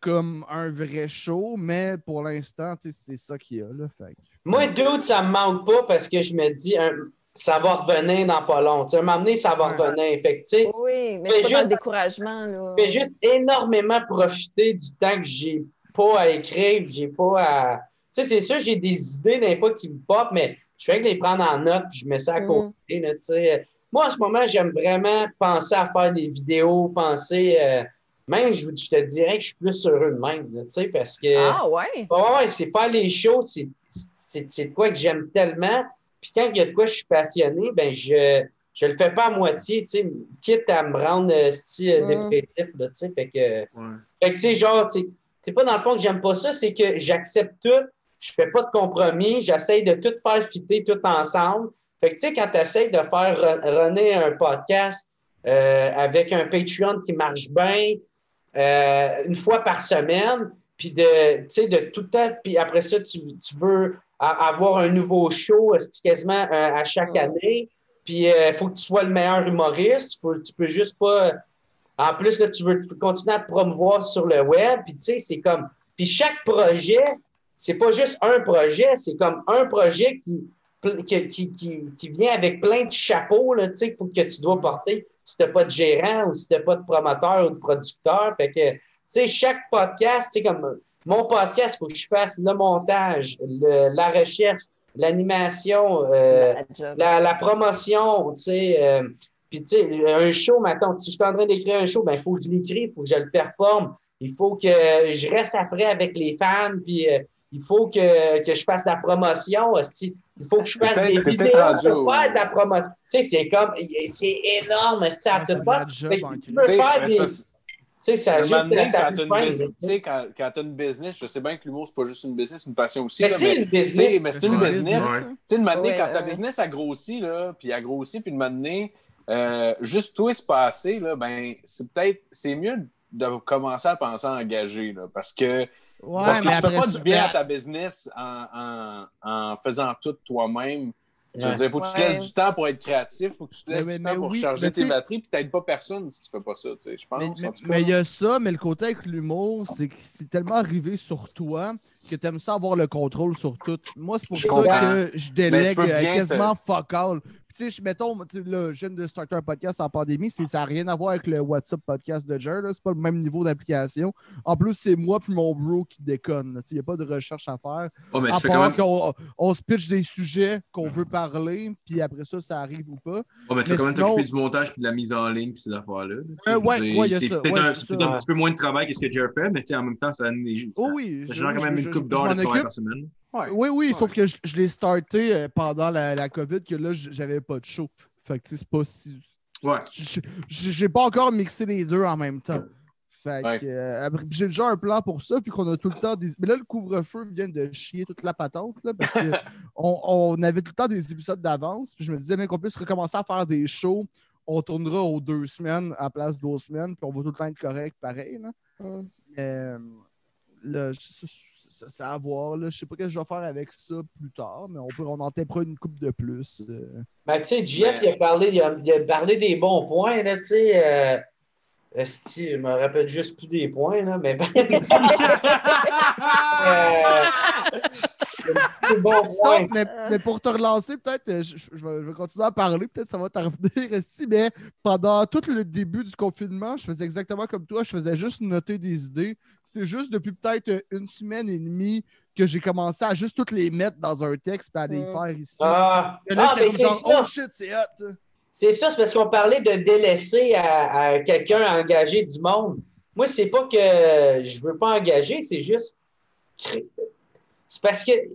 comme un vrai show, mais pour l'instant, c'est ça qu'il y a. Là, fait Moi, dude, ça me manque pas parce que je me dis, un- ça va revenir dans pas long. Tu sais, à un moment donné, ça va Ouais. revenir. Fait que, Oui, mais Fais c'est juste- découragement. Là. je fais juste énormément profiter du temps que j'ai pas à écrire, j'ai pas à. Tu sais, c'est sûr, j'ai des idées d'un fois qui me pop, mais je fais que les prendre en note puis je mets ça à Mhm. côté. là, tu sais. Moi, en ce moment, j'aime vraiment penser à faire des vidéos, penser. euh, même, je, vous- je te dirais que je suis plus heureux de même, tu sais, parce que. Ah, ouais. C'est faire les shows, c'est- c'est c'est de quoi que j'aime tellement. Puis quand il y a de quoi je suis passionné, ben je je le fais pas à moitié, tu sais, quitte à me rendre euh, style Mm. dépressif, là, tu sais, fait que, Ouais. fait que, tu sais, genre, tu sais, c'est pas dans le fond que j'aime pas ça, c'est que j'accepte tout, je fais pas de compromis, j'essaye de tout faire fitter tout ensemble. Fait que, tu sais, quand tu essaies de faire run- runner un podcast euh, avec un Patreon qui marche bien, euh, une fois par semaine, puis de, de tout le temps, puis après ça, tu, tu veux avoir un nouveau show euh, quasiment euh, à chaque année, puis il faut que tu sois le meilleur humoriste, tu, faut- tu peux juste pas... En plus, là, tu veux continuer à te promouvoir sur le web, puis tu sais, c'est comme... Puis chaque projet, c'est pas juste un projet, c'est comme un projet qui, qui, qui, qui, qui vient avec plein de chapeaux, là, tu sais, qu'il faut que tu dois porter si t'as pas de gérant ou si t'as pas de promoteur ou de producteur. Fait que, tu sais, chaque podcast, tu sais, comme mon podcast, il faut que je fasse le montage, le- la recherche, l'animation, euh, La job. la, la promotion, tu sais. euh, puis, tu sais, un show, maintenant, si je suis en train d'écrire un show, ben, il faut que je l'écris, il faut que je le performe. Il faut que je reste après avec les fans, puis euh, il faut que, que je fasse de la promotion. hostie. Il faut que je fasse des vidéos pour faire de la promotion. Tu sais, c'est comme, c'est énorme, à c'est tout en si tu sais, faire des... c'est Tu sais, ça quand tu sais, quand, quand t'as une business, je sais bien que l'humour, c'est pas juste une business, c'est une passion aussi. Mais c'est une business. mais c'est une business. Tu sais, une quand ta business a grossi, là, puis a grossi, puis une donné, euh, juste toi, c'est pas assez, là, ben, c'est peut-être, c'est mieux de commencer à penser à engager, là, parce que, Ouais, parce que mais tu fais pas ça- du bien à ta business en, en, en faisant tout toi-même. Je veux dire, faut que tu te laisses du temps pour être créatif, faut que tu te laisses Mais- du mais temps pour oui, charger tes batteries, puis t'aides pas personne si tu fais pas ça, tu sais, je pense. Mais- il y a ça, mais le côté avec l'humour, c'est que c'est tellement arrivé sur toi que tu aimes ça avoir le contrôle sur tout. Moi, c'est pour Je ça comprends. que je délègue euh, quasiment fuck all. Tu sais, je- mettons, tu sais, là, je viens de starter un podcast en pandémie, ça n'a rien à voir avec le WhatsApp podcast de Jer, c'est pas le même niveau d'application. En plus, c'est moi puis mon bro qui déconne. Il n'y a pas de recherche à faire. Oh, mais À part qu'on on se pitch des sujets qu'on veut parler, puis après ça, ça arrive ou pas. oh, mais tu fais quand même t'occuper du montage puis de la mise en ligne puis ces affaires-là. Euh, ouais, c'est peut-être ouais, un, ça. un petit peu moins de travail que ce que Jer fait, mais en même temps, ça, ça, Oh oui, ça quand même je- une coupe d'heures de travail par semaine. Ouais. Oui, oui, Ouais. sauf que je, je l'ai starté euh, pendant la, la COVID, que là, j'avais pas de show. Fait que, tu sais, c'est pas si. Ouais. J'ai pas encore mixé les deux en même temps. Fait Ouais. que, euh, j'ai déjà un plan pour ça, puis qu'on a tout le temps des. Mais là, le couvre-feu vient de chier toute la patente, là, parce que on, avait tout le temps des épisodes d'avance, puis je me disais, même qu'on puisse recommencer à faire des shows, on tournera aux deux semaines à place d'aux semaines, puis on va tout le temps être correct, pareil. Là. Mm. Euh, là, je- ça- à voir. Là. Je sais pas ce que je vais faire avec ça plus tard, mais on, peut, on en tapera une coupe de plus. euh. Ben, tu sais, JF, il, a parlé, il, a, il a parlé des bons points, là, tu sais. Euh, esti, je me rappelle juste plus des points, là, mais. euh, c'est bon point. mais, mais pour te relancer, peut-être, euh, je, je- je vais, continuer à parler, peut-être ça va t'en revenir ici, mais pendant tout le début du confinement, je faisais exactement comme toi, je faisais juste noter des idées. C'est juste depuis peut-être une semaine et demie que j'ai commencé à juste toutes les mettre dans un texte et à les Mm. faire ici. Ah, Et là, ah, j'étais mais comme c'est genre, ça. oh shit, c'est hot! C'est ça, c'est parce qu'on parlait de délaisser à, à quelqu'un à engager du monde. Moi, c'est pas que je veux pas engager, c'est juste. c'est parce que euh, euh,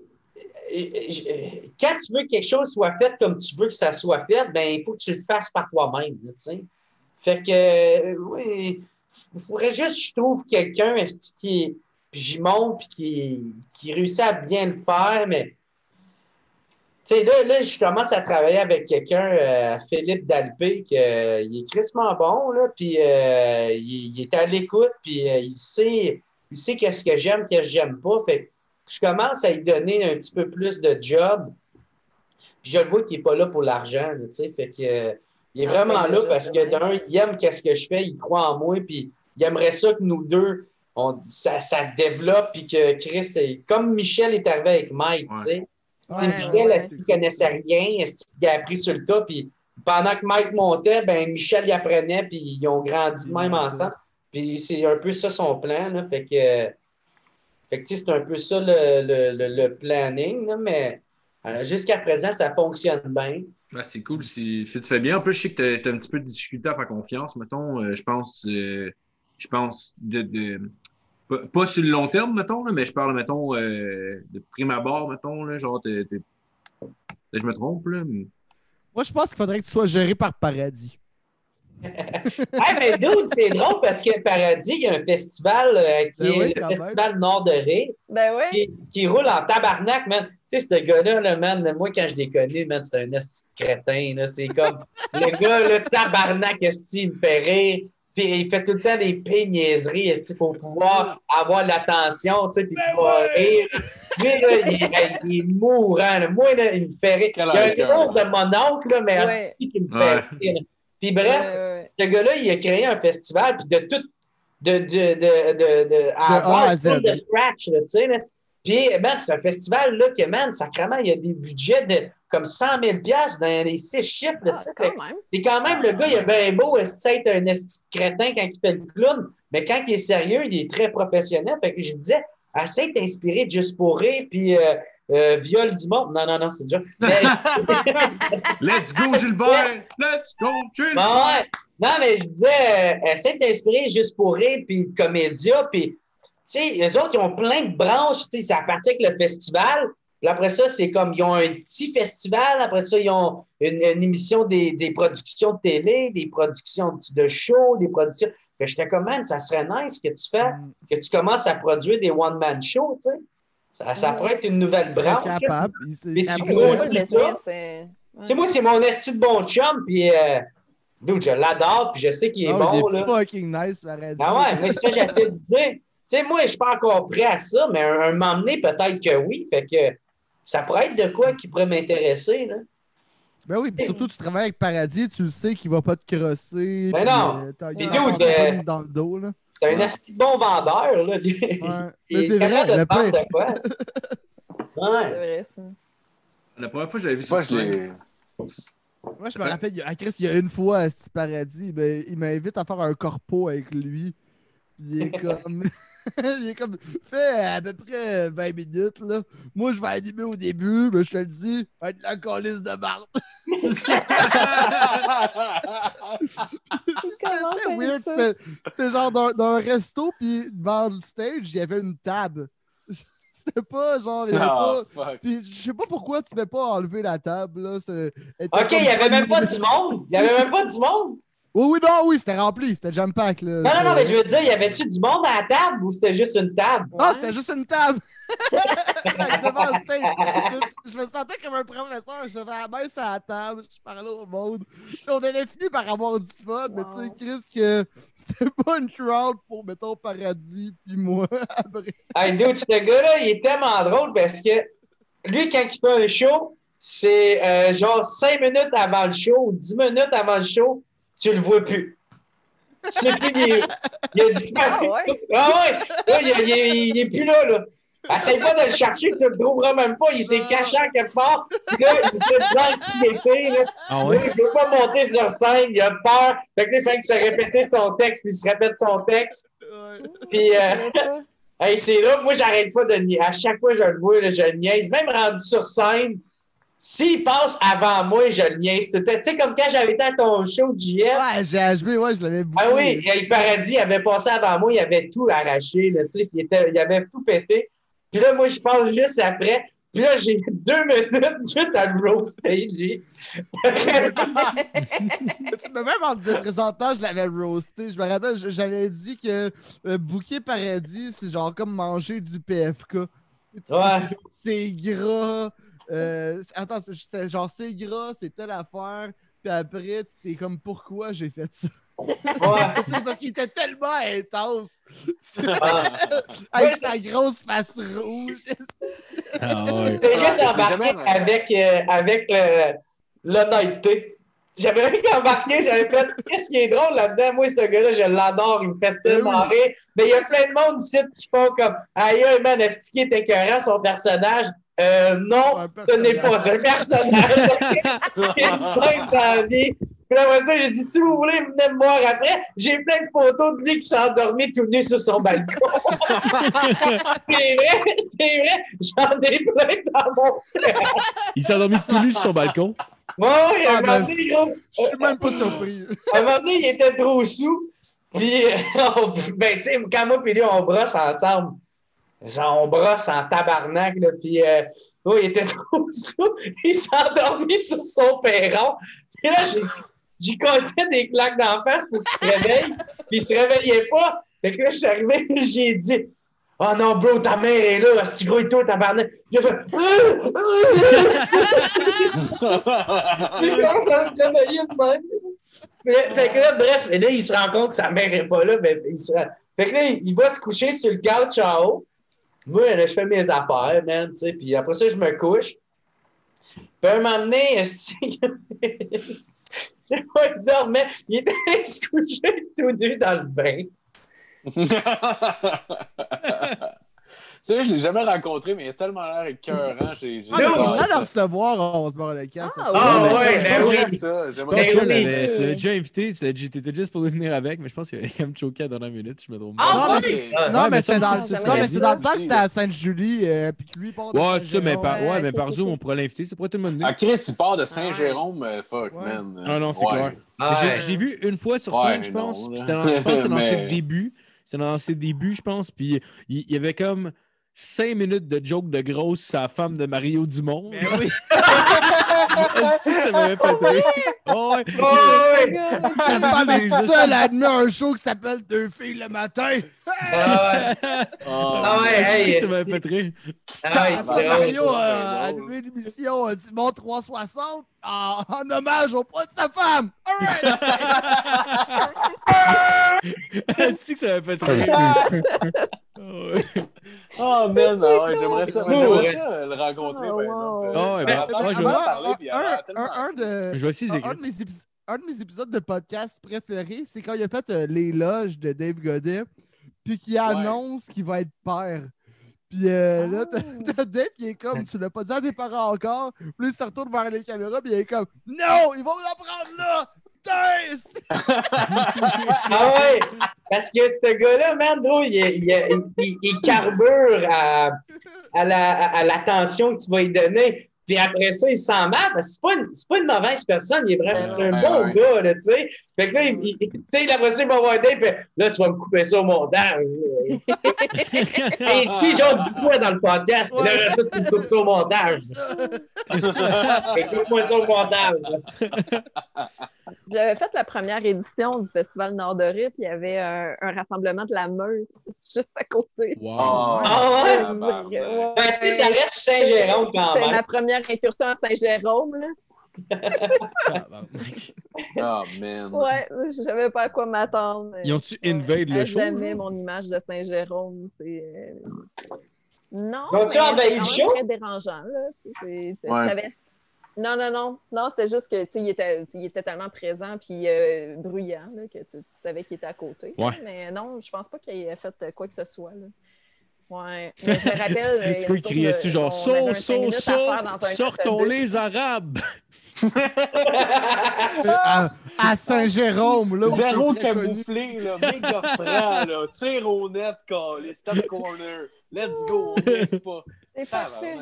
quand tu veux que quelque chose soit fait comme tu veux que ça soit fait, ben il faut que tu le fasses par toi-même. tu sais. Fait que, euh, oui, il faudrait juste, je trouve, quelqu'un qui, puis j'y monte, puis qui, qui réussit à bien le faire, mais tu sais, là, là, je commence à travailler avec quelqu'un, euh, Philippe Dalpé, qui euh, est crissement bon, là, puis euh, il, il est à l'écoute, puis euh, il sait, il sait qu'est-ce que j'aime, qu'est-ce que j'aime pas. Fait que je commence à lui donner un petit peu plus de job. Puis je le vois qu'il n'est pas là pour l'argent, tu sais. Fait que euh, il est Ah, vraiment là parce que d'un, il aime qu'est-ce que je fais, il croit en moi, puis il aimerait ça que nous deux, on, ça, ça développe, puis que Chris, est- comme Michel est arrivé avec Mike, Ouais. tu sais. Ouais, Michel, ouais. est-ce qu'il connaissait rien? Qu'il a appris sur le tas? Puis pendant que Mike montait, ben Michel y apprenait, puis ils ont grandi de même ensemble. Puis c'est un peu ça son plan. Là. Fait que, fait que tu sais, c'est un peu ça le, le, le, le planning. là, mais euh, jusqu'à présent, ça fonctionne bien. C'est cool. Si tu fais bien. En plus, je sais que tu as, un petit peu de difficulté à faire confiance. Mettons, euh, je pense, euh, je pense de, de pas, pas sur le long terme, mettons, là, mais je parle, mettons, euh, de prime abord, mettons, là, genre, t'es- t'es- je me trompe, là. mais- Moi, je pense qu'il faudrait que tu sois géré par Paradis. Hey, mais dude, c'est drôle parce que Paradis, il y a un festival euh, qui Ben est oui, le Festival Nord de Rire. Ben oui. qui, qui roule en tabarnak, man. Tu sais, ce gars-là, là, man, moi, quand je l'ai connu, man, c'est un esti crétin, là. C'est comme, le gars, le tabarnak, esti, il me fait rire. Puis il fait tout le temps des péniaiseries, esti, pour pouvoir avoir l'attention, tu sais, puis pouvoir rire. Lui, là, il, est- il est mourant, là. Moi, là, il me fait rire. Il y a un Scalaire, gros de mon oncle, là, mais Ouais. qui me fait Ouais. rire. Puis bref, Ouais, ouais. ce gars-là, il a créé un festival, puis de tout, de, de, de, de, de, à A à avoir Z. tout de scratch, tu sais, là. Puis, man, c'est un festival, là, que, man, sacrément, il y a des budgets de comme 100 000 dans les six chiffres, là, Ah, tu sais. quand même. Et quand même, le gars, il est bien beau, être un esti de crétin quand il fait le clown, mais quand il est sérieux, il est très professionnel. Fait que je disais, de t'inspirer de juste pour rire, puis euh, euh, viole du monde. Non, non, non, c'est déjà. Mais, Let's go, Gilbert! Let's go, Gilbert! Ouais. Non, mais je disais, euh, essaie de t'inspirer juste pour rire, puis de comédia, puis, tu sais, les autres, ils ont plein de branches, tu sais, ça partit avec le festival, puis après ça, c'est comme, ils ont un petit festival, après ça, ils ont une, une émission des, des productions de télé, des productions de shows, des productions. Que j'étais comme, man, ça serait nice que tu fais, Mm. que tu commences à produire des one-man shows, tu sais. Ça, ça pourrait être une nouvelle branche. capable. Mais tu c'est ça. Tu sais, moi, c'est mon esti de bon chum, puis, euh, dude, je l'adore, puis je sais qu'il est bon, il est là. fucking nice, Paradis. Ah ouais, mais c'est ça que j'essaie de dire. Tu sais, moi, je suis pas encore prêt à ça, mais un, un moment donné, peut-être que oui. Fait que ça pourrait être de quoi qui pourrait m'intéresser, là. Ben oui, puis surtout, tu travailles avec Paradis, tu le sais qu'il va pas te crosser. Ben puis, non. euh, Mais il dude, euh, dans le dos, là. C'est un Ouais. bon vendeur, là. lui. Ouais. Mais c'est vrai, de le vendre de quoi? C'est Ouais. vrai, ça. La première fois que je l'avais vu Moi, je. Moi, je me rappelle, il y a- à Chris, il y a une fois à paradis, ben, il m'invite à faire un corpo avec lui. Il est comme. il est comme. Fait à peu près 20 minutes, là. Moi, je vais animer au début, mais je te le dis, va être la colisse de marde. C'était weird. C'était genre dans, dans un resto, puis devant le stage, il y avait une table. C'était pas genre. Il y avait Ah, pas. fuck. Puis je sais pas pourquoi tu ne pas enlever la table, là. OK, il n'y avait même pas du monde. Il n'y avait même pas du monde. Oui, oui, non, oui, c'était rempli. C'était jam pack, là. Non, non, non, mais je veux dire, y avait-tu du monde à la table ou c'était juste une table? Ah, Ouais. c'était juste une table! Devant le stage. Je me, je me sentais comme un professeur. Je devais la main sur la table. Je parlais au monde. On avait fini par avoir du fun, mais tu sais. Chris, que c'était pas une crowd pour, mettons, Paradis, puis moi, après. Hey, dude, ce gars-là, il est tellement drôle parce que lui, quand il fait un show, c'est euh, genre 5 minutes avant le show ou 10 minutes avant le show, tu le vois plus. Tu sais plus, il, est- il a disparu. Ah ouais? Ah ouais! Là, il, il, est plus là, là. Essaye pas de le chercher, tu le trouveras même pas. Il s'est caché en quelque part. Puis là, il fait de l'anxiété, là. Ah Là, il veut pas monter sur scène, il a peur. Fait que là, il fait que se répéter son texte, puis il se répète son texte. Ouais. Puis, euh. Hey, c'est là, moi, j'arrête pas de niaiser. À chaque fois que je le vois, là, je le niaise. Même rendu sur scène, s'il passe avant moi, je le niaise tout le temps. Tu sais, comme quand j'avais été à ton show, JF. Ouais, j'ai HB, ouais, je l'avais bouclé. Ah oui, il Paradis, il avait passé avant moi, il avait tout arraché. Là, tu sais, il, était- il avait tout pété. Puis là, moi, je parle juste après. Puis là, j'ai deux minutes juste à le roaster. même en te présentant, je l'avais roasté. Je me rappelle, j'avais dit que euh, Bouquet Paradis, c'est genre comme manger du PFK. Ouais. C'est gras. Euh, c'est- attends, c'est- c'était genre c'est gras, c'est telle affaire. Puis après, tu t'es comme pourquoi j'ai fait ça? Ouais. C'est parce qu'il était tellement intense. Ah. Avec sa grosse face rouge. Ah ouais. J'ai juste j'ai embarqué avec, euh, avec euh, l'honnêteté. J'avais rien embarqué, j'avais fait qu'est-ce qui est drôle là-dedans? Moi, ce gars-là, je l'adore, il me fait tellement rire. Mais il y a plein de monde ici qui font comme Aïe, aïe, man, est-ce qu'il est écœurant son personnage? Euh, non, ce n'est pas un personnage. Il est plein dans la vie. Puis après ça, j'ai dit, si vous voulez, venez me voir après. J'ai plein de photos de lui qui s'est endormi tout nu sur son balcon. c'est vrai, c'est vrai. J'en ai plein dans mon cerf. Il s'est endormi tout nu sur son balcon. Ouais, ouais, à un Ah, moment ben, donné, gros, Je suis même pas surpris. à un moment donné, il était trop sous. Puis, on- ben, tu sais, quand moi et lui, on brosse ensemble. Genre, on brosse en tabarnak, là. Puis, euh, oh, il était trop sous. Il s'est endormi sur son perron. Puis là, j'ai, j'ai des claques d'en face pour qu'il se réveille. Puis, il se réveillait pas. Fait que là, je suis arrivé, j'ai dit, Oh non, bro, ta mère est là, ce gros et tout, tabarnak. Il a fait, Euh. Mais, fait que là, bref, et là, il se rend compte que sa mère n'est pas là, mais il se Fait que là, il va se coucher sur le couch en haut. Moi, là, je fais mes affaires, man, tu sais, puis après ça, je me couche. Puis à un moment donné, qu'il dormait. Il était allé se coucher tout nu dans le bain. Tu sais, je l'ai jamais rencontré, mais il a tellement l'air écœurant. J'ai, j'ai Ah, on hâte. va le recevoir, on se barre le casse. Ah, ça, ouais. Ah, ouais, ben oui. ça. Je J'aimerais pense que tu oui. l'avais tu l'avais déjà invité. T'étais juste pour venir avec, mais je pense qu'il avait quand même choqué à la dernière minute, si je me trompe pas. Ah, Non, mais Non, c'est dans, aussi, c'est non, mais c'est dans le temps que c'était à Sainte-Julie, euh, puis que lui part de Ouais, ça, mais par, Zoom, on pourrait l'inviter. Ça pourrait être une bonne idée. Ah, Chris, il part de Saint-Jérôme, euh, fuck, man. Ah non, c'est clair. Ah, J'ai- ouais. Je l'ai vu une fois sur scène, je pense. Je pense que c'est dans ses débuts. C'est dans ses débuts, je pense. Puis il y avait comme cinq minutes de joke de grosse sa femme de Mario Dumont. Ben oui. Ça m'avait fait rire? Oh, ouais. Ouais, ouais. Est seule à admettre un show qui s'appelle Deux filles le matin. Ah, ouais. Ah ouais, hey, que ça m'avait fait rire? Ah, ouais, Ah. Mario drôle, euh, a animé une émission euh, Dumont 360 en, en hommage au poids de sa femme. All right. Que ça m'avait fait rire? Ah. Oh, man, ah ouais, j'aimerais ça, j'aimerais euh, le rencontrer, par exemple. ouais, Ben, moi, je vais parler, puis il un, de, Je vais essayer de un, les un de mes épis- un de mes épisodes de podcast préférés, c'est quand il a fait euh, l'éloge de Dave Godet, puis qu'il annonce qu'il va être père. Puis euh, là, t'as- Ah. t'as Dave qui est comme, tu l'as pas dit à tes parents encore. Puis il se retourne vers les caméras, puis il est comme, non, ils vont l'apprendre là! Putain, Ah ouais, parce que ce gars-là, man, gros, il, il, il, il- il carbure à, à la- à- l'attention que tu vas lui donner. Puis après ça, il s'en parce que c'est pas, une- c'est pas une mauvaise personne, il est vraiment c'est un Ouais, bon ouais. gars, là, tu sais. Fait que là, il, il- tu sais, après ça, il va voir puis là, tu vas me couper ça au montage. Et puis, genre, dis quoi dans le podcast? Puis Là, là, tu me coupes ça au montage. Fait que coupe-moi ça au montage. J'avais fait la première édition du Festival Nord de Rip. Il y avait un, un rassemblement de la meute juste à côté. Wow. Ah ouais? tu sais, ça reste Saint-Jérôme quand C'était même. ma première incursion à Saint-Jérôme. Oh, man. Ouais, je savais pas à quoi m'attendre. Ils ont-tu invade le show? jamais mon image de Saint-Jérôme. C'est. euh, Non. Ont-tu mais envahi c'est le show? même très dérangeant. Là. C'est- c'est- Ouais. Non, non, non. Non, c'était juste que tu sais, il était, il était tellement présent puis euh, bruyant là, que tu, tu savais qu'il était à côté. Ouais. Mais non, je pense pas qu'il ait fait quoi que ce soit. Là. Ouais. Mais je me rappelle. euh, il autres, criait-tu euh, genre dans saut, un sortons les Arabes! à, à Saint-Jérôme, là Zéro camouflé, là, méga franc, là, tir au net, calé, stop corner, let's go, on laisse pas. C'est parfait.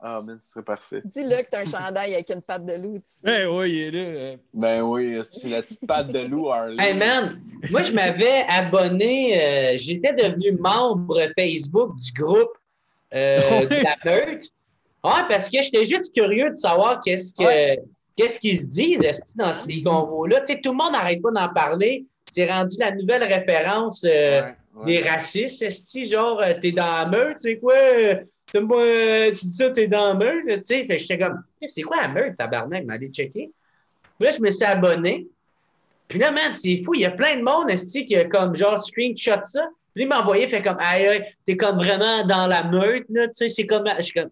Ah, man, ce serait parfait. Dis-le que t'as un chandail avec une patte de loup. Eh ouais, il est là. euh. Ben oui, c'est la petite patte de loup, Harley? Hey man, moi je m'avais abonné, euh, j'étais devenu membre Facebook du groupe euh, de la meute. Ouais, parce que j'étais juste curieux de savoir qu'est-ce que qu'est-ce qu'ils se disent dans ces convos-là? Tu sais, tout le monde n'arrête pas d'en parler. C'est rendu la nouvelle référence euh, Ouais, ouais. des racistes. Est-ce genre, t'es dans la meute, tu sais quoi? Euh, tu dis ça, t'es dans la meute, tu sais. Fait que j'étais comme, Hey, c'est quoi la meute, tabarnak? M'aller checker? Puis là, je me suis abonné. Puis là, man, c'est fou. Il y a plein de monde, esti, qui a comme genre screenshot ça? Puis il m'a envoyé, fait comme, aïe, aïe, t'es comme vraiment dans la meute, là. Tu sais, c'est comme, je suis comme,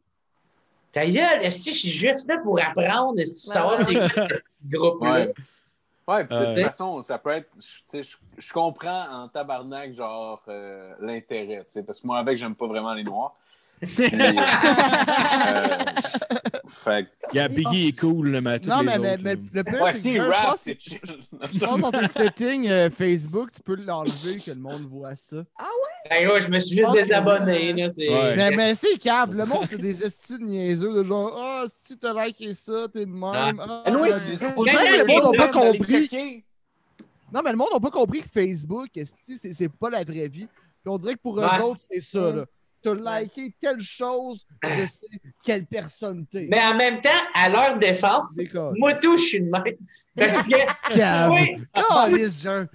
ta gueule, esti, je suis juste là pour apprendre, esti, savoir c'est quoi ce groupe-là? Ouais. Ouais, puis de Euh. toute façon, ça peut être. je- tu sais, Je, je comprends en tabarnak, genre, euh, l'intérêt. tu sais, Parce que moi, avec, j'aime pas vraiment les noirs. Puis, euh, fait que- Yeah, Biggie est cool, là, mais Non, mais, mais, le pire, Ouais, c'est que je rap, pense c'est que- chill. je pense dans tes settings euh, Facebook, tu peux l'enlever que le monde voit ça. Ben, ouais, je me suis juste désabonné, là. c'est- Ouais. Mais, mais c'est câble. Le monde, c'est des estimes niaiseux de genre, ah, si t'as liké ça, t'es de même. Ah, Anyway, euh, c'est on dirait que le c'est- monde n'a pas compris. Non, mais le monde n'a pas compris que Facebook, c'est c'est pas la vraie vie? Puis on dirait que pour eux Ouais. autres, c'est ça, là. T'as liké telle chose, je sais quelle personne t'es. Mais en même temps, à leur défense, moi tout, je suis de même. Parce que, oui,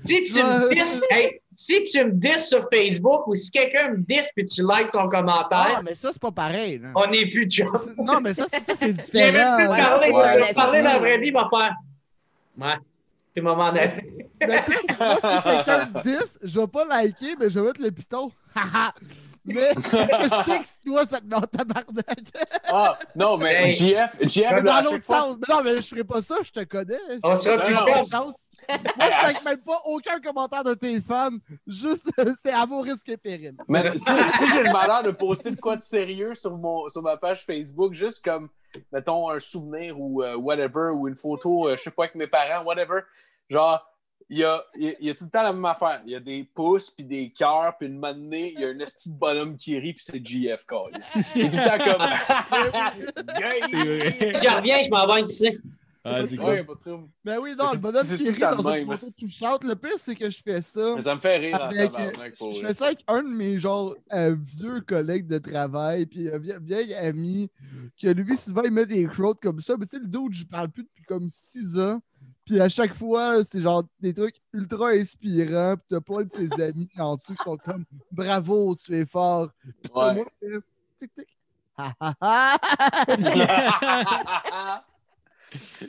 si tu me dis, hey, si tu me dis sur Facebook ou si quelqu'un me dit puis tu likes son Ah, commentaire, mais ça, c'est pas pareil. là. on n'est plus de. Non, mais ça, c'est ça, c'est différent. plus là. parler, va parler dans la vraie vie, va faire. Ouais, c'est le moment d'aller. Mais plus, moi, si quelqu'un me dit, je vais pas liker, mais je vais mettre le piton. Mais parce que je sais que toi, ça te met en tabarnak. Ah, non, mais Hey. JF, JF, Mais dans l'autre sens. Mais non, mais je ferai pas ça, je te connais. On sera plus chance. Moi, je like même pas aucun commentaire de tes fans. Juste, c'est à mon risque et péril. Mais si, si j'ai le malheur de poster de quoi de sérieux sur, mon, sur ma page Facebook, juste comme, mettons, un souvenir ou euh, whatever, ou une photo, euh, je sais pas, avec mes parents, whatever, genre, il y a, il y a- il y a tout le temps la même affaire. Il y a des pouces, puis des cœurs, puis une donné, il y a un esti de bonhomme qui rit, puis c'est JF, câlisse. C'est tout le temps comme... Je reviens, je m'en vais pisser. Ah, c'est Ouais, cool. pas trop. Mais oui, non, le bonhomme c'est qui rit dans le une photo c'est- touchante. Le pire, c'est que je fais ça. Mais ça me fait rire en pour je fais ça avec un de mes genre euh, vieux collègues de travail, puis un vie- vieil ami, que lui, souvent, il met des quotes comme ça. Mais tu sais, le dude, je parle plus depuis comme six ans. Puis à chaque fois, c'est genre des trucs ultra inspirants. Puis t'as plein de ses amis en dessous qui sont comme Bravo, tu es fort. Puis Ouais. moi, tic tic. Ha ha ha!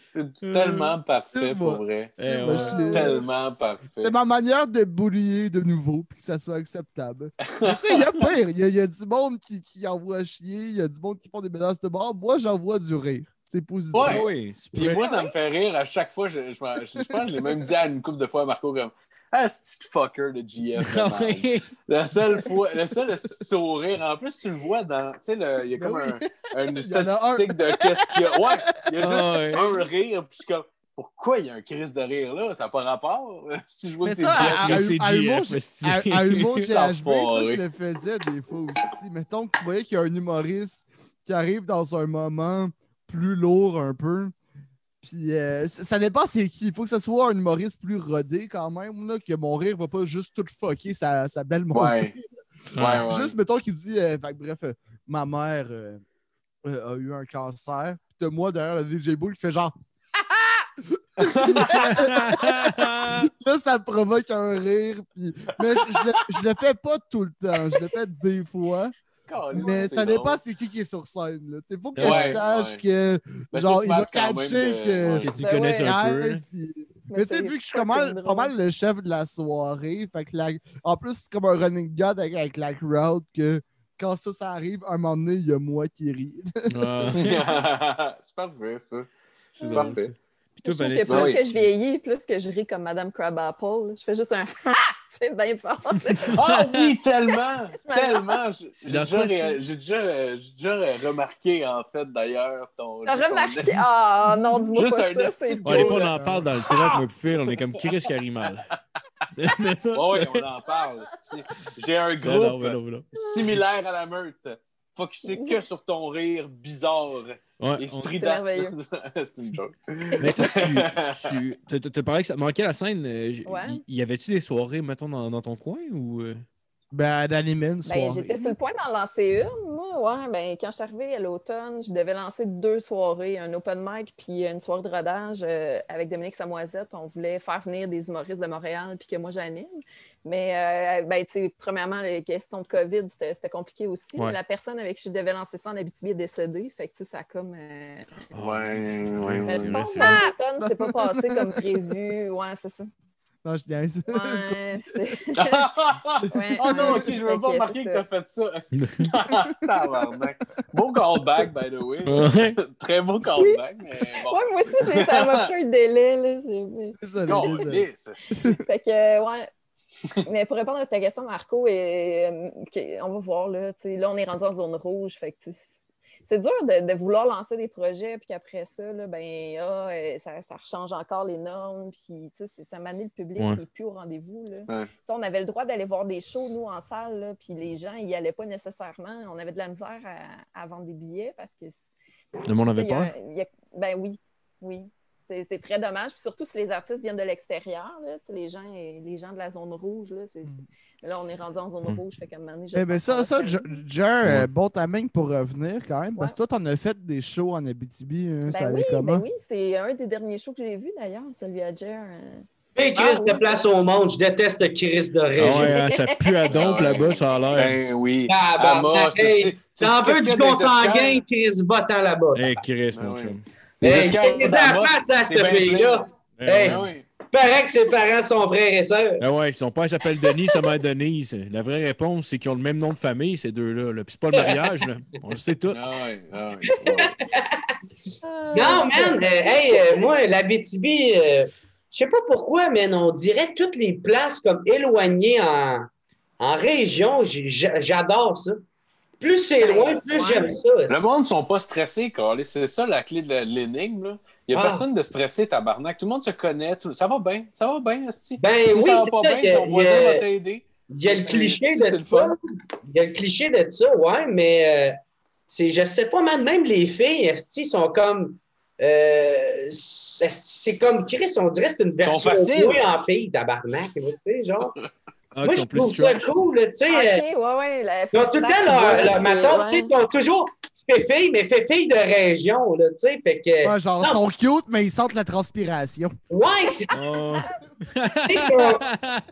c'est tellement parfait, pour vrai. Eh, ouais. suis- Tellement parfait. C'est ma manière de boulier de nouveau, puis que ça soit acceptable. Tu sais, il y a pire. Il y, y a du monde qui, qui envoie chier, il y a du monde qui font des menaces de mort. Moi, j'envoie du rire. C'est positif. Ouais. Ah oui, c'est Puis moi, ça me fait rire à chaque fois. Je, je, je, je pense que je l'ai même dit à une couple de fois à Marco comme Ah, c'est fucker de GF. La seule fois, le seul sourire. En plus, tu le vois dans. Tu sais, le- il y a comme Ben un, une statistique de qu'est-ce qu'il y a. Ouais, il y a juste Ah un rire. Puis je suis comme Pourquoi il y a un crise de rire là? Ça n'a pas rapport. Si je vois Mais que c'est à- Mais c'est à Humour, GF, esti. À, à Humour GHB, ça, je le faisais des fois aussi. Mettons que tu voyais qu'il y a un humoriste qui arrive dans un moment plus lourd un peu. Puis euh, ça dépend c'est qui. Il faut que ce soit un humoriste plus rodé quand même, là, que mon rire va pas juste tout fucker sa, sa belle montée. Ouais. Juste, mettons qu'il dit, euh, fait bref, euh, ma mère euh, a eu un cancer. Puis moi derrière le DJ Bull qui fait genre, là, ça provoque un rire. Puis... Mais je, je je le fais pas tout le temps. Je le fais des fois. Mais ça dépend c'est qui qui est sur scène. Là. T'sais, faut que Ouais, je sache ouais. que Mais genre, il va catcher de- que- tu Ben ouais. un peu. Puis- Mais tu sais, c'est vu que je suis pas mal, pas mal le chef de la soirée, fait que la- en plus, c'est comme un running god avec, avec la crowd que quand ça, ça arrive, un moment donné, il y a moi qui ris. Ah, c'est parfait, ça. c'est parfait. ça. Puis Je toi, trouve que Vanessa, plus oui. que je vieillis, plus que je ris comme Madame Crabapple. Je fais juste un Ha! C'est bien fort. Ah oui, tellement! Tellement! J'ai déjà, déjà, euh, j'ai déjà remarqué, en fait, d'ailleurs, ton. T'as ton remarqué? Ah non, dis-moi Juste pas un ça. C'est Ouais, on en parle dans le moi, Phil, on est comme Chris qui arrive mal. Ouais, ouais, on en parle. J'ai un Non, non, groupe non, non. similaire à la meute. Focusé que sur ton rire bizarre Ouais, et strident. C'est une joke. Mais toi, tu, t'as parlé que ça te manquait la scène. euh, Ouais. y, y avait-tu des soirées, mettons, dans, dans ton coin ou. euh? Ben, d'animer une Ben, soirée. j'étais sur le point d'en lancer une, moi. Ouais, ben, quand je suis arrivée à l'automne, je devais lancer deux soirées, un open mic puis une soirée de rodage euh, avec Dominique Samoisette. On voulait faire venir des humoristes de Montréal puis que moi j'anime. Mais, euh, ben, tu sais, premièrement, les questions de COVID, c'était compliqué aussi. Ouais. La personne avec qui je devais lancer ça en Abitibi est décédée. Fait que, tu sais, ça a comme. euh, Ouais, ouais, mais ouais. je pense c'est- que l'automne, c'est pas passé comme prévu. Ouais, c'est ça. Non, je niaise. Ouais, oh non, ok, je veux pas que remarquer que t'as fait ça. Beau callback, by the way. Ouais. Très beau callback, mais bon. Ouais, moi aussi, j'ai- ça m'a pris un délai. Là. Non. Fait que, euh, ouais. Mais pour répondre à ta question, Marco, et, euh, on va voir. Là, là, on est rendu en zone rouge. Fait que, c'est dur de, de vouloir lancer des projets, puis qu'après ça, là, ben, ah, euh, ça, ça rechange encore les normes. Puis, tu sais, c'est- ça manie le public Ouais. qui n'est plus au rendez-vous. là. Ouais. On avait le droit d'aller voir des shows, nous, en salle, là, puis les gens n'y allaient pas nécessairement. On avait de la misère à, à vendre des billets parce que Le monde avait il y a peur? y a- ben oui, oui. C'est c'est très dommage. Puis surtout si les artistes viennent de l'extérieur, les gens, les gens de la zone rouge, là, c'est- c'est- là, on est rendu en zone Mm. rouge. Fait qu'à un moment donné, Eh ben ça, ça, Jer, Jer, euh, bon timing pour revenir quand même, parce Ouais. que toi, t'en as fait des shows en Abitibi, hein, ça Ben allait oui, comment? ben oui, c'est un des derniers shows que j'ai vu d'ailleurs, celui à Jer. euh. Hey, Chris Ah, oui. de place au monde, je déteste Chris de Ah région. ouais, hein, ça pue à dompe là-bas, ça a l'air. Ben oui. Ah, bah, hey, c'est- c'est- T'en c'est- veux c'est du consanguin, Chris, va-t'en là-bas. Hey, Chris, mon oui. chum. Les Hey, escales les d'Amos, enfants, ça, c'est ce bien pays-là? Ben Hey. oui. Paraît que ses parents sont frères et sœurs. Ben ouais, son père s'appelle Denis, sa mère Denise. La vraie réponse, c'est qu'ils ont le même nom de famille, ces deux-là. là. Puis c'est pas le mariage, là. On le sait tout. Ah ouais, ah ouais, ah. Non, man, euh, hey, euh, moi, la BTB, je sais pas pourquoi, mais on dirait toutes les places comme éloignées en, en région, j'adore ça. Plus c'est Ben, loin, plus ouais. j'aime ça. Le monde ne sont pas stressés, Carly. C'est ça la clé de l'énigme. là. Il n'y a Ah. personne de stressé, tabarnak. Tout le monde se connaît. tout- Ça va bien. Ça va bien, Asti. Ben si oui, ça va pas ça, il y bien, a- ton il y voisin a- va t'aider. Il y a le cliché c'est de le ça. fun. Il y a le cliché de ça, ouais, mais euh, c'est, je sais pas, man, même les filles, esti, sont comme. euh, c'est comme Chris, on dirait que c'est une version en fille, tabarnak. Tu sais, genre. Ah, Moi, je trouve ça trash. cool, là, tu sais. Ah, euh, ok, ouais, ouais. la- Ils ont tout le temps leur, tu sais, ils ont toujours fait fille, mais fait fille de région, là, tu sais, fait que. Ouais, genre, ils sont cute, mais ils sentent la transpiration. Ouais, c'est, tu sais, ils sont-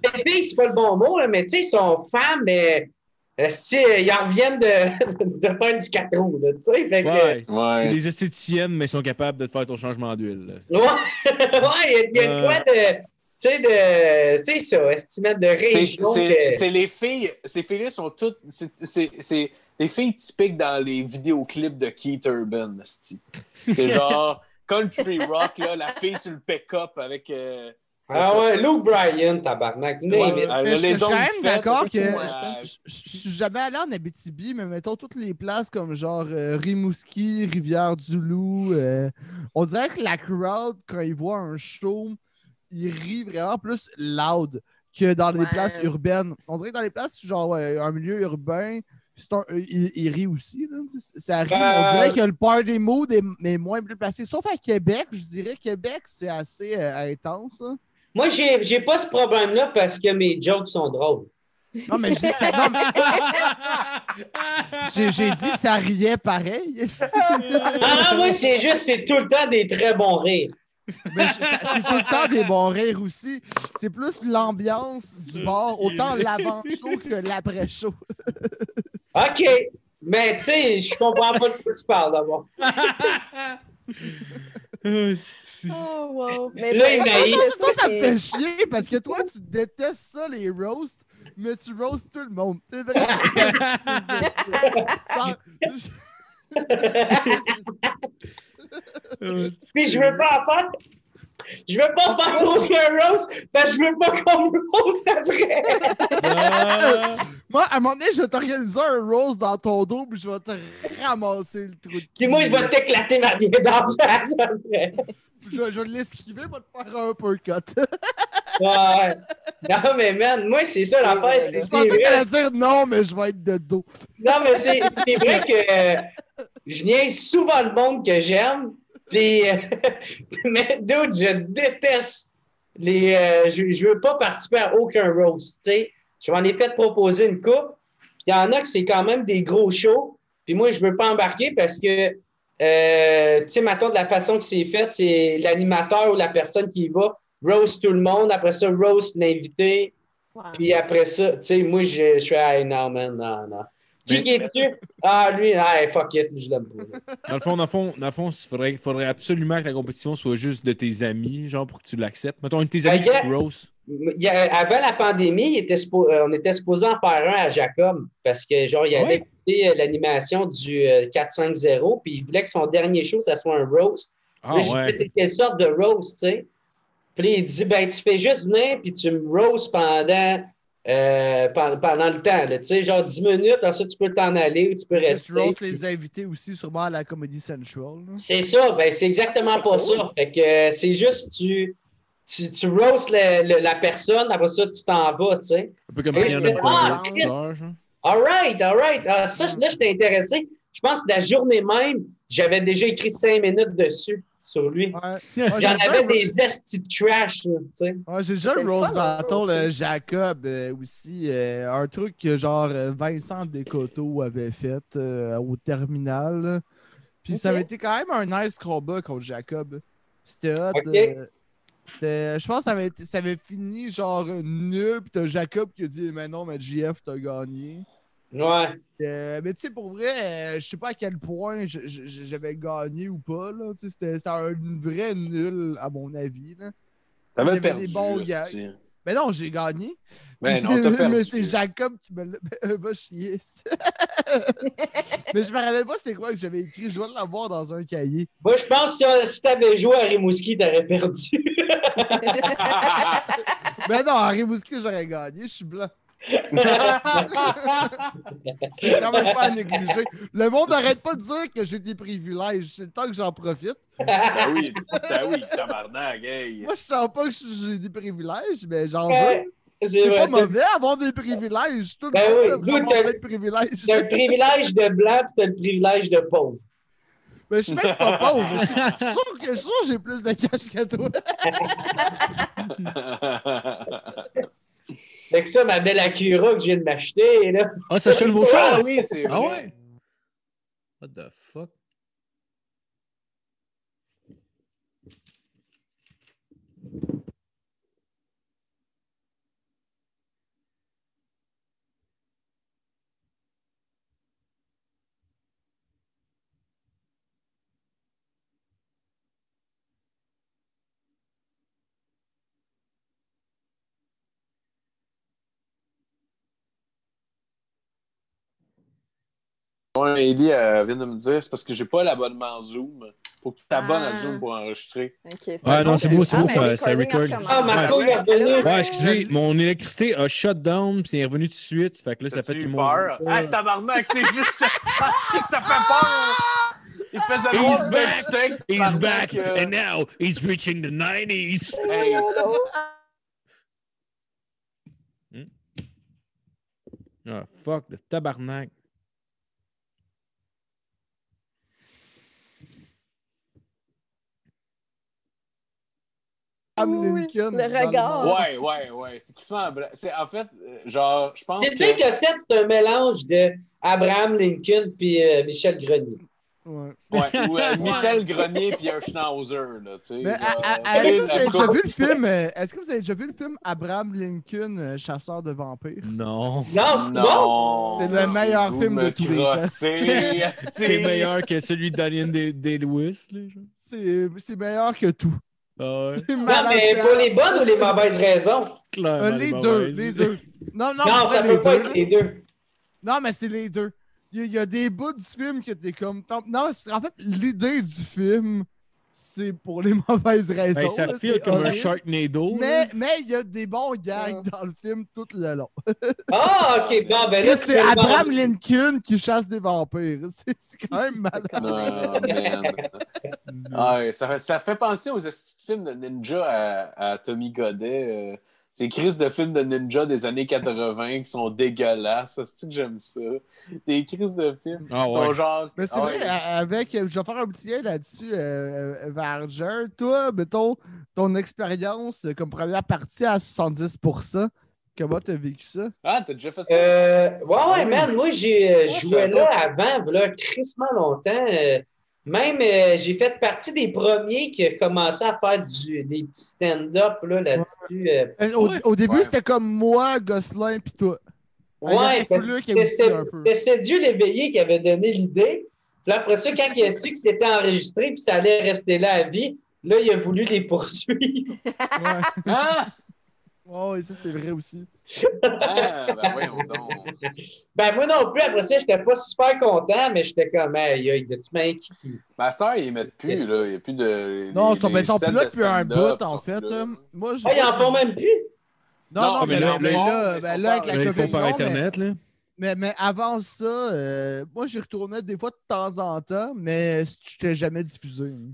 fait fille, c'est pas le bon mot, là, mais tu sais, ils sont femmes, mais. euh, si, euh, ils en reviennent de, de faire du 4 roues, là, tu sais, fait que. Ouais. C'est des esthéticiennes, mais ils sont capables de te faire ton changement d'huile. Ouais, ouais, il y a, il y a Euh. quoi de. Tu sais, de. C'est ça, estimate de région. C'est que- les filles. Ces filles-là sont toutes. c'est- C'est c'est les filles typiques dans les vidéoclips de Keith Urban. C'est genre country rock, là, la fille sur le pick-up avec. euh, Ah ouais, Luke Bryan, tabarnak. Ouais, Mais je- suis quand même d'accord que- ouais. Je je suis jamais allé en Abitibi, mais mettons toutes les places comme genre euh, Rimouski, Rivière-du-Loup. euh, on dirait que la crowd, quand ils voient un show, ils rient vraiment plus loud que dans les Ouais. places urbaines. On dirait que dans les places, genre ouais, un milieu urbain, un- euh, ils rient aussi. là. Ça arrive, Ben- on dirait que le party mood est, est moins bien placé. Sauf à Québec, je dirais Québec, c'est assez euh, intense. hein. Moi, j'ai j'ai pas ce problème-là parce que mes jokes sont drôles. Non, mais je dis que ça- non, mais j'ai j'ai dit que ça riait pareil. Ah non, moi, c'est juste, c'est tout le temps des très bons rires. Mais je- ça- c'est tout le temps des bons rires aussi. C'est plus l'ambiance du bar, autant l'avant-show que l'après-show. OK. Mais tu sais, je comprends pas de quoi tu parles d'abord. Oh, wow. Mais Là, ben, que toi, ça me c'est- fait chier parce que toi, tu détestes ça, les roasts, mais tu roastes tout le monde. C'est vrai. Genre, Puis je veux pas en faire. Je veux pas faire aucun roast parce que je veux pas qu'on me roast après. Ah. Moi, à un moment donné, je vais t'organiser un roast dans ton dos, puis je vais te ramasser le trou de Puis moi, je vais t'éclater ma bière dans la face après. Je, vais- je vais l'esquiver, je vais te faire un uppercut. Ouais. Non, mais man, moi, c'est ça l'affaire. C'est Je pensais qu'elle allait dire non, mais je vais être de dos. Non, mais c'est c'est vrai que euh, je niaise souvent le monde que j'aime. Puis, euh, mais d'autres, je déteste les. euh, je, je veux pas participer à aucun roast, tu sais. Je m'en ai fait proposer une coupe. Puis il y en a que c'est quand même des gros shows. Puis moi, je veux pas embarquer parce que, euh, tu sais, maintenant, de la façon que c'est fait, c'est l'animateur ou la personne qui y va, roast tout le monde. Après ça, roast l'invité. Puis après ça, tu sais, moi, je, je suis, ah, non, man, non, non. Qui Mais- est dessus? Ah, lui, ah, fuck it, je l'aime pas. Dans le fond, dans le fond, dans le fond, il faudrait, faudrait absolument que la compétition soit juste de tes amis, genre pour que tu l'acceptes. Mettons, un de tes amis qui avant la pandémie, il était suppo- euh, on était supposé en faire un à Jacob parce que, genre, il Ah avait écouté euh, l'animation du euh, 4-5-0 puis il voulait que son dernier show, ça soit un roast. Ah Là, je ouais. c'est quelle sorte de roast, tu sais? Puis il dit, ben, tu fais juste venir, puis tu me roast pendant, euh, pendant, pendant le temps, tu sais, genre 10 minutes, ensuite tu peux t'en aller ou tu peux Tu rester. roast les invités aussi, sûrement à la Comedy Central. C'est ça, ben, c'est exactement pas ça. Fait que euh, c'est juste, tu, tu, tu roast le- le- la personne, après ça, tu t'en vas, tu sais. Un peu comme je fais, ah. All right, all right. Ah, ça, là, j'étais intéressé. Je pense que la journée même, j'avais déjà écrit cinq minutes dessus, sur lui. Ouais. Ouais, j'ai J'en déjà- avais des estis de trash, tu sais. Ouais, j'ai déjà le le Rose fun, Battle, hein, euh. Jacob euh, aussi. euh, un truc que genre euh, Vincent Descoteaux avait fait euh, au terminal. Puis ça avait été quand même un nice combat contre Jacob. C'était hot. Euh, je pense que ça avait, été- ça avait fini genre nul. Puis t'as Jacob qui a dit Mais non, mais JF, t'as gagné. Ouais. Euh, mais tu sais, pour vrai, euh, je sais pas à quel point j'avais gagné ou pas. là. Tu sais, C'était c'était un vrai nul, à mon avis. T'avais perdu. des bons gars. Mais non, j'ai gagné. Ben non, t'as perdu. mais c'est Jacob qui me l'a va chier. mais je me rappelle pas c'est quoi que j'avais écrit. Je dois l'avoir dans un cahier. Moi, je pense que si, t'avais joué à Rimouski, t'aurais perdu. Mais non, Henri Rimouski, j'aurais gagné. Je suis blanc. C'est quand même pas à négliger. Le monde n'arrête pas de dire que j'ai des privilèges. C'est le temps que j'en profite. Ben oui, ben oui, tabarnak, hey. Moi, je sens pas que j'ai des privilèges, mais j'en veux. C'est pas mauvais avoir des privilèges. Tout le Ben monde oui, devrait nous, avoir t'as- plein de privilèges. T'as le privilège de blanc puis t'as le privilège de pauvre. Mais je suis même pas pauvre. Je suis sûr que je suis sûr que j'ai plus de cash que toi. Fait que ça, ma belle Acura que je viens de m'acheter, là. Ah, ça achète vos Ah chars? oui, c'est Ah vrai. ouais? What the fuck? Ouais, Ellie euh, vient de me dire, c'est parce que j'ai pas l'abonnement Zoom. Faut que tu t'abonnes à Ah. Zoom pour enregistrer. Ah, non, c'est beau, c'est ah, beau, mais ça- ça record. Ah, Marco, Ouais, il revenu. allô? Ouais, excusez, mon électricité a shut down, puis c'est revenu tout de suite. Fait que là, ça fait que eu mon. peur? Hey, tabarnak, c'est juste. Ah, c'est que ça fait peur! Il faisait He's back! de sec. He's tabarnak, back, euh, and now he's reaching the 90s. hey, Ah, fuck, le tabarnak. Abraham Oui, Lincoln. le regard. monde. Ouais, ouais, ouais. C'est blanc. C'est en fait, euh, genre, je pense C'est sûr que. que 7, c'est un mélange de Abraham Lincoln puis euh, Michel Grenier. Ouais. Ouais, ou euh, Michel Grenier puis un Schnauzer, là, tu sais. Est-ce que vous avez déjà vu le film euh, Est-ce que vous avez déjà vu le film Abraham Lincoln, chasseur de vampires? Non. Non, c'est bon? Non! C'est le meilleur Vous film de tous les temps. C'est meilleur que celui de Daniel Day- Day-Lewis, c'est meilleur que tout. Ah ouais, C'est Non, malade, mais pour les bonnes ou les mauvaises raisons? clairement. Euh, les deux, mauvaises. les deux. Non, non, ça les peut pas deux. être les deux. Non, mais c'est les deux. Il y, a- il y a des bouts du film que t'es comme. tant- Non, c'est- en fait, l'idée du film, c'est pour les mauvaises raisons. Ben, ça là, file comme un. Sharknado. Mais mais il y a des bons gags dans le film tout le long. Ah, OK. Bon, ben là, c'est Abraham. Lincoln qui chasse des vampires. C'est quand même malade. Ah, ouais, ça, fait- ça fait penser aux films de ninja à, à Tommy Godet. euh, ces crises de films de ninja des années 80 qui sont dégueulasses. C'est que j'aime ça? Des crises de films Ah qui sont genre. Mais c'est ah vrai, ouais. avec, je vais faire un petit lien là-dessus, euh, euh, Varger. Toi, mettons, ton expérience euh, comme première partie à 70%, Comment t'as vécu ça? Ah, t'as déjà fait ça? Euh, ouais, ouais, man, moi, j'ai euh, Ouais, savais là avant, là, crissement longtemps. euh, même, euh, j'ai fait partie des premiers qui ont commencé à faire du, des petits stand-up là, là-dessus. euh. Euh, Au, début, Ouais. c'était comme moi, Gosselin, puis toi. Ouais, c'était Dieu l'éveillé qui avait donné l'idée. Puis là, après ça, quand il a su que c'était enregistré puis ça allait rester là à vie, là, il a voulu les poursuivre. Ouais. Ah! Ouais, ouais, ça, c'est vrai aussi. Ah, ben voyons donc. Ben, moi non plus, après ça, j'étais pas super content, mais j'étais comme, hey, hey, de toute manière, qui- Master, ils mettent plus, là. Il n'y a plus de. Non, ils sont, ben, sont plus là de depuis un bout, en fait. Moi, Ah, ils en font même plus. Non, Non, non, mais mais là, mais là, ben là, avec la ils COVID, font par non, mais- Internet, là. Mais, mais avant ça, euh, moi, j'y retournais des fois de temps en temps, mais je t'ai jamais diffusé. hein.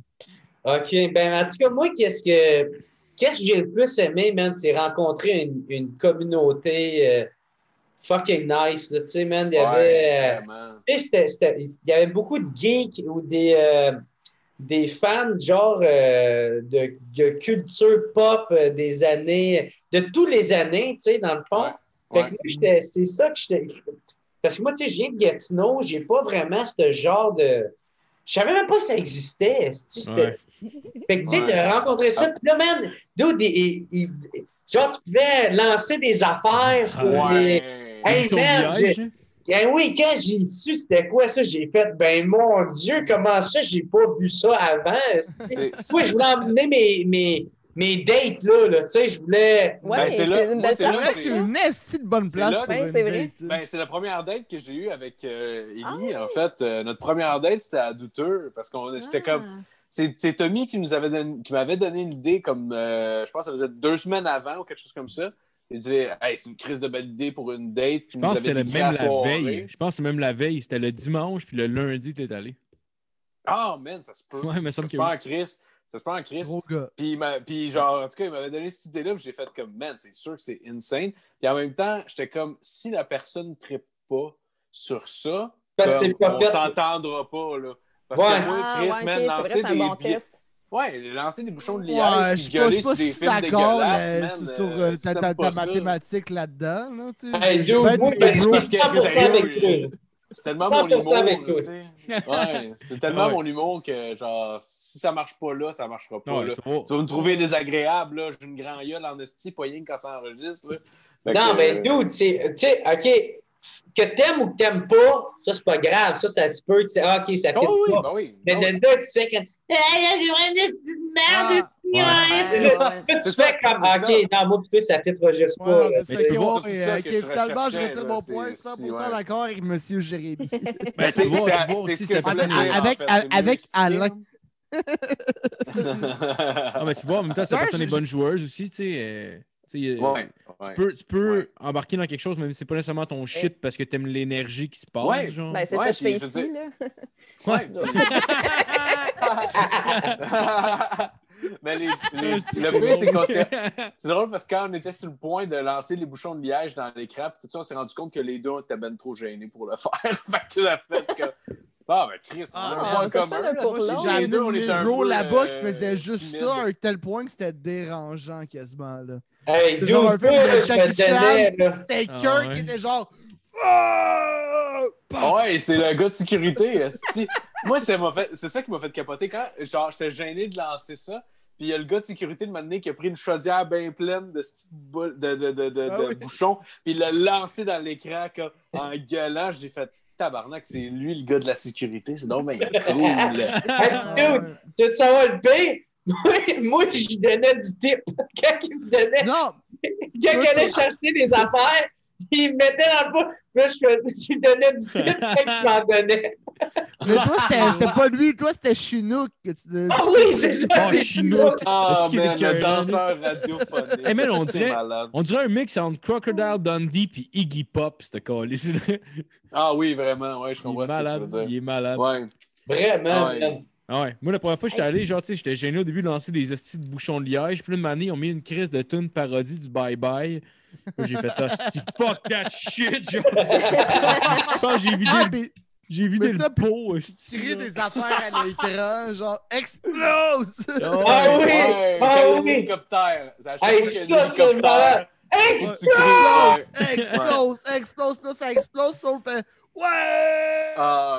OK. Ben, en tout cas, moi, qu'est-ce que qu'est-ce que j'ai le plus aimé, man, c'est rencontrer une, une communauté euh, fucking nice. là. Tu sais, man, il y avait. Ouais, euh, c'était- c'était- il y avait beaucoup de geeks ou des, euh, des fans, genre, euh, de, de culture pop euh, des années, de tous les années, tu sais, dans le fond. Ouais, Fait que ouais. moi, j'étais- c'est ça que j'étais. Parce que moi, tu sais, je viens de Gatineau, j'ai pas vraiment ce genre de. Je savais même pas que ça existait. c'était- Ouais. Fait que, tu sais, Ouais. de rencontrer ça, puis là, man, dude, il- il- il- genre, tu pouvais lancer des affaires sur les. Ouais. Hey, Bouchon de man, hein? Ben oui, quand j'ai su c'était quoi ça, j'ai fait, ben mon Dieu, comment ça, j'ai pas vu ça avant. Moi, je voulais emmener mes, mes, mes dates, là, là tu sais, je voulais. Ouais, Ben, c'est c'est là- une belle c'est là que une de bonne c'est place c'est vrai. hein. Ben, c'est la première date que j'ai eue avec euh, Ellie. Ah. En fait, Euh, notre première date, c'était à Douteux parce qu'on j'étais comme. C'est Tommy qui nous avait donné, qui m'avait donné l'idée comme euh, je pense que ça faisait deux semaines avant ou quelque chose comme ça. Il disait Hey, c'est une crise de belle idée pour une date. Je pense que c'était même la veille. Je pense que c'est même la veille. C'était le dimanche, puis le lundi, t'es allé. Ah man, ça se peut. Ouais, mais ça ça me se peut en crise. Ça se peut en crise. Gros gars. Puis, puis genre, en tout cas, il m'avait donné cette idée-là, puis j'ai fait comme, man, c'est sûr que c'est insane. Puis en même temps, j'étais comme, si la personne ne trippe pas sur ça, Parce on fait. s'entendra pas, là. Parce Ouais. que moi, Ah, Chris, ouais, man, ok, c'est vrai, lancer c'est un des bon billets- test. Ouais, lancer des bouchons de liège, Ouais, puis je suis pas, je gueuler suis sur pas des films d'accord dégueulasses, man. sur- sur euh, euh, ta, mathématique là-dedans. Là, tu sais. Hey, Je- dude, je peux moi, je suis 100% sérieux, avec toi. C'est tellement mon 100% humour, avec tu sais. Ouais, c'est tellement Ouais. mon humour que, genre, si ça marche pas là, ça marchera pas Ouais, là. tu vas me trouver désagréable, là. J'ai une grand gueule en esti, pas rien que quand ça enregistre, là. Non, que, mais euh, dude, tu sais, OK, que t'aimes ou que t'aimes pas, ça, c'est pas grave. Ça, ça se peut. Tu sais, ah, OK, ça Ah fait oui, pas. ben oui. Mais Ah de oui. là, tu fais comme, hey, j'ai vraiment des petites merdes. Ah, ouais. ouais. Ouais, ouais. Tu fais comme, c'est OK, non, moi, toi, ça fait pas juste Ouais, pas. non, que Finalement, je retire mon point, c'est- 100% ouais. d'accord avec M. Jérémy. Ben, C'est- ce que avec- Alain. Ah, mais tu vois, en même temps, cette Ouais, personne est bonne joueuse aussi, tu sais. euh, tu sais, euh, Ouais, Tu peux, tu peux Ouais. embarquer dans quelque chose, même si c'est pas nécessairement ton shit parce que t'aimes l'énergie qui se passe. Ouais. genre. Ben, c'est Ouais, ça que je fais ici, là. Ouais. Mais les, les- C'est le pire, c'est qu'on drôle. s'est. C'est drôle parce que quand on était sur le point de lancer les bouchons de liège dans l'écran, puis tout ça, on s'est rendu compte que les deux était ben trop gênés pour le faire. fait que la fait que. Ah, ben Chris, on a Ah, un point commun. J'ai les deux, on amené était un Miro peu, là-bas qui euh, faisait juste ça à un tel point que c'était dérangeant quasiment. Là. Hey, C'est dude, genre un film de Jackie là. C'était Ah, Kirk ouais. qui était genre. Ah! Ouais, c'est le gars de sécurité. Moi, ça m'a fait- c'est ça qui m'a fait capoter. Quand genre, j'étais gêné de lancer ça, puis il y a le gars de sécurité de m'amener qui a pris une chaudière bien pleine de, de, de, de, de- Ah de oui. bouchons, puis il l'a lancé dans l'écran comme, en gueulant. J'ai fait tabarnak, c'est lui le gars de la sécurité. C'est donc bien cool. Ah, Hey, dude, tu veux savoir le pire? Moi, moi, je lui donnais du tip. Quand il me donnait, Non, quand il allait chercher des affaires, il me mettait dans le pot. Là, je, lui donnais du tip, fait que je m'en donnais. mais toi, c'était c'était pas lui, toi, c'était Chinook. que tu- Ah oui, c'est ça. Oh, c'est Chinook. Ah, man, le écœurant, danseur radiophonique. Hey, man, on dirait- malade. On dirait un mix entre Crocodile Dundee puis Iggy Pop, ce calice. Il Ah oui, vraiment, ouais, je comprends ce que tu malade. veux dire. Il est malade. Ouais. Vraiment, Ah ouais. man. Ah ouais. Moi, la première fois que j'étais allé, genre, tu sais, j'étais gêné au début de lancer des hosties de bouchons de liège. Puis là, une année, ils ont mis une crise de tune parodie du Bye Bye. Là, j'ai fait hostie, fuck that shit, genre. J'ai vidé, Ah, mais j'ai vidé mais le ça, puis pot, hostie, tirer des affaires à l'écran, genre, explose! Ah ouais. Ah oui! Ouais, Ah oui! chaque Hey, ça, c'est hélicoptère, malade. Explose, explose, explose, puis ça explose, puis on fait Ouais! Ah,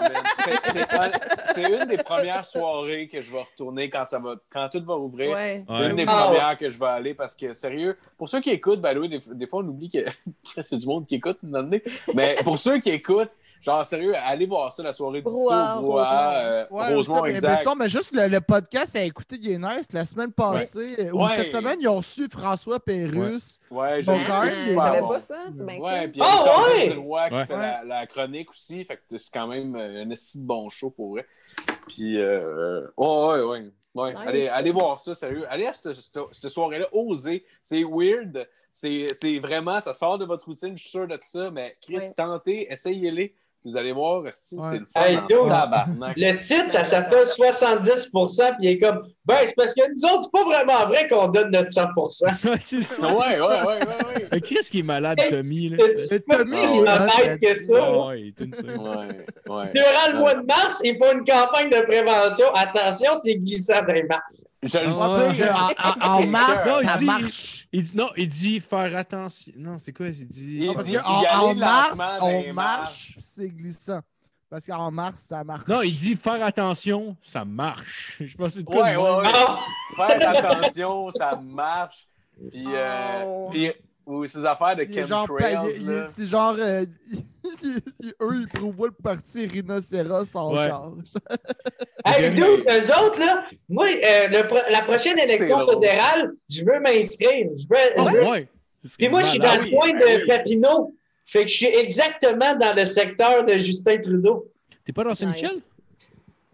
c'est- une des premières soirées que je vais retourner quand, ça va, quand tout va ouvrir. Ouais. C'est Ouais. une des Ah, premières que je vais aller parce que, sérieux, pour ceux qui écoutent, ben oui, des, des fois, on oublie que c'est du monde qui écoute, un moment donné. mais pour ceux qui écoutent, genre, sérieux, allez voir ça, la soirée du Brouhaha, tour, Brouhaha, euh, Ouais, Rosemont, mais exact. mais juste le, le podcast à écouter, il est nice. La semaine passée, euh, ou Ouais. cette semaine, ils ont reçu François Pérusse. Ouais, j'ai J'avais pas ça. C'est bien Ouais, cool. puis il y a Ah, qui Ouais. fait la, la chronique aussi. Fait que c'est quand même euh, un esti de bon show pour vrai. Puis, euh, ouais, ouais, ouais. ouais. Nice. Allez, allez voir ça, sérieux. Allez à cette, cette- cette soirée-là, osez. C'est weird. C'est c'est vraiment, ça sort de votre routine, je suis sûr de ça. Mais Chris, Ouais. tentez, essayez-les. Vous allez voir, Ouais. c'est le fun. Hey, en dude. tabarnak. Le titre, ça s'appelle 70 puis il est comme, ben, c'est parce que nous autres, c'est pas vraiment vrai qu'on donne notre 100 Ouais, c'est ça. Ouais, ouais, ouais, ouais, ouais. Mais Chris qui est malade, Tommy. Là. C'est Tommy, il est honnête que ça? Ouais, il est une seule. Ouais, ouais. Durant le mois de mars, il faut une campagne de prévention. Attention, c'est glissant dans les marches. Je le Ah, sais. en, en- en C'est mars. Non, ça dit- marche. Il dit, non, il dit faire attention. Non, c'est quoi? Il dit? Il Non, dit- en mars, on marche, c'est glissant. Parce qu'en mars, ça marche. Non, il dit faire attention, ça marche. Je pense que c'est Ouais, ouais, ouais. Faire attention, ça marche. Puis, euh, Oh. puis ou ces affaires de chemtrails, c'est genre, euh, eux, ils prévoient le parti rhinocéros en Ouais. charge. Hey, dude, eux autres, là, moi, euh, le la prochaine élection fédérale, je veux m'inscrire. Je veux, Ah ouais? Puis moi, je suis dans oui, le coin de oui. Papineau. Fait que je suis exactement dans le secteur de Justin Trudeau. T'es pas dans Saint-Michel?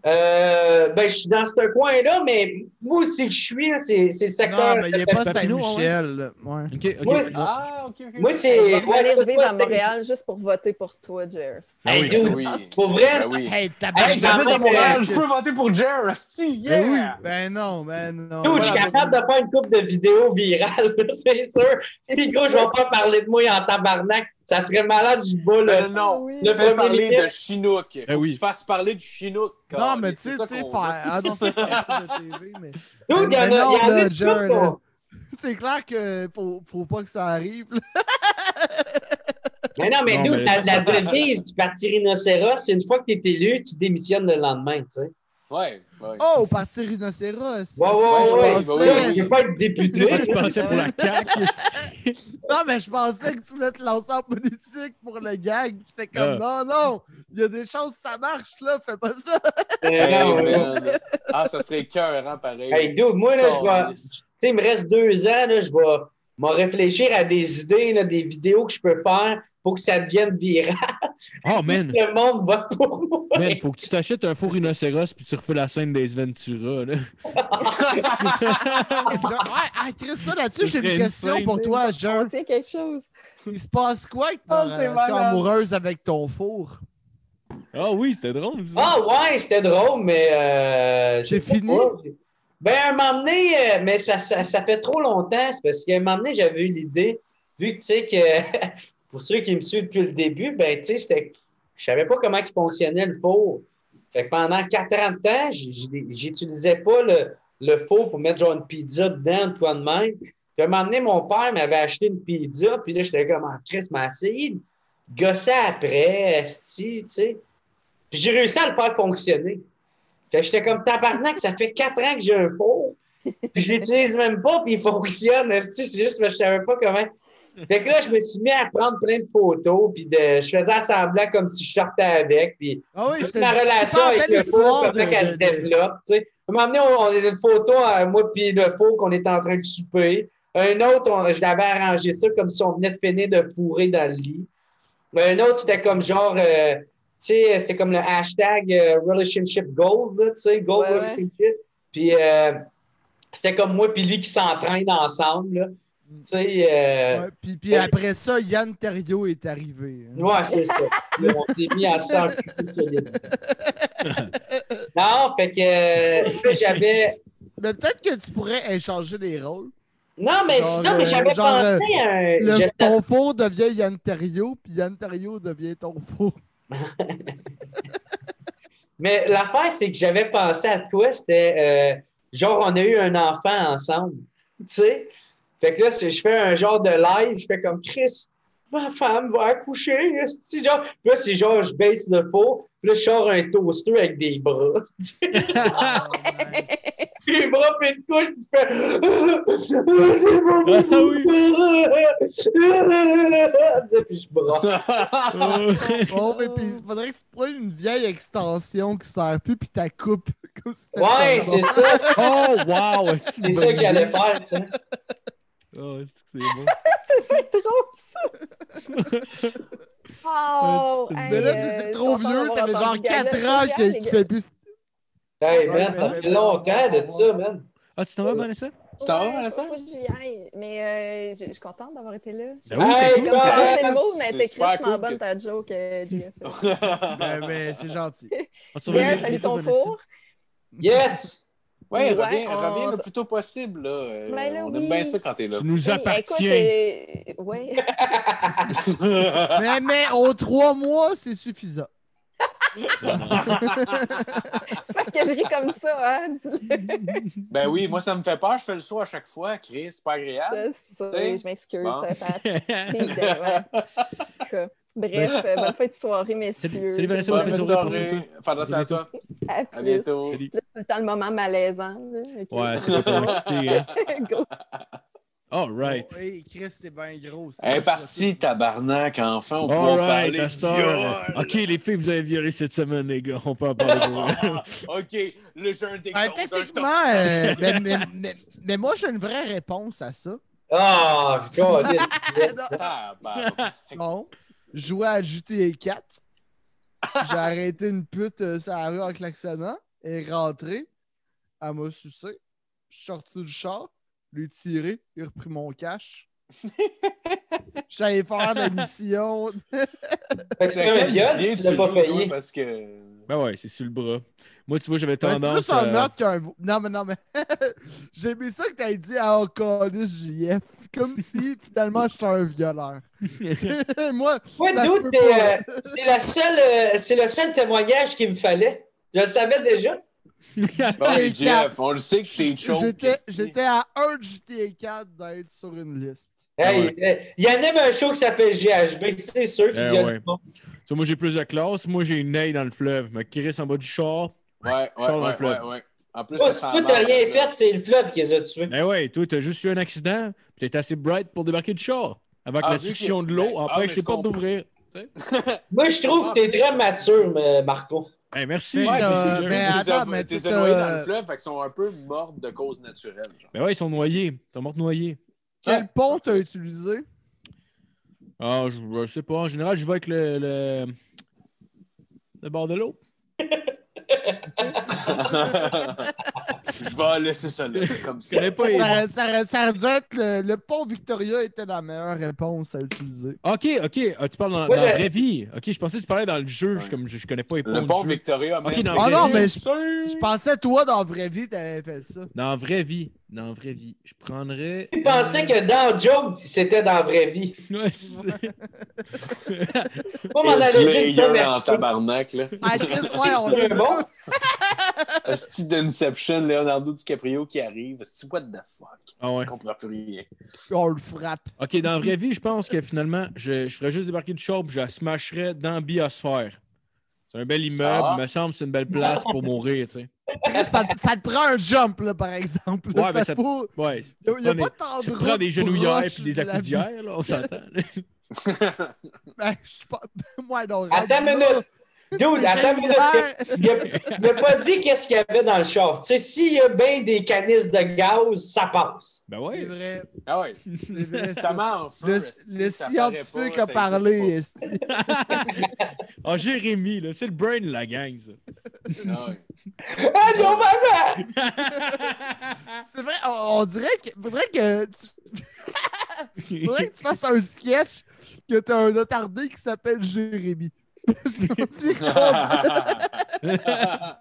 Euh, ben, je suis dans ce coin-là, mais moi aussi que je suis, c'est c'est le secteur. Non, mais il n'est pas Papineau, Saint-Michel. Ouais. Ok, ok. Moi-. Ah, ok, ok. Moi, Je c'est. vais ouais, aller revivre pas- à Montréal juste pour voter pour toi, Jer. Ah Hey, oui. dude, Oui. pour vrai, Ben oui. Hey, Hey, tabarnak, je à vais, Montréal. je peux voter pour Jer, esti, yeah! Ben oui, ben non, ben non. Dude, je suis capable de faire une couple de vidéos virales, c'est sûr. Puis gros, je vais pas parler de moi en tabarnak. Ça serait malade, je bats Non, le. non, non. Oui. Le Fais premier parler de. Chinook. Faut Ben oui. que tu fasses parler de Chinook. Non, mais tu C'est sais, tu sais, faire. Ah non, ça, c'est pas de TV, mais. Dude, il y en a, y. C'est clair que faut, faut pas que ça arrive. Mais non, mais Non, dude, mais- la, la devise du parti rhinocéros, c'est une fois que tu es élu, tu démissionnes le lendemain, tu sais. Ouais, ouais. Oh, parti rhinocéros. Ouais, ouais, je ouais. pensais- veux pas être député. Tu pensais pour la CAQ? Non, mais je pensais que tu voulais te lancer en politique pour le gag. J'étais comme, Ah. non, non, il y a des choses, ça marche, là, fais pas ça. Hey, non, ouais. man. Ah, ça serait cœur, hein, pareil. Hey, dude, moi, là, je vais. Tu sais, il me reste deux ans, là, je vais m'en réfléchir à des idées, là, des vidéos que je peux faire pour que ça devienne viral. Oh, man. Le monde va pour moi. Man, faut que tu t'achètes un faux rhinocéros puis tu refais la scène des Ventura. Là. Genre, ouais, ah, Chris, ça là-dessus, j'ai une question insane. pour toi, Jean. tient quelque chose. Il se passe quoi avec Oh, ta c'est relation malade. amoureuse avec ton four? Ah oui, c'était drôle. Ah ouais, c'était drôle, mais. Euh, C'est sais fini? pas. Ben, un moment donné, euh, mais ça, ça, ça fait trop longtemps, c'est parce qu'à un moment donné, j'avais eu l'idée, vu que, tu sais, que pour ceux qui me suivent depuis le début, ben, tu sais, savais pas comment il fonctionnait le four. Fait que pendant 40 ans, j- j- j'utilisais pas le, le four pour mettre genre une pizza dedans, de quoi de même. Puis à un moment donné, mon père m'avait acheté une pizza, puis là, j'étais comme, ah, Chris m'a essayé de gosser après, tu sais. Puis j'ai réussi à le faire fonctionner. Fait que j'étais comme tabarnak, ça fait quatre ans que j'ai un four. Puis je l'utilise même pas, puis il fonctionne. C'est juste que je savais pas comment. Fait que là, je me suis mis à prendre plein de photos, puis de, je faisais semblant comme si je sortais avec. Puis Ah oui, toute ma relation avec le histoire comment qu'elle se développe. Tu sais. À un moment donné, on, on a une photo, moi puis le four, qu'on était en train de souper. Un autre, on- je l'avais arrangé ça comme si on venait de finir de fourrer dans le lit. Un autre, c'était comme genre, euh, tu sais, c'était comme le hashtag euh, relationship gold, tu sais, gold Ouais, relationship. Puis euh, c'était comme moi puis lui qui s'entraînent ensemble, là. Euh, Ouais, puis, puis après ça, Yann Terriot est arrivé. hein. Ouais, c'est ça. On s'est mis à 100 plus solide. Non, fait que euh, j'avais. Mais peut-être que tu pourrais échanger les rôles. Non, mais, Genre, non, mais euh, j'avais euh, pensé à un. Le, ton four devient Yann Terriot, puis Yann Terriot devient ton four. Mais l'affaire, c'est que j'avais pensé à quoi? C'était euh, genre, on a eu un enfant ensemble. Tu sais? Fait que là, c'est- je fais un genre de live, je fais comme Chris, ma femme va accoucher. Puis là, c'est genre, je baisse le four, puis là, je sors un toaster avec des bras. Ah, nice. les bras puis une couche, puis je fais. puis je brasse. Bon, mais puis il faudrait que tu prennes une vieille extension qui sert plus, puis. Comme si c'était Ouais, c'est ça. oh, wow! C'est C'est ça que j'allais faire, tu sais. Oh, c'est que c'est bon? C'est trop ça. Oh, hey, Mais là, c'est- trop vieux, ça fait genre entendu ce 4 gars-là. ans qu'il fait plus. Hey, Ouais, man, ça fait longtemps de ça, man. Ah, tu t'en vas, Vanessa? Tu t'en vas, Vanessa? faut- faut que j'y aille. Mais euh, je suis contente d'avoir été là. Ben oui, Hey, c'est le mot, mais c'est t'es crissement bonne que- ta joke, euh, JF. Ben, ben, c'est gentil. Jeff, salut ton four. Yes! Ouais, Ouais, reviens, on- reviens le plus tôt possible. Là. Euh, Ben là, on oui. aime bien ça quand t'es là. Tu nous Hey, écoute, appartiens. euh, ouais. mais, mais aux 3 mois, c'est suffisant. C'est parce que je ris comme ça, hein. ben oui, moi, ça me fait peur. Je fais le saut à chaque fois, Chris. C'est pas agréable. Je sais, je m'excuse, bon. ça fait Bref, euh, bonne fin de soirée, messieurs. Salut- Vanessa, bonne fin de soirée. attention à toi. À À plus. bientôt. Salut. Là, c'est le temps le moment malaisant. là. Ouais, c'est trop excité, hein. Go. All right. Oui, Chris, c'est bien gros. Elle est partie, tabarnak, enfin. On peut All en right, parler. à. Ok, les filles, vous avez violé cette semaine, les gars. On peut en parler. OK, le jeu un Ben, techniquement, euh, mais, mais, mais, mais moi, j'ai une vraie réponse à ça. Ah, oh. Non. Jouais à GTA 4. J'ai arrêté une pute euh, sur la rue en klaxonnant. Elle est rentrée. Elle m'a sucé. Je suis sorti du char. Lui tiré. Il a repris mon cash. J'allais faire la mission. Fait que c'est un viol, tu l'as pas payé. Parce que... Ben ouais, c'est sur le bras. Moi, tu vois, j'avais Ben, c'est tendance. plus un euh, meurtre qu'un. Non, mais non, mais. J'ai aimé ça que t'as dit à Ocalis JF. Comme si finalement j'étais un violeur. Moi, t'es, pas. euh, c'est la seule, euh, c'est le seul témoignage qu'il me fallait. Je le savais déjà. Bon, Hey, Jeff, on le sait que t'es chaud. J'étais j'étais à un GTA 4 d'être sur une liste. Hey, ouais. euh, Il anime un show qui s'appelle GHB, c'est sûr qu'il Eh ouais. du monde. Tu sais, moi, j'ai plus de classe. Moi, j'ai une dans le fleuve. Me Chris en bas du char. Ouais, ouais, Sors dans le ouais, fleuve. ouais, ouais. En plus, Toi, ça toi, t'as rien fait, c'est le fleuve qui les a tués. Ben ouais, toi, t'as juste eu un accident. Puis t'es assez bright pour débarquer du char. Avec Ah, la que- de l'eau, ben, ah, empêche mais tes je portes d'ouvrir. Moi, je trouve que t'es très mature, mais- Marco. Hey, merci. Mais, Ouais, euh, merci, mais attends, mais t'es noyés dans le fleuve, fait qu'ils sont un peu morts de cause naturelle. genre. Ben ouais, ils sont noyés. Ils sont morts noyés. Quel pont t'as utilisé? Ah, je, je sais pas. En général, je vais avec le, le, le bord de l'eau. Je vais laisser ça là, comme Je ça. connais pas les... Ça, ça, ça aurait dû être le, le pont Victoria était la meilleure réponse à utiliser. Ok, ok. Ah, tu parles dans, Ouais, dans la vraie vie. Ok, je pensais que tu parlais dans le jeu. Ouais. Comme je, je connais pas les ponts Le pont. Victoria, dans c'est- Ah non, mais c'est- Je pensais, toi, dans la vraie vie, t'avais fait ça. Dans la vraie vie. Dans la vraie vie. Je prendrais... Je pensais que dans Joke, c'était dans la vraie vie. Ouais, c'est ça. Moi, m'en en tabarnak, là. Ah, Chris, ouais, on C'est est bon? Un style d'Inception, Leonardo DiCaprio qui arrive. C'est what the fuck? Ah ouais. Je comprends plus rien. On le frappe. Ok, dans la vraie vie, je pense que finalement, je, je ferais juste débarquer du puis je la smasherais dans la biosphère. C'est un bel immeuble, Ah. il me semble que c'est une belle place pour mourir, tu sais. Ça, ça te prend un jump, là, par exemple. Ouais, ben, ça- faut- Ouais. Il n'y a, pas tant Tu de te prends des genouillères puis des accoudières, là, on s'entend. Ben, je suis pas. Moi, non. Attends une minute. Dude, attends une minute. Il a, il a pas dit qu'est-ce qu'il y avait dans le char. Tu sais, s'il y a bien des canisses de gaz, ça passe. Ben C'est ouais. vrai. Ah ouais. C'est vrai. Ça en feu. Le, ça scientifique pas, a parlé. Ah, Jérémy, là, c'est le brain de la gang, ça. Ah ouais. Ah non, maman! C'est vrai, on, on dirait que. Faudrait que tu, faudrait que tu fasses un sketch que t'as un attardé qui s'appelle Jérémy.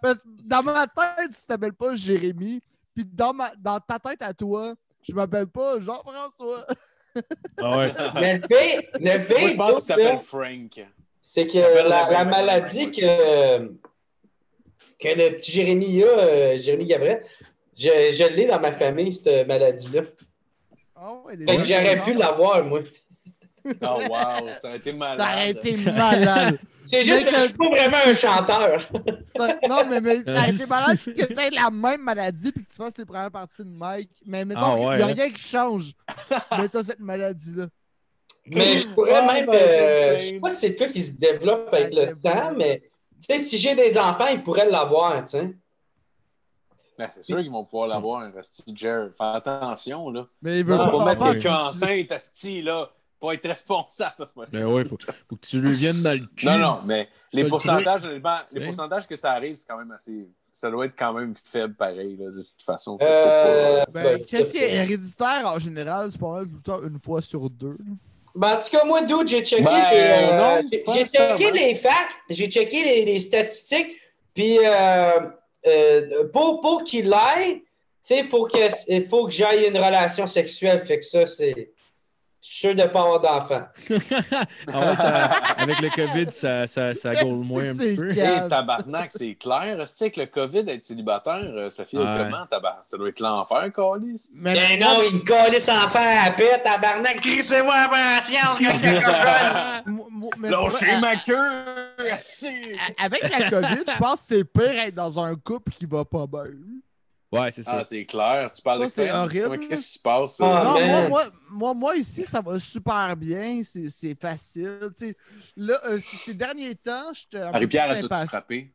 Parce que dans ma tête, tu t'appelles pas Jérémy. Puis dans, ma, dans ta tête à toi, je m'appelle pas Jean-François. Ah ouais. Mais le pire, le pire, Moi, je pense qu'il s'appelle Frank. c'est que la, maladie que, que le petit Jérémy a, euh, Jérémy Gabriel, je, je l'ai dans ma famille, cette maladie-là. Que j'aurais pu l'avoir, moi. Oh, wow, ça a été malade. Ça aurait été malade. C'est juste Mais que je suis pas vraiment un chanteur. Non, mais, mais ça a été malade que tu aies la même maladie puis que tu fasses les premières parties de Mike. Mais mettons, Ah il ouais, n'y a hein? rien qui change. mais t'as cette maladie-là. Mais je pourrais même. euh, je sais pas si c'est toi qui se développe avec Ça le développe. temps, mais tu sais, si j'ai des enfants, ils pourraient l'avoir, tu sais. Ben, c'est sûr qu'ils vont pouvoir l'avoir, un Asti Jer. Fais attention, là. Mais il veut Non, pas mettre quelqu'un enceinte, Asti, là, pas être responsable. Ben ouais, faut, faut que tu lui viennes dans le cul. Non, non, mais les le pourcentages, honnêtement, les pourcentages que ça arrive, c'est quand même assez. Ça doit être quand même faible pareil, là, de toute façon. Euh, Ben, ben, Qu'est-ce qui est héréditaire en général? C'est pas mal tout le temps une fois sur deux. Ben, en tout cas, moi, dude, j'ai checké, Ben, les, euh, non, j'ai- checké les facts, j'ai checké les, les statistiques, puis euh, euh, pour, pour qu'il l'aille, tu sais, il faut que, il faut que j'aille une relation sexuelle, fait que ça, c'est... Je suis sûr de ne pas avoir d'enfant. Ah ouais, ça- avec le COVID, ça, ça, ça gaule moins un petit peu. Hey, tabarnak, c'est clair. Asti, avec le COVID, être célibataire, euh, ça fait Ouais. comment, tabarnak? Ça doit être l'enfer, Calis. Mais Ben non, il me calait sans faire à paix, tabarnak, crissez-moi que pour Lâchez ma queue, Avec la COVID, je pense que c'est pire être dans un couple qui va pas bien. Ouais, c'est ça. Ah, c'est clair. Tu parles Ça, c'est horrible. Qu'est-ce qui se passe? ça? Ah, non, moi, moi, moi, moi, ici, ça va super bien. C'est c'est facile. tu sais. Là, euh, ces derniers temps, je te. Marie-Pierre, a tout frappé?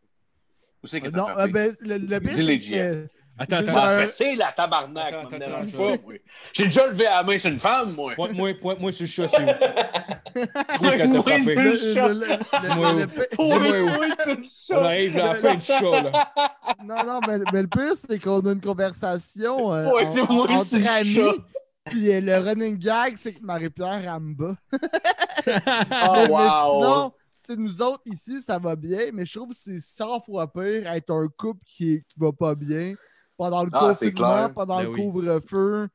Où c'est que t'as Non, frappé? euh, ben, le, le Attends, attends. M'en euh, C'est la tabarnak, Attends, attends, dérange attends. pas, moi. J'ai déjà levé la main sur une femme, moi. Pointe-moi pointe -moi sur le chat, c'est où? Moi, moi, sur le- le chat. le-. Moi, sur le On chat. arrive à la fin du chat, là. Non, non, mais, mais le pire, c'est qu'on a une conversation euh, Ouais, en- entre amis. Puis euh, le running gag, c'est que Marie-Pierre elle me bat. Oh, mais, mais wow. sinon, tu sais, nous autres ici, ça va bien, mais je trouve que c'est 100 fois pire être un couple qui, est- qui va pas bien pendant le Ah, c'est confinement, clair. pendant Ben le oui. couvre-feu,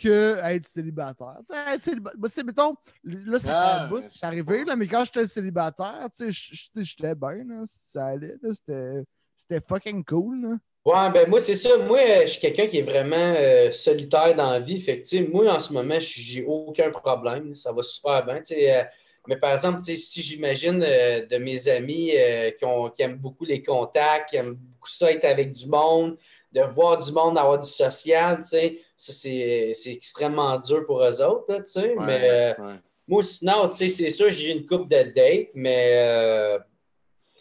que être célibataire. Tu sais, être célibataire, bah, c'est, mettons, là, ça Ah, fait un bout, mais c'est arrivé, là, mais quand j'étais célibataire, j'étais bien, là, ça allait, là, c'était, c'était fucking cool, là. Ouais, ben moi, c'est ça. Moi, je suis quelqu'un qui est vraiment euh, solitaire dans la vie. Fait que, tu sais, moi, en ce moment, je- j'ai aucun problème. Ça va super bien. tu sais, euh, mais par exemple, tu sais, si j'imagine euh, de mes amis euh, qui, ont- qui aiment beaucoup les contacts, qui aiment beaucoup ça, être avec du monde, de voir du monde, d'avoir du social, tu sais, ça, c'est c'est extrêmement dur pour eux autres, là, tu sais. Ouais, mais euh, ouais. moi, sinon, tu sais, c'est sûr, j'ai une coupe de dates, mais euh,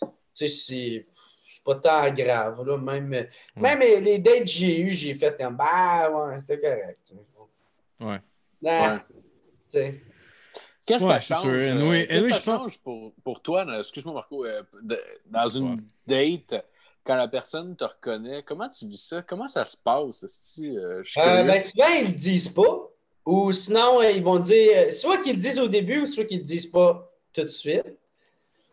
tu sais, c'est c'est pas tant grave, là. Même, même les dates que j'ai eues, j'ai fait comme, bah, ouais, c'était correct. tu sais. Ouais. Ouais. tu sais. Qu'est-ce que Ouais, ça change? euh, Anyway- qu'est-ce que anyway, ça je pense- change pour, pour toi, excuse-moi Marco, euh, de- dans une date, quand la personne te reconnaît, comment tu vis ça? Comment ça se passe? Euh, Euh, ben, souvent, ils le disent pas. Ou sinon, euh, ils vont dire, soit qu'ils le disent au début, ou soit qu'ils le disent pas tout de suite.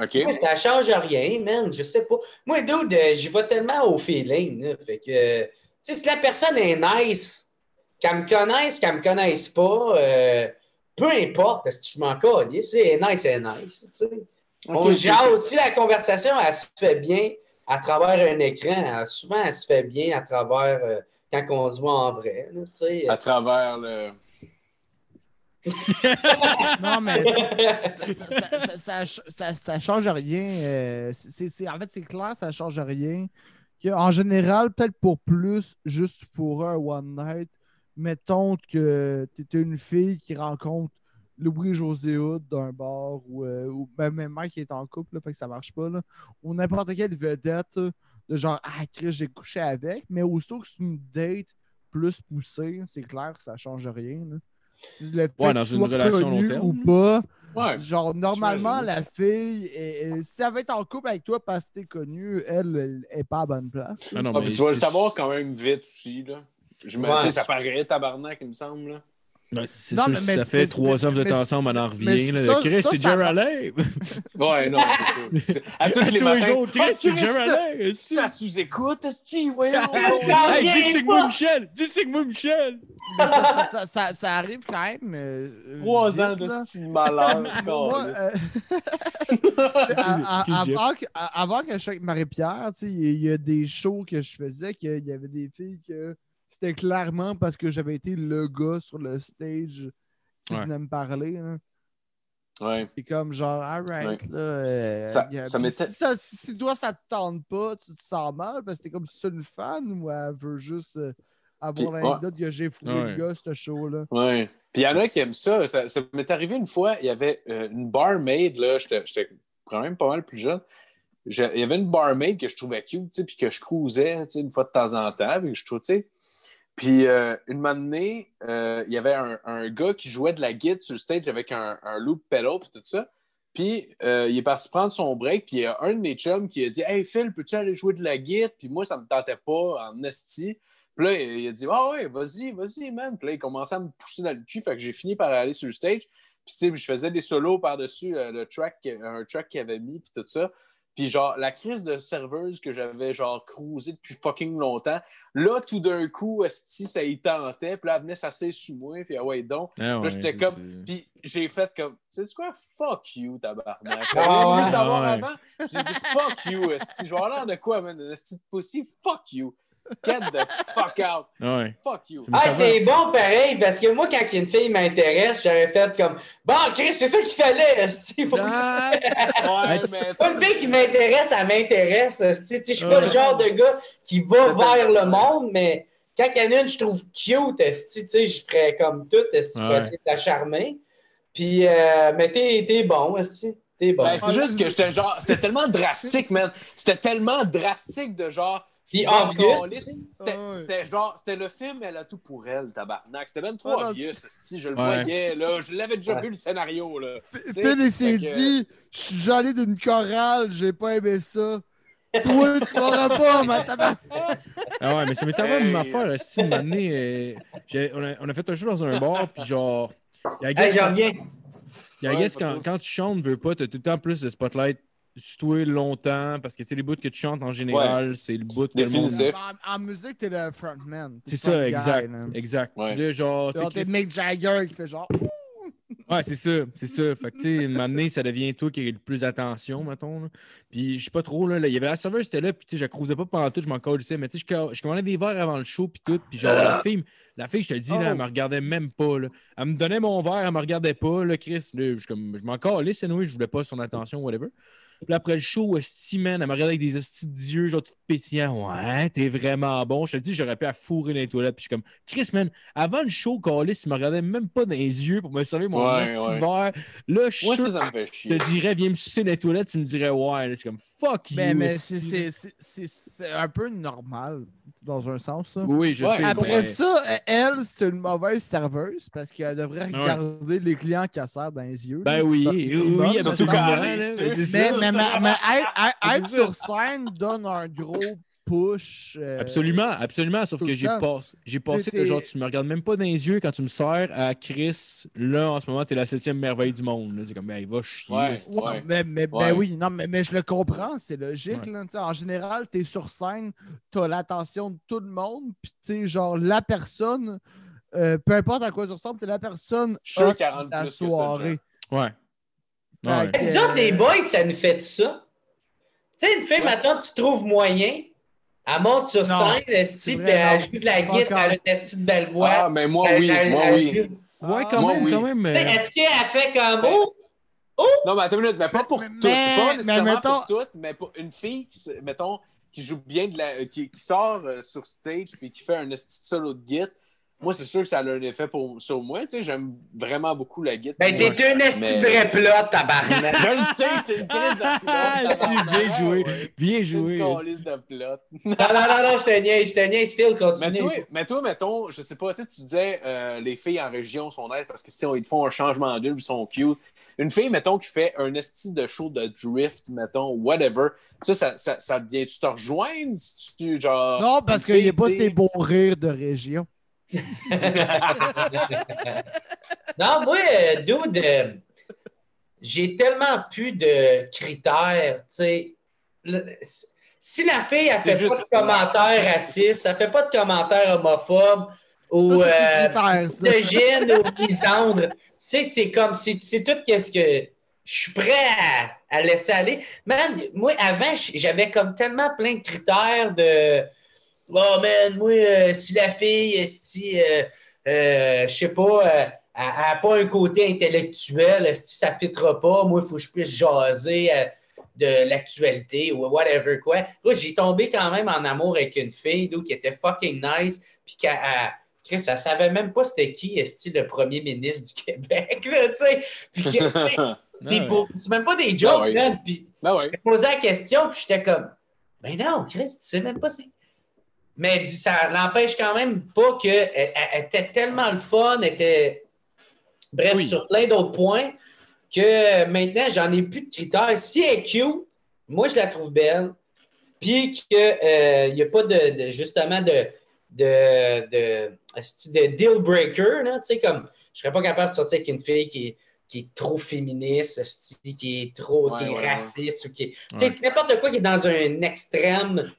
OK. Ouais, ça change rien, man. Je sais pas. Moi, dude, j'y vais tellement au feeling. là. Fait que, si la personne est nice, qu'elle me connaisse, qu'elle me connaisse pas, euh, peu importe, si je m'en calisse, si elle est nice, elle est nice. sais. On jase aussi, la conversation, elle se fait bien à travers un écran. Elle- souvent, elle se fait bien à travers euh, quand on se voit en vrai. là, sais. À travers le. Non, mais ça, ça, ça, ça- ça- ça change rien. euh, en fait, c'est clair, ça change rien. En général, peut-être pour plus, juste pour un one night, mettons que tu es une fille qui rencontre Louis-José Hood d'un bar ou, euh, ou même même mec qui est en couple, là, fait que ça marche pas. Là, ou n'importe quelle vedette de genre Ah, Chris, j'ai couché avec, mais aussitôt que c'est une date plus poussée, c'est clair que ça change rien. là. Si le fait Ouais, dans tu une relation long terme. Ou pas, Ouais. Genre, normalement, la fille, est- est- si elle va être en couple avec toi parce que t'es connu, elle, elle est pas à bonne place. Ah non, Ah, mais tu vas le savoir quand même vite aussi. Là. Je me Ouais. dis, ça paraît tabarnak, il me semble. Là. Ouais, c'est Non, sûr, mais- si mais- ça fait trois ans que vous êtes mais- ensemble, on en mais revient. là. ça- Chris, ça, c'est ça Allais! Ouais, non, c'est ça. À tous les matins. jours, Chris, Ah, c'est Chris, Jerry ça-! Ça sous-écoute, Esti, voyons. Dis c'est que moi, Michel! Dis c'est que moi, Michel! Ça, ça, ça- ça arrive quand même. euh, Trois vite, ans de style malheur. Euh, avant, que, je sois avec Marie-Pierre, tu sais, il y, a- il y a des shows que je faisais qu'il y avait des filles que c'était clairement parce que j'avais été le gars sur le stage qui Ouais. venait me parler. Ouais. C'est comme genre, alright, là. euh, Ça- a- si, ça- si toi, ça te tente pas, tu te sens mal parce que t'es comme c'est une fan ou elle veut juste euh, avoir l'anecdote que j'ai Ouais. le gars, ce show-là? Ouais. Puis il y en a qui aiment ça. Ça, ça m'est arrivé une fois, il y avait euh, une barmaid, là, j'étais quand même pas mal plus jeune. Je- il y avait une barmaid que je trouvais cute, tu sais, puis que je cruisais, tu sais, une fois de temps en temps, puis que je sais. Puis euh, une matinée, euh, il y avait un, gars qui jouait de la guitare sur le stage avec un, loop pedal, puis tout ça. Puis euh, il est parti prendre son break, puis il y a un de mes chums qui a dit Hey Phil, peux-tu aller jouer de la guitare? Puis moi, ça me tentait pas en esti. Puis là, il a dit Ah ouais, vas-y, vas-y, man. Puis là, il commençait à me pousser dans le cul. Fait que j'ai fini par aller sur le stage. Puis tu sais, je faisais des solos par-dessus euh, le track, un track qu'il avait mis, puis tout ça. Puis genre, la crise de serveuse que j'avais genre cruisé depuis fucking longtemps, là, tout d'un coup, esti, ça y tentait. Puis là, elle venait s'asseoir sous moi, puis ah ouais, donc. Ah ouais, j'étais comme- Puis j'ai fait comme, tu sais quoi, fuck you, tabarnak. Ah J'aurais voulu ouais. savoir Ah ouais. avant. J'ai dit, fuck you, esti. Je vais avoir l'air de quoi, man? Esti de pussy? Fuck you. Get the fuck out. Ouais. Fuck you. Ah, t'es bon pareil, parce que moi, quand une fille m'intéresse, j'aurais fait comme Bon, Chris, c'est ça qu'il fallait, esti, faut que- Ah, Ouais, tu- mais. Pas une fille qui m'intéresse, elle m'intéresse. esti. Tu sais, Je suis pas le genre de gars qui va vers le monde, mais quand il y en a une, je trouve cute, tu sais, je ferais comme tout, Ouais. essayer de la charmer. Puis, euh, mais t'es t'es bon, esti. T'es bon. Ben, c'est juste que j'étais genre, c'était tellement drastique, man. C'était tellement drastique de genre. Puis. C'était Ah ouais. genre, c'était le film, elle a tout pour elle, tabarnak. C'était même trop Ah obvious, esti, je le Ouais. voyais, là. Je l'avais déjà Ouais. vu le scénario, là. Phil, s'est dit Je suis jaloux d'une chorale, j'ai pas aimé ça. Toi, tu croiras pas, ma tabarnak. Ah ouais, mais ça m'est Hey. une affaire. Si une année, euh, on, a, on a fait un show dans un bar, puis genre. il y a Hey, guess j'en quand- reviens. il y a Ouais, guess pas quand, quand tu chantes, veux pas, t'as tout le temps plus de spotlight toi longtemps, parce que c'est les bouts que tu chantes en général, c'est le bout que le monde. En, en musique, t'es le frontman. C'est ça, guy, exact. là. Exact. Ouais. Là, genre, T'es Chris- Mick Jagger qui fait genre. Ouais, c'est ça, c'est ça. Fait que, tu sais, année, ça devient toi qui as le plus d'attention, mettons. là. Puis, je sais pas trop, là, là, il y avait la serveuse, c'était là, puis, tu sais, je cruisais pas pendant tout, je m'en colissais, mais tu sais, je, je commandais des verres avant le show, puis tout, puis genre, la fille, la fille, je te le dis, là, elle Oh. me regardait même pas, là. Elle me donnait mon verre, elle me regardait pas, là, Chris, là, je, comme, je m'en calais, nous, je voulais pas son attention, whatever. Puis là, après le show, esti, man, elle me regardait avec des estis d'yeux, genre tout pétillant. Ouais, t'es vraiment bon. Je te dis, j'aurais pu à fourrer dans les toilettes. Puis je suis comme, Chris, man, avant le show, Calis, il me regardait même pas dans les yeux pour me servir mon Ouais, esti ouais. verre. Là, je suis Moi, sûr ça, ça me fait je chier. te dirais, viens me sucer dans les toilettes, tu me dirais, ouais. Là, C'est comme, fuck Mais, you. mais esti. c'est- c'est- c'est c'est- c'est un peu normal, dans un sens, ça. Oui, je Ouais. sais. Après ouais. ça, elle, c'est une mauvaise serveuse parce qu'elle devrait regarder les clients qu'elle sert dans les yeux. Ben oui, oui, oui, surtout quand mais Mais, ça. mais, mais, mais être, sur scène donne un gros push. euh, Absolument, absolument. Sauf que le j'ai passé, j'ai passé T'es- que genre, tu me regardes même pas dans les yeux quand tu me sers à Chris. Là, en ce moment, t'es la septième merveille du monde. là. C'est comme, ben, il va chier. Ouais. Ouais, mais, mais- ben oui, non, mais, mais je le comprends, c'est logique. Là, en général, tu es sur scène, tu as l'attention de tout le monde, puis tu sais, genre, la personne, euh, peu importe à quoi tu ressembles, tu es la personne de la ça, soirée. Ouais. Ouais. que, Nous autres, les euh, boys, ça nous fait ça. Tu sais, une fille, Ouais. maintenant, tu trouves moyen, elle monte sur Non, scène, esti, puis elle joue de la guitare, elle a une esti de belle voix. Ah, mais moi, oui. elle- Moi, elle oui. Ouais, quand Moi, même, oui. quand même. Euh, Est-ce qu'elle fait comme Oh! Non, mais attends une minute, mais pas pour Mais- toutes. mais- Pas mais nécessairement mettons- pour toutes, mais pour une fille qui, se- mettons, qui joue bien de la. qui, qui sort euh, sur stage puis qui fait un esti de solo de git. Moi, c'est sûr que ça a un effet pour, sur moi. Tu sais, j'aime vraiment beaucoup la guitare. Ben, t'es un esti de vrai plat, tabarnak. Je le sais, j'étais une crise de Ah, plot. bien joué. Bien joué. Une calice de plot. Non, non, non, non, je te niaise, je te niaise, Phil, Mais continue. toi, mais toi, mettons, je sais pas, tu sais, tu disais euh, les filles en région sont nettes parce que si on, ils te font un changement d'huile, ils sont cute. Une fille, mettons, qui fait un esti de show de drift, mettons, whatever, ça, ça, ça, ça vient, tu te rejoindre? Si tu, genre. Non, parce qu'il n'y a pas ces beaux rires de région. Non, moi, dude, euh, j'ai tellement plus de critères, tu sais. Si la fille, elle fait pas juste- de commentaires racistes, elle fait pas de commentaires homophobes ou c'est euh, ou tu sais, c'est comme, c'est c'est tout qu'est-ce que je suis prêt à, à laisser aller. Man, moi, avant, j'avais comme tellement plein de critères de Bon, man, moi, euh, si la fille, si, euh, euh, je sais pas, euh, elle n'a pas un côté intellectuel, si ça ne fitera pas, moi, il faut que je puisse jaser euh, de l'actualité ou whatever quoi. Moi, j'ai tombé quand même en amour avec une fille d'où qui était fucking nice, puis qu'elle. Chris, elle savait même pas c'était qui, esti, le premier ministre du Québec, là, tu sais. Puis Ouais. pour- c'est même pas des jokes, ouais. man. Puis Ben je posais la question, puis j'étais comme, ben non, Chris, tu sais même pas c'est. Mais ça n'empêche quand même pas qu'elle elle, elle était tellement le fun, elle était. Bref, Oui. sur plein d'autres points, que maintenant, j'en ai plus de critères. Si elle est cute, moi, je la trouve belle. Puis qu'il n'y a pas de, de- justement de, de, de, de deal breaker, là, tu sais, comme je serais pas capable de sortir avec une fille qui est, qui est trop féministe, qui est trop, qui Ouais, est ouais, ouais. raciste, ou qui est, tu sais, Ouais. n'importe quoi qui est dans un extrême,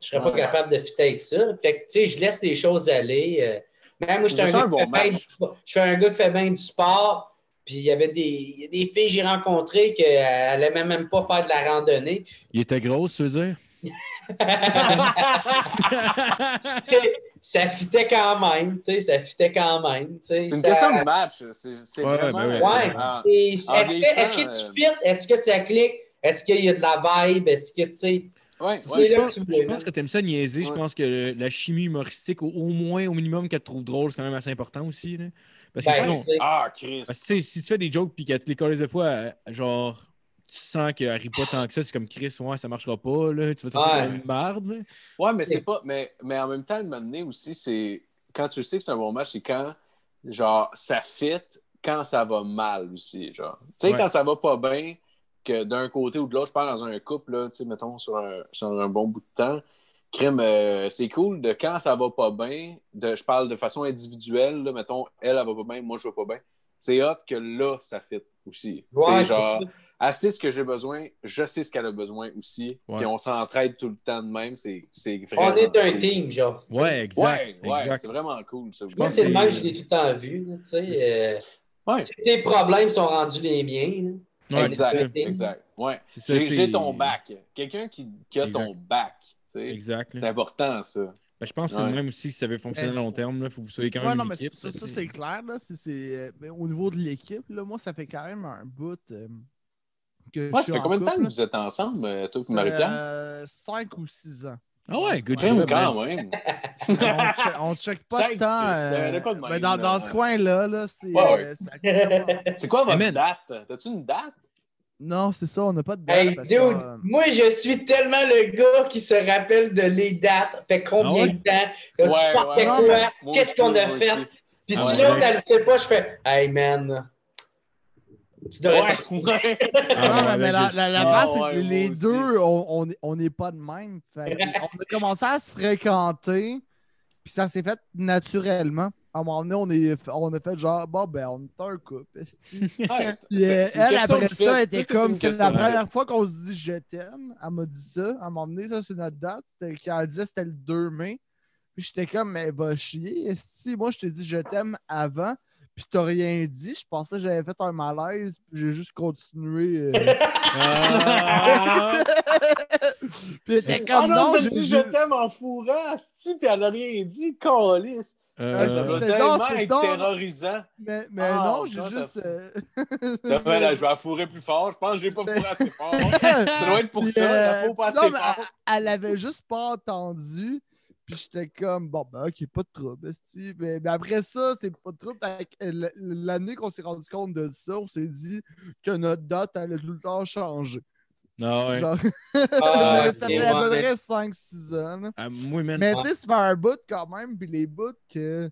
je serais pas Ouais. capable de fitter avec ça. Fait que, tu sais, je laisse les choses aller. euh. Mais moi, un, C'est gars un qui bon du- je suis un gars qui fait bien du sport. Puis il y avait des, il y a des filles que j'ai rencontrées qui n'aimaient même pas faire de la randonnée. Il était gros, tu veux dire? Ça fitait quand même, tu sais, ça fitait quand même. tu sais, C'est une ça- question de match. C'est Ouais, vraiment. ben oui. Ouais. Est-ce que, que tu euh, fites? Est-ce que ça clique? Est-ce qu'il y a de la vibe? Est-ce que, tu sais... Ouais, je pense, que tu je voulais, pense là. que tu aimes ça niaiser. Je pense que le- la chimie humoristique, au, au moins, au minimum, qu'elle te trouve drôle, c'est quand même assez important aussi. là. Parce que Ben, sinon, Ah, Chris. parce que, si tu fais des jokes puis qu'elle te les colle des fois, euh, genre, tu sens qu'elle rit pas tant que ça, c'est comme Chris, ouais, ça marchera pas, là. Tu vas te Ouais. comme une merde, là. Ouais, mais c'est pas. Mais, mais en même temps, le moment donné aussi, c'est. Quand tu sais que c'est un bon match, c'est quand, genre, ça fit quand ça va mal aussi, genre. Tu sais, Ouais. quand ça va pas bien, que d'un côté ou de l'autre, je parle dans un couple, là, tu sais, mettons, sur un, sur un bon bout de temps, crime, euh, c'est cool de quand ça va pas bien, de, je parle de façon individuelle, là, mettons, elle, elle va pas bien, moi, je vais pas bien. C'est hot que là, ça fit aussi. Ouais, genre, elle sait ce que j'ai besoin, je sais ce qu'elle a besoin aussi, puis on s'entraide tout le temps de même, c'est c'est vraiment On est un cool. team, genre. Ouais, exact. Ouais, ouais, exact. c'est vraiment cool. Ça. Moi, c'est le que même, je l'ai tout le temps vu. tu sais, euh, Ouais. tes problèmes sont rendus les miens. là. Ouais, exact, c'est ça. exact. Ouais. C'est ça, J'ai ton bac. Quelqu'un qui, qui a Exact. ton bac. tu sais. Exact. C'est important, ça. Ben, je pense que c'est Ouais. le même aussi que ça veut fonctionner à long terme. Il faut que vous soyez quand Ouais, même non, une mais équipe. ça, c'est clair. Là, c'est, c'est, euh, mais au niveau de l'équipe, là, moi, ça fait quand même un bout euh, que je Ouais, suis ça fait en combien de temps que vous êtes ensemble, euh, toi et. Marie-Pierre? Euh, Cinq ou six ans. Ah ouais, good job, quand même. on, check, on check pas de temps. euh, mais dans, là. dans ce coin-là, là, c'est. Ouais, ouais. euh. C'est quoi votre date? T'as-tu une date? non, c'est ça, on n'a pas de date. Hey, parce dude, que, euh, moi, je suis tellement le gars qui se rappelle de les dates. Fait combien Ah ouais? de temps? Quand tu Ouais, portais ouais, quoi? Qu'est-ce qu'on a fait? aussi. Puis Ouais, si l'autre, elle ne sait pas, je fais Hey, man. Tu devrais Ouais. Ah, non, mais, la, la, Ah, c'est ouais, que les deux, on on est- on n'est pas de même. Fait on a commencé à se fréquenter, puis ça s'est fait naturellement. À un moment donné, on, est, on a fait genre, bon, ben, on est un couple. esti. Ouais, c'est- Puis, euh, elle, après ça, était comme, c'est la première fois qu'on se dit je t'aime. Elle m'a dit ça. À un moment donné, ça, c'est notre date. Quand elle disait c'était le 2 mai. Puis j'étais comme, mais va chier. Si moi, je t'ai dit je t'aime avant, puis t'as rien dit, je pensais que j'avais fait un malaise, puis j'ai juste continué. euh. Ah! puis elle était Ah comme, non, non, t'as j'ai dit je t'aime en fourrant, puis elle a rien dit, calice. Euh, Ça doit c'était- tellement non, être non. terrorisant. Mais, mais Ah, non, j'ai juste. euh, Là, ben, là, je vais la fourrer plus fort. Je pense que je l'ai pas fourré assez fort. Ça doit être pour Puis, ça. Euh, pas non, mais fort. elle, elle avait juste pas entendu. Puis j'étais comme, bon, ben, ok, pas de trouble. Mais, mais après ça, c'est pas de trouble. L- L'année qu'on s'est rendu compte de ça, on s'est dit que notre date allait tout le temps changer. Ah ouais. Genre, Ah, ça fait à peu près 5-6 ans. là. Ah. Mais tu sais, ça fait un bout quand même. Puis les bouts que.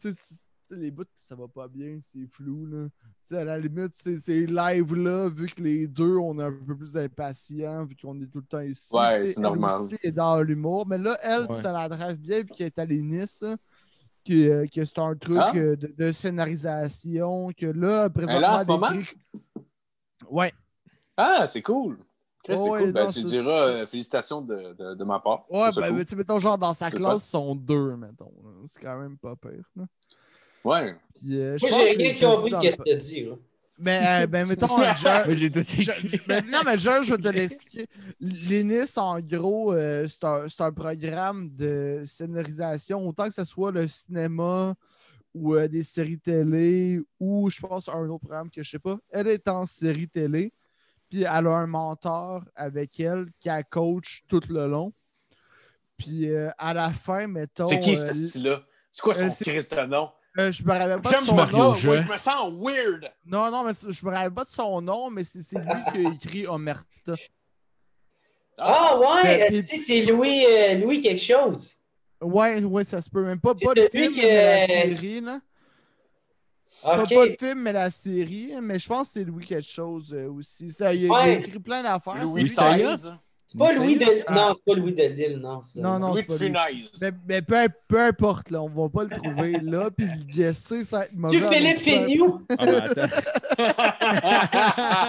Tu sais, tu sais, les bouts que ça va pas bien, c'est flou. Là. À la limite, c'est ces lives-là, vu que les deux, on est un peu plus impatients, vu qu'on est tout le temps ici. Ouais, c'est normal. aussi est dans l'humour. Mais là, elle, Ouais. ça la drive bien, vu qu'elle est allée Nice. hein, Que, euh, que c'est un truc Ah? euh, de, de scénarisation. Que là, présentement. Elle est là en ce moment? Ouais. Ah, c'est cool. Chris, c'est Ouais, cool. Ben, non, tu diras euh, félicitations de, de, de ma part. Ouais, ben, cool. mais tu sais, mettons, genre, dans sa classe, ils sont deux, mettons. C'est quand même pas pire. là. Ouais. Puis, euh, Moi, j'ai rien compris le- que tu as dit. là. Ben, euh, ben mettons, je- Moi, ben, non, mais je, je vais te l'expliquer. L'INIS, en gros, euh, c'est un, c'est un programme de scénarisation, autant que ce soit le cinéma ou euh, des séries télé, ou je pense un autre programme que je sais pas. Elle est en série télé, puis elle a un mentor avec elle qui a coach tout le long. Puis euh, à la fin, mettons. C'est qui, euh, ce style-là? C'est quoi son Christ de nom? Euh, je me rappelle pas de J'aime son Mario nom. Je me sens weird. Non, non, mais je me rappelle pas de son nom, mais c'est c'est lui qui a écrit Omerta. Ah ouais, Ben, euh, tu sais, c'est Louis, euh, Louis quelque chose. Ouais, ouais, ça se peut. Même pas, C'est pas le celui film, que- mais la série, là. Pas, pas le film, mais la série. Mais je pense que c'est Louis quelque chose euh, aussi. Ça, il, a, il a Ouais. écrit plein d'affaires. Louis c'est lui- Saya? XVI. C'est pas Louis de... Ah. Non, c'est pas Louis de Lille, non. ça. Non, non, Louis de. Funès. Mais, mais peu, peu importe, là, on va pas le trouver là, puis le ça va être mauvais. Tu Philippe. Fignou. Ah, ben,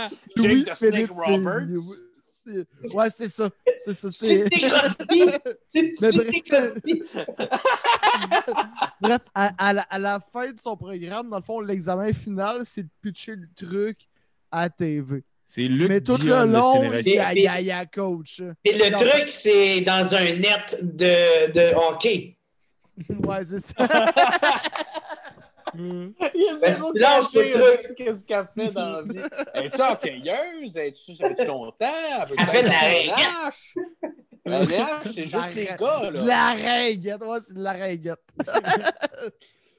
attends. Louis Jake the Snake Philippe Roberts? Ouais, c'est ça. C'est ça. C'est C'est... Crosby. Crosby. Bref, à, à la, à la fin de son programme, dans le fond, l'examen final, c'est de pitcher le truc à la TV. C'est Luc Mais tout Dion, le long, il y a, il y a- il y a coach. Et le Non. truc, c'est dans un net de, de hockey. Ouais, c'est ça. Il te- euh, qu'est-ce qu'elle fait dans la vie? Es-tu hockeyeuse? Es-tu es content? Elle fait de la ringuette. La c'est juste les gars, De là. la ringuette. Ouais, c'est de la ringuette.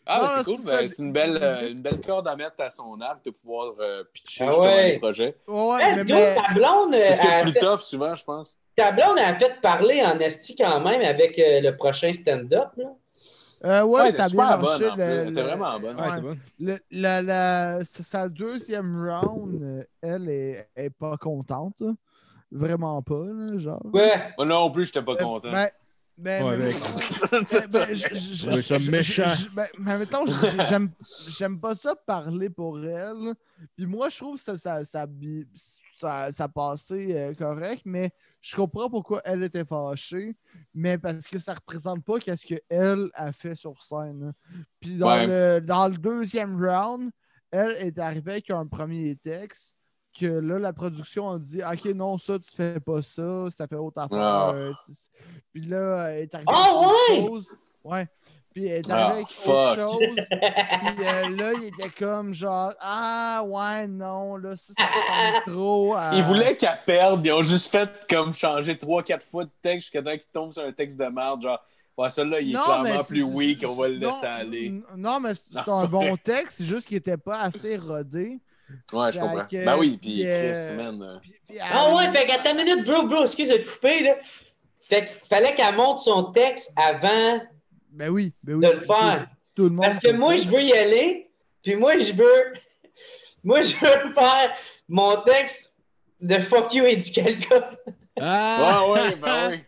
Ah, ben, Non, c'est cool. c'est ben, une belle, euh, une belle corde à mettre à son arc de pouvoir euh, pitcher Ah justement ouais. des projets. Ouais, Hey, mais, mais- ta blonde, C'est ce qui est plus fait, tough souvent, je pense. ta blonde a fait parler en esti quand même avec euh, le prochain stand-up. là. euh, ouais, Ouais, ça a bien super marché. bonne, en plus. le- Elle était le- vraiment bonne. Ouais, ouais. t'es bonne. Le- la, la- sa- sa deuxième round, elle est, est pas contente. là. Vraiment pas, là, genre. Ouais. Moi non plus, j'étais pas Euh, content. Ben, ben, Ouais, mais- ben, ben, ça méchant. je- ben, mais mettons, j'aime pas ça parler pour elle. Puis moi, je trouve que ça, ça, ça, ça, ça passait euh, correct, mais je comprends pourquoi elle était fâchée, mais parce que ça représente pas qu'est-ce qu'elle a fait sur scène. Puis dans, Ouais. le, dans le deuxième round, elle est arrivée avec un premier texte que là, la production a dit Ok, non, ça, tu fais pas ça, ça fait autre affaire. Ah. euh, Puis là, elle est arrivée Ah, avec autre ouais! chose. Ouais. Puis elle est Ah, arrivée avec fuck. autre chose. Puis euh, là, il était comme genre Ah, ouais, non, là, ça, ça ressemble trop à. Ils voulaient qu'elle perde, ils ont juste fait comme changer 3-4 fois de texte jusqu'à temps qu'ils tombent sur un texte de merde, genre, ouais, celui-là, il est Non, clairement plus weak, on va le non, laisser aller. Non, mais c'est un bon texte, c'est juste qu'il était pas assez rodé. Ouais, je comprends. que, Ben oui, puis euh, Chris, man. euh, puis Ah ouais, fait qu'à ta minute, bro, bro, excuse de te couper, là. Fait qu'il fallait qu'elle monte son texte avant Ben oui, ben oui. de le faire. Tout le monde. Parce que moi, ça. je veux y aller, puis moi, je veux. Moi, je veux faire mon texte de fuck you et du quelqu'un. Ah! Ouais, ouais, ben oui.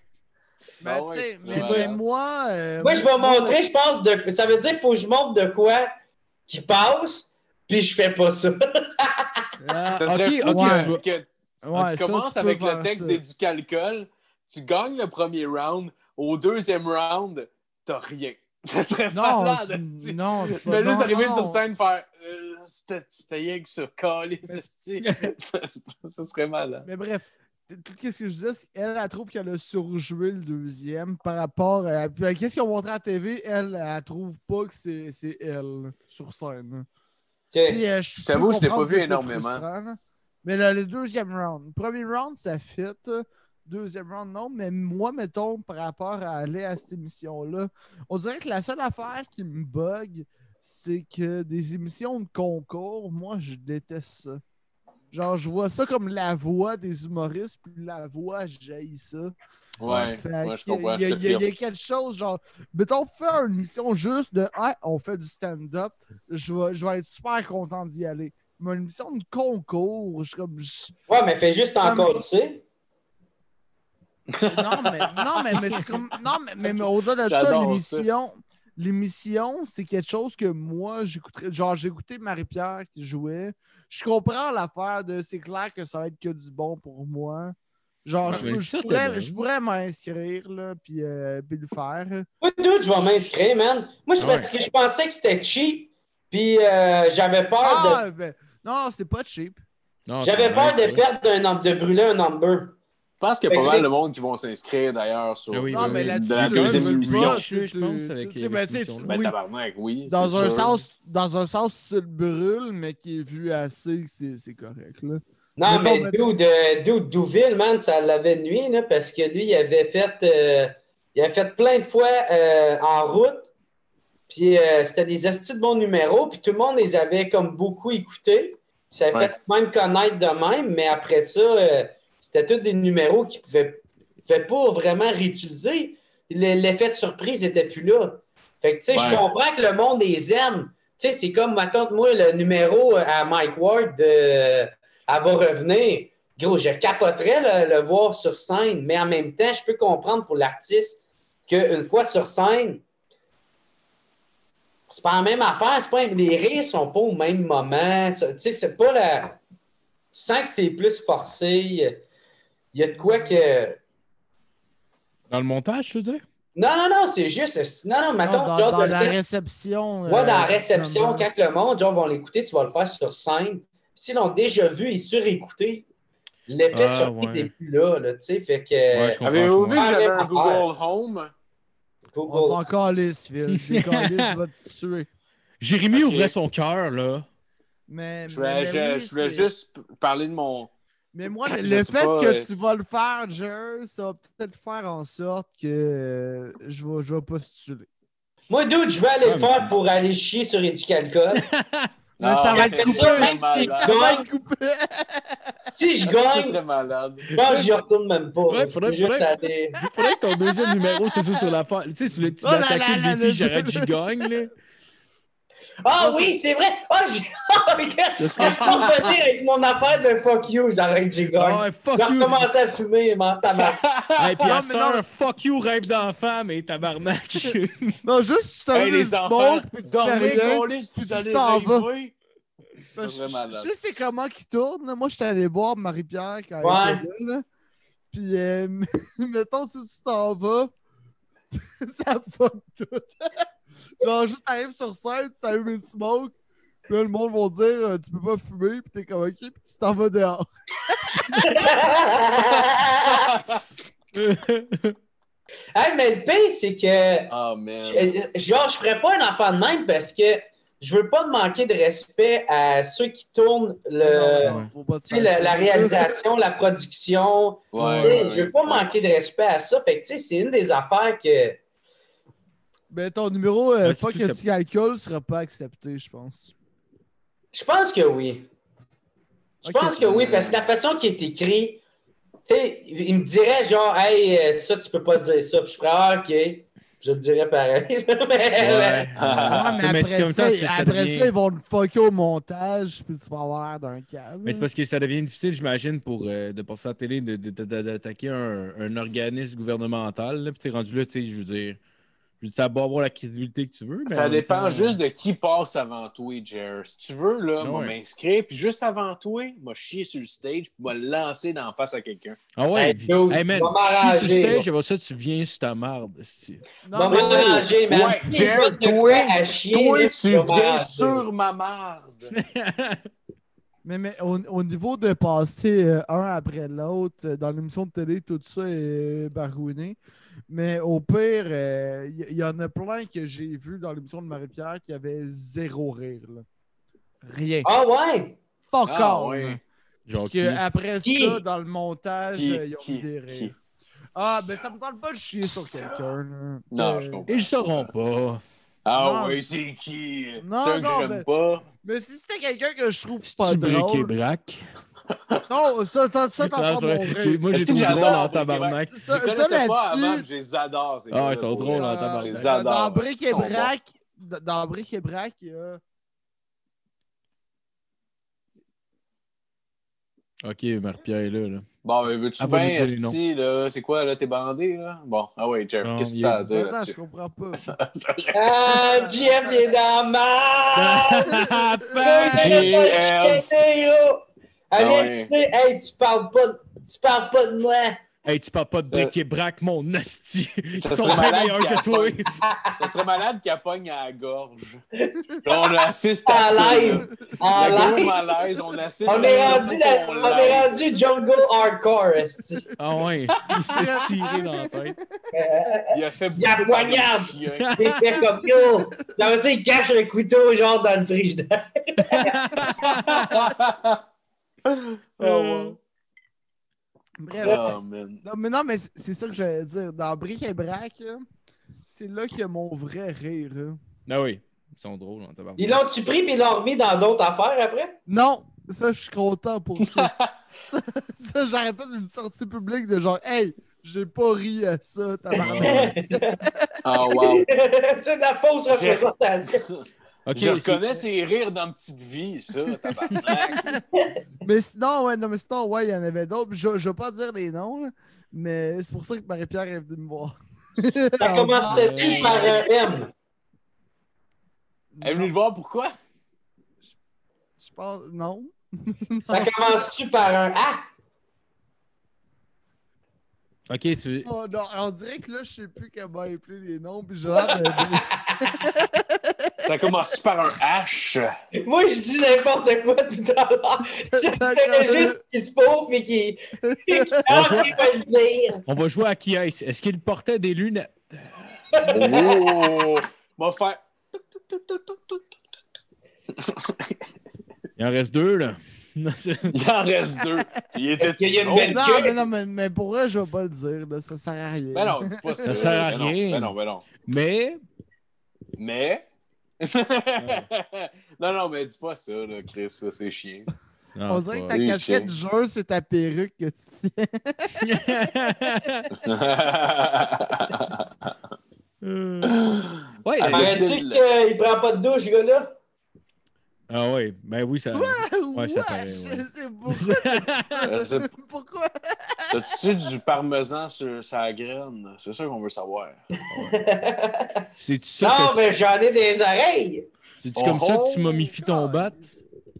Ben, sais, c'est mais, vrai. mais moi. euh, Moi, je vais montrer, je pense, de. Ça veut dire qu'il faut que je montre de quoi qui passe, puis je fais pas ça. Ah, Ça serait fou tu vas- ça, commences tu avec le texte des- du calcul, tu gagnes le premier round, au deuxième round, t'as rien. Ça serait Non, malade, non, c'est Tu fais juste arriver sur scène faire euh, c'était c'était rien que ça, calé, ça, serait malade. Mais bref, tout ce que je disais, c'est qu'elle, elle trouve qu'elle a surjoué le deuxième par rapport à. Puis, Qu'est-ce qu'ils ont montré à la TV? Elle, elle trouve pas que c'est c'est elle sur scène. Puis, euh, je je l'ai pas vu énormément. Mais là, le deuxième round. Premier round, ça fit. Deuxième round, non. Mais moi, mettons, par rapport à aller à cette émission-là, on dirait que la seule affaire qui me bug, c'est que des émissions de concours, moi, je déteste ça. Genre, je vois ça comme la voix des humoristes, puis la voix, j'haïs ça. Ouais, ouais, je que comprends. Il y, a- je te il y a- il y firme. a quelque chose, genre, mettons, faire une émission juste de Ah, on fait du stand-up, je vais, je vais être super content d'y aller. Mais une émission de concours, je suis comme. je- Ouais, mais fais juste encore, tu sais. Non, mais, non, mais, mais c'est comme. Non, mais, mais, mais au-delà de ça, l'émission. L'émission, c'est quelque chose que moi, j'écouterais. Genre, j'écoutais Marie-Pierre qui jouait. Je comprends l'affaire de c'est clair que ça va être que du bon pour moi. Genre, Ouais, je, pourrais, je pourrais m'inscrire, là, puis, euh, puis le faire. Moi, dude, je vais m'inscrire, man. Moi, c'est Ouais. parce que je pensais que c'était cheap, puis euh, j'avais peur de. Ah, ben, Non, c'est pas cheap. Non, J'avais peur de perdre un number, de brûler un number. Je pense qu'il y a pas mal c'est- de monde qui vont s'inscrire d'ailleurs sur. Ah oui, non, mais de la deuxième émission. Je tu- pense, avec- tu sais, avec ben, tu. Ben, oui, tabarnak, oui. dans c'est un, sûr. sens, dans un sens, tu le brûles, mais qui est vu assez, c'est c'est correct. Là. Non, mais mettons- Dude, euh, Dude Douville, man, ça l'avait nuit, là, parce que lui, il avait fait, euh, il avait fait plein de fois euh, en route. Puis euh, c'était des astuces de bons numéros, puis tout le monde les avait comme beaucoup écoutés. Ça a Ouais. fait même connaître de même, mais après ça, euh, c'était tous des numéros qui pouvaient, pouvaient pas vraiment réutiliser. Le- L'effet de surprise n'était plus là. Fait que, tu sais, Ouais. je comprends que le monde les aime. Tu sais, c'est comme, maintenant moi, le numéro à Mike Ward de Elle va revenir. Gros, je capoterais le, le voir sur scène, mais en même temps, je peux comprendre pour l'artiste qu'une fois sur scène, c'est pas la même affaire. c'est Pas, les rires sont pas au même moment. Tu sais, c'est pas la. Tu sens que c'est plus forcé. Il y a de quoi que. Dans le montage, tu veux dire? Non, non, non, c'est juste. Non, non, mettons, dans, genre dans la réception. Ouais, dans la euh, réception, quand le monde, genre, vont l'écouter, tu vas le faire sur scène. S'ils l'ont déjà vu et surécouté, l'effet de Ah, surprise ouais. n'est plus là, là, tu sais, fait que... Ouais, je. Avez-vous je vu que j'avais un Ouais. Google Home? On Google. s'en calisse, Phil. Va te tuer. Jérémy ouvrait son cœur, là. Mais, Je voulais, mais je, oui, je voulais c'est- juste parler de mon. Mais moi, le, Je fait pas, que euh, tu vas le faire, Jer, ça va peut-être faire en sorte que euh, je vais, je vais postuler. Moi, dude, je vais aller le faire pour aller chier sur Éducalcool. Mais ça va Ah, être coupé. ça, même si- va être coupé. si je C'est gagne, très malade. je que j'y retourne même pas. Ouais, Je faudrait- juste faudrait- aller- Faudrait que ton deuxième numéro, c'est ça sur la fin. Tu sais, tu tu Oh là, le défi, le- j'arrête, j'y gagne, là. Ah Non, oui, c'est vrai! Ah, j'ai... Ah, regarde! Ça Je peux revenir avec mon affaire de fuck you, j'arrête, j'ai Ah gagné. ouais, Je fuck vais you. recommencer à fumer, man, tabarnak. Hey, puis Non, à mais non. fuck you, rêve d'enfant, mais tabarnak. Non, juste tu t'as Hey, les enfants, smoke, puis tu rien. gaulliste, puis tu t'en vas. Je, sais c'est comment qu'il tourne. Moi, j'étais allé voir Marie-Pierre quand Ouais. elle était là. Puis, euh, mettons, si tu t'en vas, ça fuck tout. Genre, juste t'arrives sur scène, tu t'allumes une smoke, puis là, le monde va dire euh, tu peux pas fumer, puis t'es comme ok, puis tu t'en vas dehors. hey, mais le pire, c'est que. Oh man. je- Genre, je ferais pas un enfant de même parce que je veux pas manquer de respect à ceux qui tournent le. Non, non, pas la, réalisation, la production. Ouais, ouais, je veux pas ouais. manquer de respect à ça. Fait que, tu sais, c'est une des affaires que. Mais ton numéro, euh, tout que tu alcool sera pas accepté, je pense. Je pense que oui. Je pense que oui, parce que la façon qui est écrit, tu sais, il me dirait genre, hey, euh, ça, tu peux pas dire ça. Puis je ferais, ah, OK. Je le dirais pareil. Mais- Ouais. Ah, Ouais, mais après, ça, temps, ça- ça après devient- ça, ils vont te fucker au montage, puis tu vas avoir l'air d'un câble. Mais c'est parce que ça devient difficile, j'imagine, pour euh, de passer à la télé, de- de- de- d'attaquer un, un organisme gouvernemental. Là. Puis t'es rendu là, tu sais, je veux dire, je veux dire, ça va avoir la crédibilité que tu veux. mais Ça dépend temps, juste de qui passe avant toi, Jer. Si tu veux, là, Ah moi ouais. m'inscrire, puis juste avant toi, moi chier sur le stage, puis moi le lancer d'en face à quelqu'un. Ah ouais, Hey, dude, hey man, va m'arranger, chie sur le stage, avant ça, tu viens sur ta marde. Non, Va man. Ouais, Jer, veux de toi, à chier, Toi, tu viens sur ma marde. Mais, mais au, au niveau de passer euh, un après l'autre euh, dans l'émission de télé, tout ça est barouiné. Mais au pire, il y, y en a plein que j'ai vu dans l'émission de Marie-Pierre qui avait zéro rire. là. Rien. Ah ouais? Fuck Ah, all, ouais. là. Genre, Puis qui- que après Qui? ça, dans le montage, Qui? euh, ils ont des Qui? rires. Ah, ben ça me parle pas de chier sur quelqu'un. Non, Euh, je comprends. Ils le sauront pas. Ah Non. oui, c'est qui? Non, Ceux que non, j'aime mais- pas. Mais si c'était quelqu'un que je trouve pas C'est-tu bric et drôle. brac? Non, ça, t'as- ça t'en Ah, c'est mon vrai. Moi, j'ai trouvé drôle en tabarnak. Ça, Je ça connaissais pas avant, là-dessus. je les adore. ces Ah, ils sont drôles en Euh, tabarnak. Je les dans- adore, Dans Brick et. Brac, dans- dans Brick et Brac, il y a. Ok, Marie-Pierre est là. là. Bon, mais veux-tu Ah, bien, si, là, c'est quoi, là, t'es bandé, là? Bon, ah ouais, Jeff, qu'est-ce que t'as à dire Attends, je là-dessus? comprends pas. Ah, JF, il est dans ma. JF. Allez, Ah ouais. hey, tu parles pas, de- tu parles pas de moi. Hey, tu parles pas de bric et brac, mon asti. Ils Ça serait malade qu'il que toi. Ça serait malade qu'elle pogne à la gorge. Là, on assiste En à ça. là. live. En live. malaise, on assiste On à est ça rendu, dans- en on est rendu jungle hardcore, esti. Ah ouais, il s'est tiré dans la tête. Il a fait Il a chien. Il fait comme yo. Après ça, il cache le couteau, genre, dans le frigidaire. Oh, Bref. oh, man. Non, mais non, mais c'est- ça que j'allais dire. Dans Bric et Brac, c'est là qu'il y a mon vrai rire. Ah oui, ils sont drôles. tabarnak. Ils l'ont-tu pris puis ils l'ont remis dans d'autres affaires après? Non, ça, je suis content pour ça. ça, ça j'arrête pas d'une sortie publique de genre, hey, j'ai pas ri à ça, tabarnak. Oh, wow. c'est de la fausse représentation. Ok, Je reconnais ses rires dans Petite Vie, ça, mais sinon, ouais, non, mais sinon, ouais, il y en avait d'autres. Je, je vais pas dire les noms, là, mais c'est pour ça que Marie-Pierre est venue me voir. Ça commençait-tu par un M? Elle est venue le voir pourquoi? Je pense, non. Ça commence-tu par un A? Ok, tu. Oh, non, on dirait que là, je sais plus comment appeler les noms, puis j'ai l'air de. Ça commence-tu par un H? Moi, je dis n'importe quoi tout à l'heure. Je commence- juste qu'il se pauvre et qu'il il va le dire. On va jouer à qui est Est-ce qu'il portait des lunettes? Oh! Va faire. Il en reste deux, là. Non, Il en reste deux. Il était Est-ce qu'il y a une belle- Non, mais non, mais, mais pour vrai, je vais pas le dire, là, ça sert à rien. Ben non, dis pas ça. Ça sert à Ben non, rien. Ben non, ben non. Mais. Mais. non, non, mais dis pas ça, là, Chris, ça, c'est chiant. Non, On dirait que ta casquette jaune, c'est ta perruque que tu tiens. Euh, Ouais, qu'il prend pas de douche, ce gars-là? Ah ouais, ben oui, ça. Ouais, ça paraît, ouais. Je sais pas. pourquoi? T'as-tu du parmesan sur sa graine? C'est ça qu'on veut savoir. C'est-tu ça Non, que... mais j'en ai des oreilles. C'est-tu comme ça que tu Oh, momifies ton bat,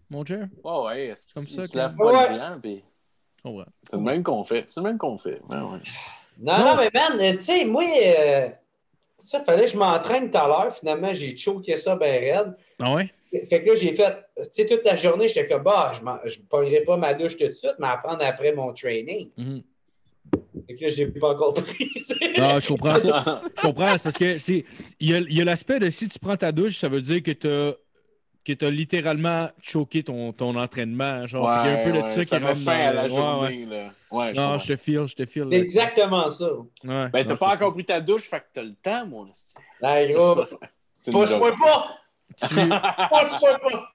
mon cher? Ouais, ouais, c'est Comme ça tu que- laves pas Ouais. le diable, puis Oh, ouais. c'est le même qu'on fait. C'est le même qu'on fait. Ouais, ouais. Non, non, mais man, tu sais, moi, euh, ça, fallait que je m'entraîne tout à l'heure. Finalement, j'ai choqué ça bien raide. Ah ouais? Fait que là, j'ai fait, tu sais, toute la journée, j'étais comme, bah, je ne pognerai pas ma douche tout de suite, mais à prendre après mon training. Mhm. Fait que là, je l'ai pas encore pris. Ah, je comprends. Je comprends. C'est parce que c'est. Il y a, il y a l'aspect de si tu prends ta douche, ça veut dire que tu as que tu littéralement choqué ton, ton entraînement. Genre, qu'il y a un peu de ouais, ça qui ça rentre fin dans- à la ouais, journée. Là. Ouais, je Non, comprends. je te file, je te file. C'est exactement ça. Ouais. Ben, Non, t'as pas encore pris ta douche, fait que t'as le temps, moi. Là, gros, pousse-moi pas! Pas!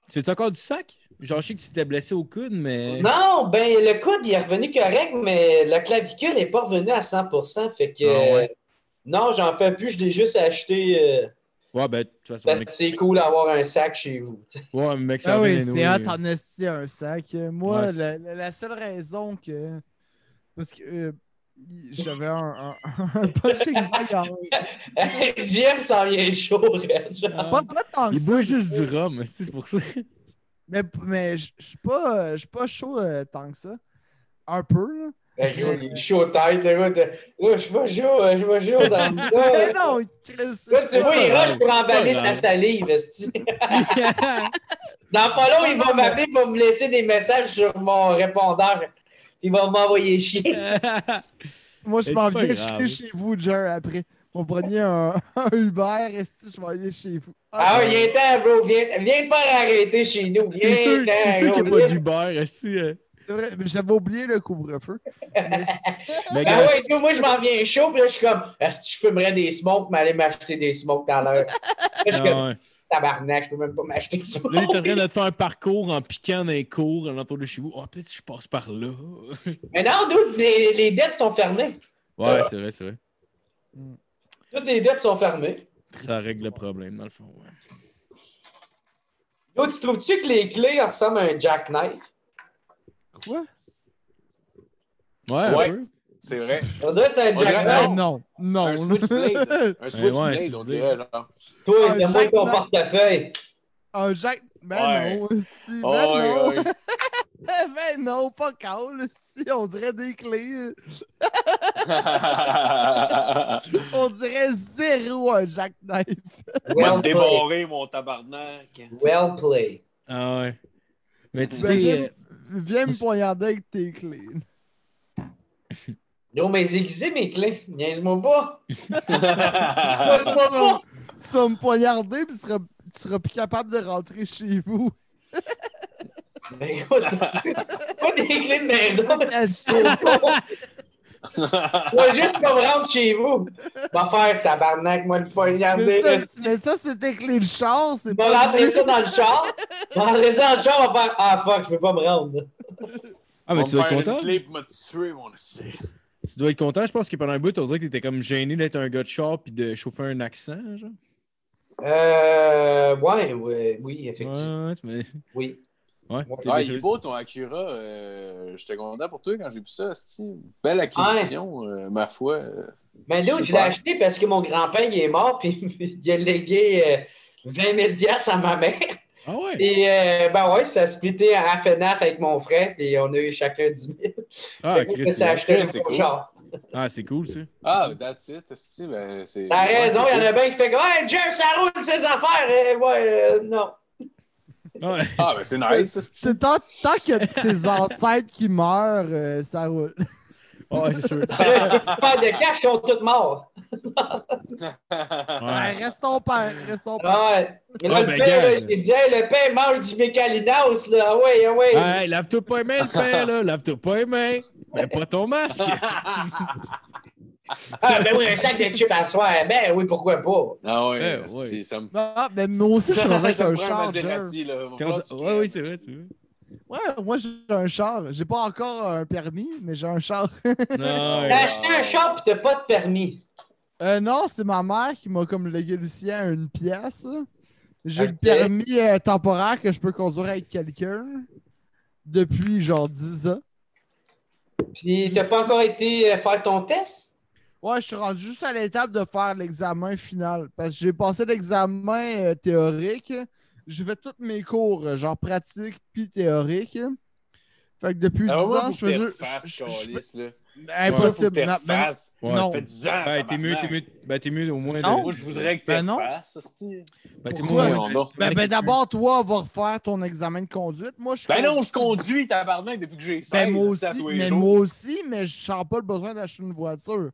Tu fais encore du sac? Genre, je sais que tu t'es blessé au coude, mais. Non, ben, le coude, il est revenu correct, mais la clavicule n'est pas revenue à 100% Fait que. Ah ouais. Non, j'en fais plus, je l'ai juste acheté euh, Ouais, ben, de toute façon. parce mec- que c'est cool d'avoir un sac chez vous. tu. Ouais, mais mec, ça Ah oui, c'est hot en esti un sac. Euh, Moi, Ouais, la, seule raison que. Parce que euh, j'avais un, un, un punching bag en. Jeff s'en vient chaud, Red. Pas, pas tant que Il ça. boit juste du rhum, c'est pour ça. Mais, mais je suis pas, je suis pas chaud euh, tant que ça. Un peu, là. Ben, gros, il est chaud tête. Là, je suis pas chaud, je suis pas chaud dans le Mais dos. non, Chris. Là, tu vois, il rush pour emballer sa salive. Dans pas long, il va m'appeler pour me laisser des messages sur mon répondeur. Il va m'envoyer chier. Moi, je m'en viens grave. chez, vous, Jer, après. On prenait un, un Uber, esti, je m'en viens chez vous. Ah viens ten bro. Viens, viens te faire arrêter chez nous. Viens C'est sûr, c'est sûr qu'il n'y a pas du d'Uber. est-ce que, euh, C'est vrai, mais j'avais oublié le couvre-feu. Mais- Mais Ben ouais, moi, je m'en viens chaud, puis là, je suis comme, est-ce que je fumerais des smokes, mais aller m'acheter des smokes dans l'heure? Tabarnak, je peux même pas m'acheter de smokes. Là, il est en train de te faire un parcours en piquant dans les cours alentour de chez vous. Oh, peut-être que je passe par là. Mais non, dude, les, les dettes sont fermées. Ouais, c'est vrai, c'est vrai. Toutes les dettes sont fermées. Ça règle le problème, dans le fond. Ouais, Yo, tu trouves-tu que les clés ressemblent à un jackknife? Quoi? ouais, un Ouais. C'est vrai. On dirait que c'est un Ben jackknife. non, non. Un switchblade. Un switchblade, ouais, on dirait. Genre. Toi, Un t'as moins ton portefeuille. Un Jack. Ben Ouais. non, esti, ben Oh, non. Eh ben non, pas calme. Si, on dirait des clés. On dirait zéro un jackknife. Well play. débarrer, mon tabarnak. Well play. Ah ouais. Mais tu Ben, sais, viens, euh, viens me poignarder avec tes clés. Yo, mais j'ai aiguisé mes clés. Niaise-moi pas. tu, Niaise-moi pas. vas, tu vas me poignarder puis tu seras, tu seras plus capable de rentrer chez vous. Ben, gros, c'est pas des clés de maison. Moi, juste pas me rendre chez vous. Va faire tabarnak, moi, le poignarder. mais, ça, mais ça, c'est tes clés de char. C'est Va rentrer ça dans le char. Va rentrer ça dans le char, va faire Ah fuck, je peux pas me rendre. Ah, mais tu va dois me être content? clé pour me tuer, mon esti. Tu dois être content. Je pense que pendant un bout, on dirait que t'étais comme gêné d'être un gars de char puis de chauffer un accent, genre. Euh. Ouais, ouais, oui, effectivement. Ouais, tu Oui. Ouais. Ah, il est c'est- beau ton Acura. euh, J'étais content pour toi quand j'ai vu ça, esti. Belle acquisition, euh, ma foi. euh. Mais nous, je l'ai acheté parce que mon grand-père, il est mort, puis il a légué euh, 20 000 piastres à ma mère. Ah ouais? Et euh, ben ouais, ça a splitté à FNAF avec mon frère, puis on a eu chacun 10 000. Ah, que c'est- cool. ah, c'est cool, ça. Ah, that's it. Ben, c'est. T'as ouais, raison, c'est il y en a cool. bien qui fait comme Hey, Jeff, ça roule ses affaires! Eh, ouais, euh, non. Ouais. Ah, ben, c'est nice. C'est tant, tant qu'il y a ses ancêtres qui meurent, euh, ça roule. Ouais, c'est sûr. Les pères de cash sont tous morts. Ouais, Ouais. restons père, restons père. Ah ouais. Et là, Ah, le ben, père, là, il dit Hey, le père mange du mécalinos, là. Ah ouais, ah ouais. Hey, lave-toi pas les mains, le père, là. Lave-toi pas les mains. Mais pas ton masque. Ah, ben oui, un sac de chips à soir. Ben oui, pourquoi pas? Ah, ouais, Eh, esti, ouais. ça me. Ah, mais moi aussi, je suis me un prend un char. Maserati, là. Va Quand falloir ça- que tu Ouais, oui, crèves, c'est vrai, tu veux. Ouais, moi, j'ai un char. J'ai pas encore un permis, mais j'ai un char. T'as acheté un char pis t'as pas de permis. Euh, non, c'est ma mère qui m'a comme légué le sien à une pièce. J'ai le permis euh, temporaire que je peux conduire avec quelqu'un depuis genre 10 ans. Puis t'as pas encore été euh, faire ton test? Ouais, je suis rendu juste à l'étape de faire l'examen final. Parce que j'ai passé l'examen euh, théorique. J'ai fait tous mes cours, euh, genre pratique puis théorique. Fait que depuis 10 Ah, ouais, ans, je faisais. Impossible. Faut que Non, ben. Ouais. Non. Ça fait 10 ans. Ben, t'es mieux, t'es mieux, ben, t'es mieux au moins de. Non. Moi, je voudrais que t'es Ben esti. Ben, t'es mieux de- Ben, ben, d'abord, toi, va refaire ton examen de conduite. Moi, je Ben non, je conduis, tabarnak, depuis que j'ai 16 Ben, moi aussi, mais jours. moi aussi, mais je sens pas le besoin d'acheter une voiture.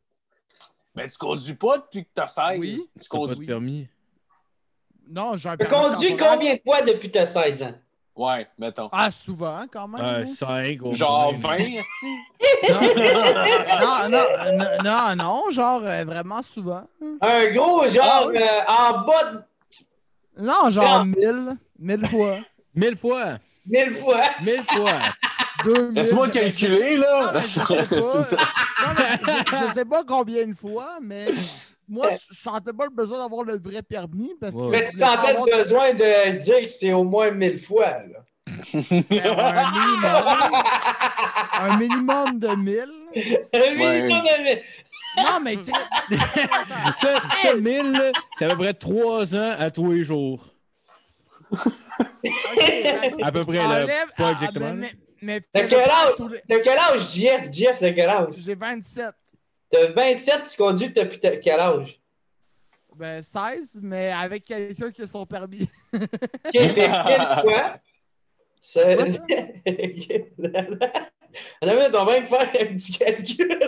Ben, tu conduis pas depuis que t'as 16. Oui. Tu T'as pas conduis. de permis. Non, j'ai un conduit temporaire. combien de fois depuis que t'as 16 ans? Ouais, mettons. Ah, souvent, quand même. Moi. 5. Genre 20, esti? non, non, non, non, non, genre euh, vraiment souvent. Un gros genre euh, en bas de Non, genre Non. mille, mille fois, Mille fois. 1000 fois. Mille fois. deux mille. Laisse-moi calculer, Non, là. mais je sais pas. Non, mais je, je sais pas combien de fois, mais moi, je sentais pas le besoin d'avoir le vrai permis parce que. Mais tu sentais le besoin de dire que c'est au moins 1000 fois. Là. un minimum, un minimum de mille. Un minimum de 1000. Non, mais Ça, ça, 1000, là, c'est à peu près 3 ans à tous les jours. OK, À peu près, là. Pas ah, exactement. mais- mais- mais T'as fais-le quel âge? les- quel âge, Jeff? Jeff, t'as quel âge? J'ai 27. T'as 27, tu conduis depuis quel âge? Ben, 16, mais avec quelqu'un qui a son permis. Ok, c'est 1000 fois. C'est... Quoi, ça? On avait ton bien faire un petit calcul.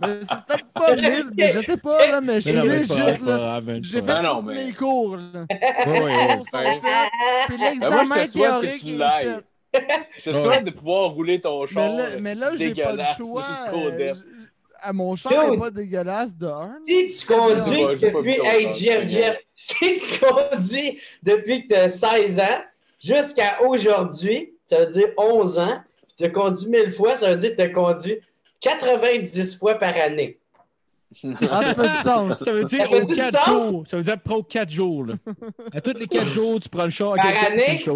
Mais c'est peut-être pas 1000, mais je sais pas, là, mais je suis c'est légit, c'est là. J'ai c'est fait non, tous mais- mes cours, là. cours sont faits, puis Ben, moi, l'examen je te souhaite que théorique tu fait. Je te souhaite de pouvoir rouler ton char. Mais là, mais là j'ai pas le dégueulasse, choix. jusqu'au euh, à mon char n'est pas dégueulasse de un. Si tu conduis depuis. Hey, Jeff, Jeff, si tu conduis depuis que tu as 16 ans jusqu'à aujourd'hui, ça veut dire 11 ans, tu as conduit 1000 fois, ça veut dire que tu as conduit 90 fois par année. Ah, ça fait du sens. Ça veut dire Ça aux du 4 sens? jours. Ça veut dire après aux 4 jours. Là. À tous les 4 jours, tu prends le char Par année, le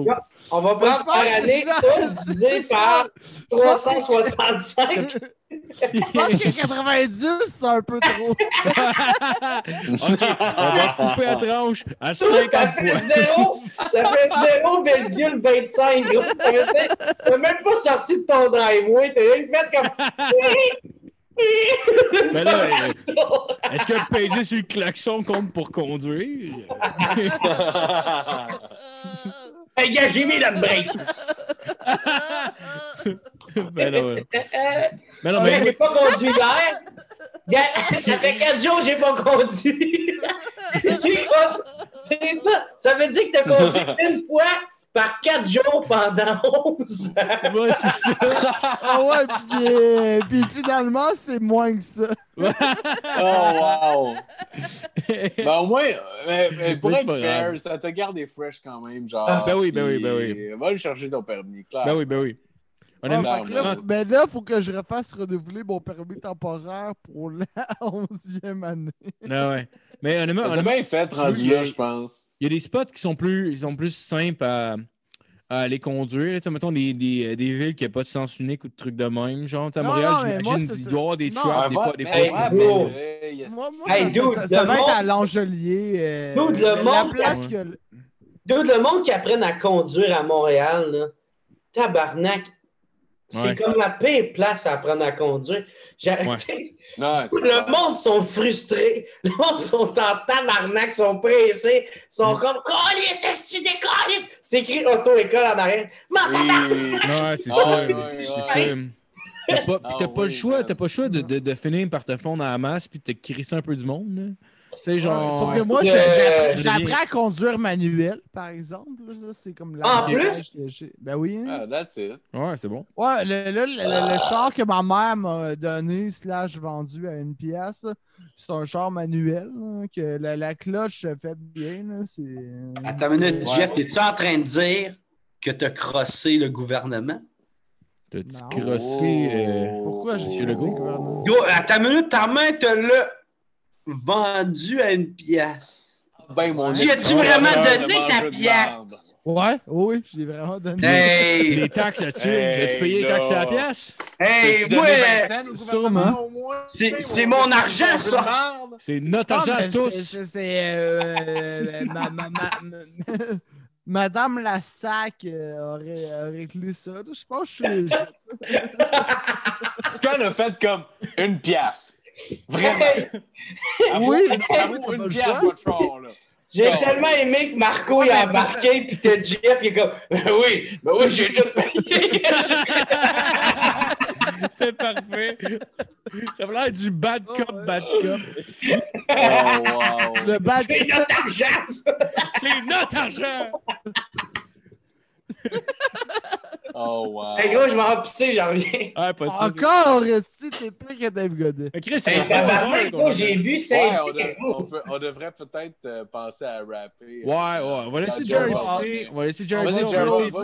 on va prendre par année ça divisé par je pense- 365. Je pense que 90, c'est un peu trop. ok, on va couper la tranche à Ça 50 fait fois. 0, ça fait 0,25. gros. Ça veut dire, T'as même pas sorti de ton driveway. T'as rien que mettre comme. Mais là, euh, est-ce que peser sur le klaxon compte pour conduire? Hey, gars, j'ai mis la break. ben là, ouais. Mais non, mais j'ai pas conduit hier. Gars, Ça fait 4 jours que j'ai pas conduit. C'est ça. Ça veut dire que t'as conduit une fois par 4 jours pendant 11 ans. ouais, c'est ça. Ah ouais, puis, euh, puis finalement, c'est moins que ça. Oh, wow! Ben, au moins, euh, euh, pour Mais c'est être pas fair, grave. ça te garde fresh quand même. Genre, Ben oui, ben oui, ben puis, Va le chercher ton permis, clair. Ben oui, ben oui. Honnêtement, que là, honnêtement, ben là, il faut que je refasse renouveler mon permis temporaire pour la 11e année. ah ouais. Mais honnêtement, T'as honnêtement, bien fait, rendu là, je pense. Il y a des spots qui sont plus, ils sont plus simples à, à aller conduire. Sais, mettons des, des, des villes qui n'ont pas de sens unique ou de trucs de même. Genre, à Non, Montréal, non, mais j'imagine c'est qu'il ça. doit y avoir des Non. traps, des Ah, fois, des fois. Mais. Moi, moi, Hey, ça, dude, ça- ça le va être à l'Angelier. euh, le la monde- place que... Dude, le monde qui apprenne à conduire à Montréal, là, tabarnak, c'est Ouais. comme la pire place à apprendre à conduire. J'ai- Ouais. Non, Le pas- monde sont frustrés. Le monde sont en tabarnak, sont pressés. sont Mm. comme Calice, est-ce que tu décolles? C'est écrit auto-école en arrière. Tabarnak! Oui. Ouais, c'est ça. ouais, c'est ouais, ça. ouais. T'as pas, puis Ah, pas le choix, pas le choix de, de, de finir par te fondre à la masse puis de te crisser un peu du monde. là. Tu sais, genre. Sauf que moi, Euh, deviens- à conduire manuel, par exemple. là, ça, C'est comme la En plus? Ben oui. hein. Ah, that's it. Ouais, c'est bon. Ouais, le, le- le- le char que ma mère m'a donné, slash vendu à une pièce, c'est un char manuel, là, que la, la cloche fait bien. là, C'est... Attends une minute, Ouais. Jeff, es-tu en train de dire que t'as crossé le gouvernement? T'as-tu crossé. euh, Pourquoi j'ai Legault? le gouvernement? Yo, attends une minute, ta main te l'a vendu à une pièce. Ben, mon Tu as-tu vraiment donné ta pièce? Ouais, oui, j'ai vraiment donné. Hey! Les taxes là-dessus. Hey, As-tu payé les taxes à la pièce? Hey, moi, euh, Sûrement. c'est c'est mon argent, ça! C'est notre Ah, argent à tous. c'est- euh, ma- ma- ma- ma- Madame Lassac euh, aurait, aurait clé ça. Je pense que je suis. Ce qu'on a fait comme une pièce. Vraiment. Oui, une le pièce, choix. votre char, là. J'ai Non. tellement aimé que Marco il a embarqué puis que Jeff il est comme Ben oui, ben oui, j'ai tout payé. C'était parfait. Ça a l'air du bad Oh, cop, ouais. bad cop. Oh, wow. Le bad C'est notre argent, ça! C'est notre argent! Oh, wow. Hey gros, je m'en vais pisser, j'en reviens. Ah. Encore, Resti, t'es pire que Dave Godet. Mais Chris, c'est Hey, qu'on gros, j'ai bu Ouais, 5 on, de- on peut- on devrait peut-être euh, penser à rapper. Ouais, ouais. On va laisser Jerry Joe passer. On va laisser Jerry On on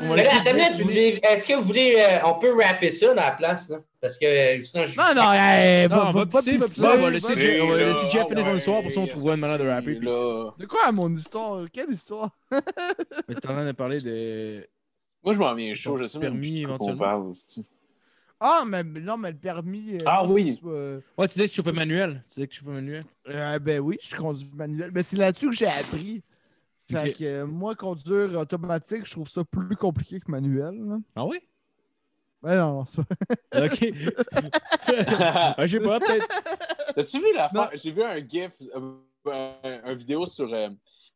voulez- est-ce que vous voulez. euh, on peut rapper ça dans la place, là? Parce que euh, sinon, je. Non, non, hey, Non, va, on va pas pisser, pisser, pisser, on va laisser C'est Jeff- on va là, laisser Jeff finir son ouais, histoire pour ça on trouvera une manière de rapper. c'est. De quoi mon histoire? Quelle histoire? Mais t'es en train de parler de. Moi, je m'en viens chaud. Je sais même Permis, éventuellement. parle. Ah, mais non, mais le permis. euh, Ah oui. euh, Ouais, tu disais que tu chauffais manuel. Tu disais que tu chauffais manuel. euh, ben oui, je conduis manuel. Mais c'est là-dessus que j'ai appris. Fait que euh, moi, conduire automatique, je trouve ça plus compliqué que manuel. là. Ah oui? Ben non, non, c'est pas. Ok. Ah, Je sais pas, peut-être. As-tu vu la fin? J'ai vu un GIF, euh, un, un vidéo sur, euh,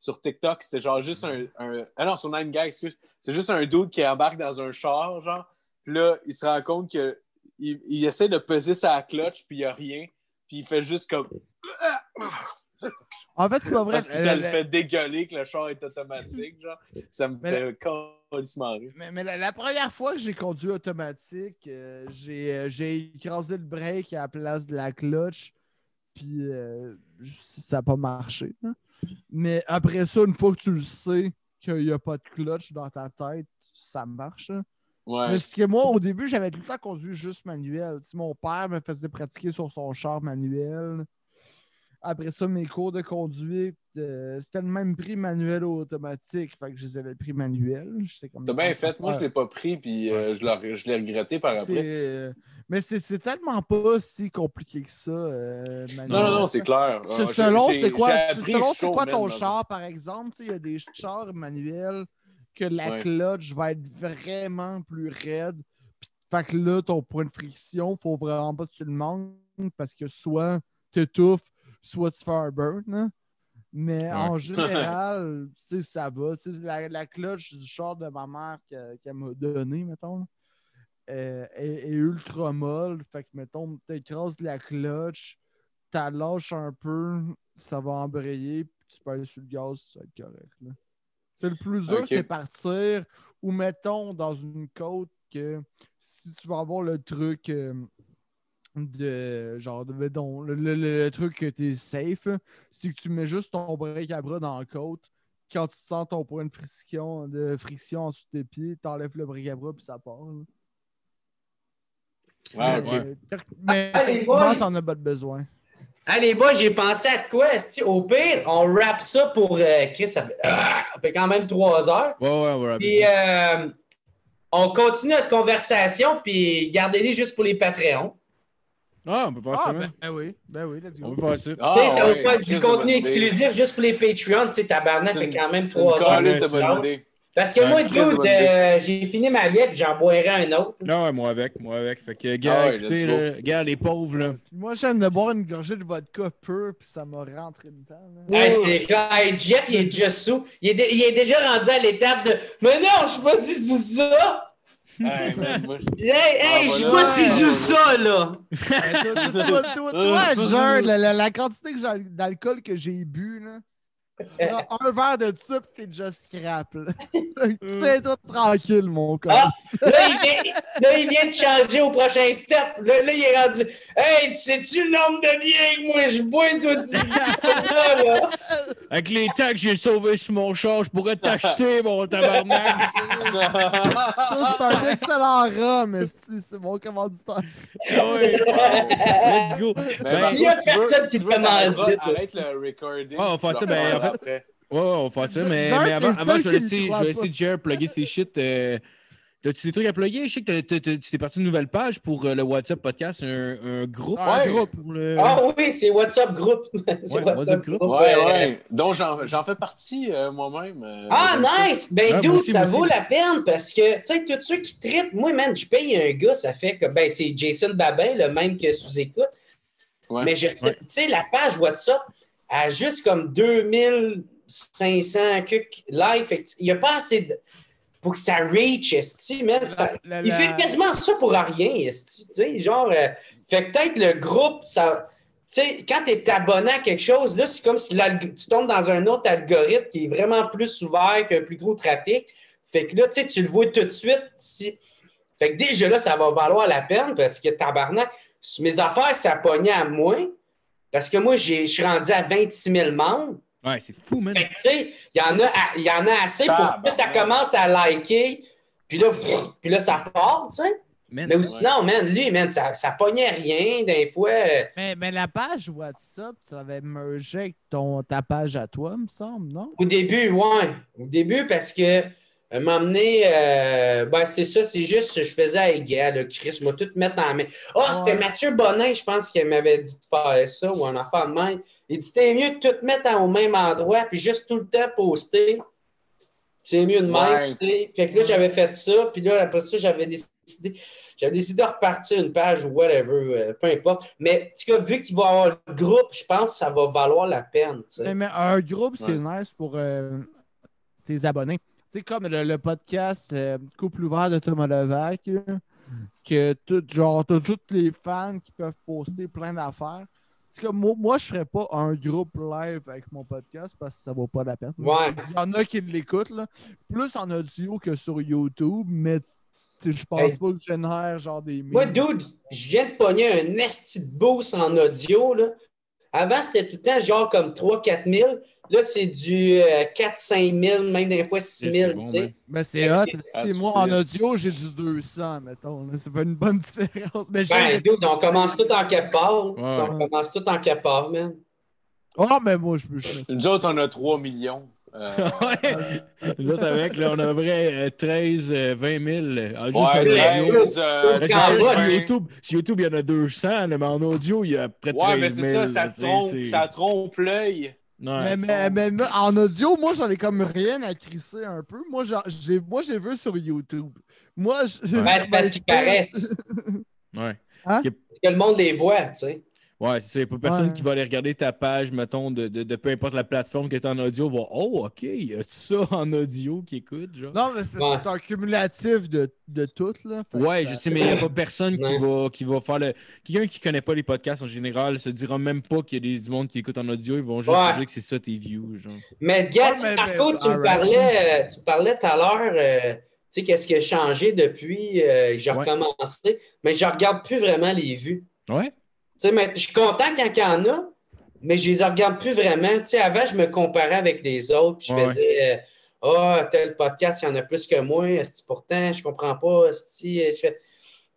sur TikTok. C'était genre juste un, un- Ah non, sur 9gag, excuse. C'est juste un dude qui embarque dans un char, genre. Puis là, il se rend compte que il, il essaie de peser sa clutch, puis il n'y a rien. Puis il fait juste comme. En fait, c'est pas vrai. Parce que ça Euh, le fait dégueuler que le char est automatique, genre. Ça me Mais fait calissement rire. Mais, mais la, la première fois que j'ai conduit automatique, euh, j'ai euh, j'ai écrasé le break à la place de la clutch. Puis euh, ça n'a pas marché. hein. Mais après ça, une fois que tu le sais qu'il n'y a pas de clutch dans ta tête, ça marche. hein. Ouais. Mais ce que moi, au début, j'avais tout le temps conduit juste manuel. Tu sais, mon père me faisait pratiquer sur son char manuel. Après ça, mes cours de conduite, euh, c'était le même prix manuel ou automatique. Fait que je les avais pris manuel. T'as bien fait. Moi, je ne l'ai pas pris, puis euh, je l'ai regretté par après. euh, Mais c'est tellement pas si compliqué que ça. euh, Non, non, non, c'est clair. C'est- Ah, Selon c'est quoi, selon chaud, quoi ton char, par exemple. Il y a des chars manuels que la Ouais. clutch va être vraiment plus raide. Puis, Fait que là, ton point de friction, faut vraiment pas que tu le manques parce que soit tu étouffes, soit tu fais un burn. hein. Mais en général, ça va. La, la clutch du char de ma mère que- qu'elle m'a donné, mettons, euh, est, est ultra molle. Fait que, mettons, t'écrases la clutch, t'as lâches un peu, ça va embrayer, puis tu peux aller sur le gaz, ça va être correct. là. C'est le plus dur, c'est partir ou mettons dans une côte que si tu vas avoir le truc euh, de genre de mettons, le, le- le- le truc que t'es safe, c'est que tu mets juste ton break à bras dans la côte. Quand tu sens ton point de friction, de friction en dessous de tes pieds, t'enlèves le break à bras puis ça part. là. Ah, mais, ok. euh, mais Ah, boys! t'en as pas de besoin. Allez, boys, j'ai pensé à quoi? Au pire, on wrap ça pour euh, Chris. Ça fait, Ah! ça fait quand même trois heures. Ouais, ouais, ouais. Puis, euh, on continue notre conversation, puis gardez-les juste pour les Patreons. Ah, on peut faire ça, Ah, man. ben, ben oui, ben oui, let's On go. peut faire ça. Ah, Tu sais, ça ouais, va pas être du contenu exclusif juste pour les Patreons? Tu sais, tabarnak fait quand même trois heures. calice de Ouais, bonne idée. Parce que Ouais, moi, dude, bonne euh, j'ai fini ma bière, puis j'en boirai un autre. Non, ouais, moi avec, moi avec. Fait que, gars, Ah ouais, écoutez, là, gars, les pauvres, là. Moi, j'aime de boire une gorgée de vodka pur, puis ça m'a rentré dedans. là. Hey, c'est clair. Hey, Jet, il est déjà sous. Il est, il est déjà rendu à l'étape de Mais non, je suis pas si sous ça. Hey, man, moi, je- Hey, hey, Ah, je suis voilà. pas si sous ça, là. Toi, toi, toi, toi, toi, Jared, la, la- la quantité d'alcool que j'ai bu, là, tu prends un verre de ça, puis t'es déjà scrap. là. tu sais, toi, tranquille, mon corps. Ah! Là il, vient, là, il vient de changer au prochain step. Là, là, il est rendu. Hey, tu sais-tu le nombre de biens que moi je bois, là? Avec les tags que j'ai sauvés sur mon char, je pourrais t'acheter, mon tabarnak. Ça, c'est un excellent rhum, c'est mon commanditaire. Ah ouais. Let's go. Ben, Ben, il y a personne qui te veux, commande arrête- le recording. Ah, tu fait le ça, ben, en fait- après. Ouais, ouais, on va faire ça, mais, avant, je vais laisser, je vais pas. laisser Jer plugger ses shit. Euh, T'as-tu des trucs à plugger? Je sais que tu t'es parti d'une nouvelle page pour euh, le WhatsApp podcast, un, un groupe. Ah, un ouais. groupe pour le... Ah oui, c'est WhatsApp Group. c'est Ouais, WhatsApp Group. Ouais, ouais. Donc, j'en j'en fais partie euh, moi-même. euh, Ah, nice! Ben, aussi, ça vaut la peine parce que, tu sais, tous ceux qui trippent, moi, man, je paye un gars, ça fait que, ben, c'est Jason Babin, le même que sous-écoute. Ouais. Mais je tu sais, la page WhatsApp a juste comme 2500 cucs live. Il n'y a pas assez de. Pour que ça reach, esti, man. Ça- La- Il fait quasiment ça pour rien, esti, tu sais, genre. euh, fait que peut-être le groupe, ça. Tu sais, quand tu es abonné à quelque chose, là, c'est comme si tu tombes dans un autre algorithme qui est vraiment plus ouvert, qui a un plus gros trafic. Fait que là, tu sais, tu le vois tout de suite. Si... Fait que déjà là, ça va valoir la peine parce que tabarnak, mes affaires, ça pognait à moins. Parce que moi, j'ai- je suis rendu à 26 000 membres. Ouais, c'est fou, man. Il y, en a y en a assez pour que ça commence à liker. Puis là, pff, puis là ça part, tu sais. Man, Mais sinon, man, lui, man, ça, ça pognait rien des fois. Mais, mais la page WhatsApp, tu l'avais mergé avec ton, ta page à toi, me semble, non? Au début, ouais. Au début, parce que euh, m'emmener, euh, ben c'est ça, c'est juste, je faisais à égal, là, Chris, moi, tout mettre en main. Ah, c'était Ouais. Mathieu Bonin, je pense, qui m'avait dit de faire ça, ou un enfant de même. Il dit, c'était mieux de tout mettre au même endroit, puis juste tout le temps poster. C'est mieux de même, Ouais. tu sais. Fait que là, j'avais fait ça, puis là, après ça, j'avais décidé, j'avais décidé de repartir une page ou whatever, euh, peu importe. Mais, en tout cas, vu qu'il va y avoir le groupe, je pense que ça va valoir la peine, tu. Mais, mais un groupe, c'est Ouais. nice pour euh, tes abonnés. Tu sais, comme le, le podcast euh, Couple ouvert de Thomas Levac, que tout, genre, t'as tous les fans qui peuvent poster plein d'affaires. Sais, comme moi, moi, je ferais pas un groupe live avec mon podcast parce que ça vaut pas la peine. Ouais. Il y en a qui l'écoutent, là. Plus en audio que sur YouTube, mais je pense Hey. pas que je génère genre des Moi, dude, je viens de pogner un esti de boost en audio. Là. Avant, c'était tout le temps genre comme 3-4 000. Là, c'est du 4-5 000, même des fois 6 000. C'est bon, tu sais. man. Mais c'est hot. Ah, Si moi, en audio, j'ai du 200, mettons. C'est pas une bonne différence. Mais ben, dude, on commence tout en quelque part. Ouais. On commence tout en quelque part, man. Oh, mais moi, je, me Nous autres, on a 3 millions. Euh, ouais. Nous autres, avec, là, on a à peu près euh, 13, euh, 20 000. euh, juste en ouais, audio. James, euh, sur ouais. YouTube, sur YouTube, il y en a 200, là, mais en audio, il y a près de 13 000. Ouais, mais c'est ça, ça trompe, c'est- ça trompe l'œil. Ouais. Mais, mais, mais- mais en audio, moi, j'en ai comme rien à crisser un peu. Moi, j'ai moi, j'ai vu sur YouTube. Moi, je. Ben, c'est parce qu'ils paraissent. Ouais. Que le monde les voit, tu sais. Ouais, c'est pas personne Ouais. qui va aller regarder ta page, mettons, de, de, de peu importe la plateforme qui est en audio, va Oh, OK, il y a ça en audio qui écoute, genre. Non, mais c'est Ouais. c'est un cumulatif de, de tout, là. Que Ouais, ça- je sais, mais il n'y a pas personne qui Ouais. va, qui va faire le. Quelqu'un qui connaît pas les podcasts en général se dira même pas qu'il y a des, du monde qui écoute en audio. Ils vont juste Ouais. dire que c'est ça tes views. Genre. Mais gars, Ouais, tu Marco, tu me parlais, tu parlais tout à l'heure, euh, tu sais, qu'est-ce qui a changé depuis euh, que j'ai Ouais. recommencé. Mais je regarde plus vraiment les vues. Ouais? Mais je suis content quand il y en a, mais je les regarde plus vraiment. Tu sais, avant, je me comparais avec les autres, puis je Ouais. faisais euh, Ah, tel podcast, il y en a plus que moi. Esti, pourtant, je comprends pas. je fais-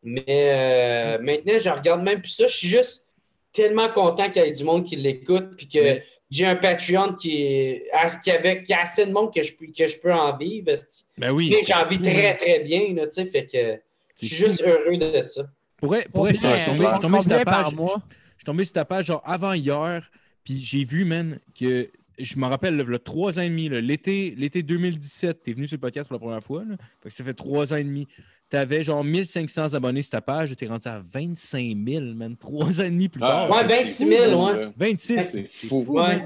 Mais euh, maintenant, je regarde même plus ça. Je suis juste tellement content qu'il y ait du monde qui l'écoute, puis que j'ai un Patreon qui, est, qui, avait, qui a assez de monde que je, peux- que je peux en vivre. Ben oui. J'en vis très, très bien. Là, tu sais, fait que je suis juste heureux de ça. Pourrait, pourrait, je suis tombé, je suis tombé sur ta page. Je je suis tombé sur ta page genre avant hier, puis j'ai vu, man, que je me rappelle, le trois ans et demi, l'été, l'été 2017, t'es venu sur le podcast pour la première fois. Là, fait que ça fait trois ans et demi. T'avais genre 1500 abonnés sur ta page, t'es rendu à 25 000, man, trois ans et demi plus tard. Ouais, c'est 26 000, fou, ouais. là. 26, C'est fou. Ouais.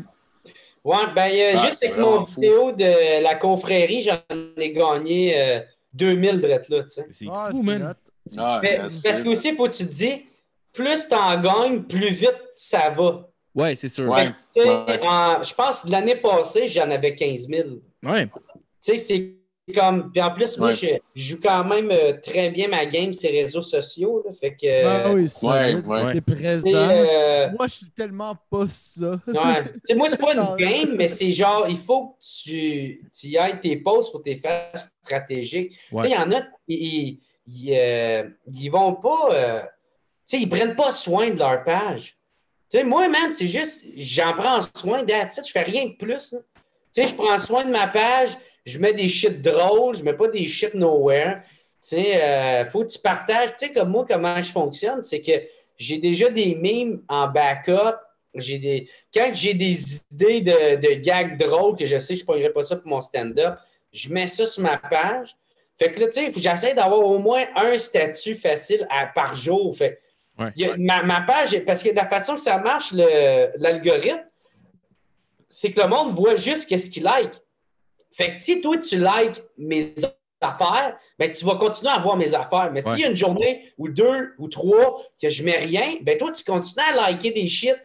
Ouais, ben, euh, Ah, juste avec mon fou. vidéo de la confrérie, j'en ai gagné euh, 2000 drettes là, tu sais. C'est Ah, fou, man. hot. Ah, parce que aussi, il faut que tu te dis, plus t'en gagnes, plus vite ça va. Ouais, c'est sûr. Ouais. Tu sais, Ouais. en- je pense que l'année passée, j'en avais 15 000. Ouais. Tu sais, c'est comme. Puis en plus, moi, Ouais. je, je joue quand même euh, très bien ma game sur les réseaux sociaux. Là, fait que. Ah oui, c'est Ouais. T'es présent. tu euh, Moi, je suis tellement pas ça. Ouais. Tu sais, moi, c'est pas une game, mais c'est genre, il faut que tu, tu y ailles tes il faut que tu les fasses stratégiques. Ouais. Tu sais, il y en a, ils, ils, euh, ils vont pas. euh, tu sais, ils prennent pas soin de leur page. Tu sais, moi, man, c'est juste, j'en prends soin, it, je fais rien de plus. là. Tu sais, je prends soin de ma page, je mets des shit drôles, je mets pas des shit nowhere. Tu sais, euh, faut que tu partages. Tu sais, comme moi, comment je fonctionne, c'est que j'ai déjà des memes en backup. J'ai des... Quand j'ai des idées de, de gags drôles que je sais je ne pognerai pas ça pour mon stand-up, je mets ça sur ma page. Fait que là, tu sais, j'essaie d'avoir au moins un statut facile à- par jour. Fait Ouais. ma, ma page, parce que la façon que ça marche, l'algorithme, c'est que le monde voit juste qu'est-ce qu'il like. Fait que si toi, tu likes mes affaires, ben, tu vas continuer à voir mes affaires. Mais Ouais. s'il y a une journée ou deux ou trois que je mets rien, ben toi, tu continues à liker des shit.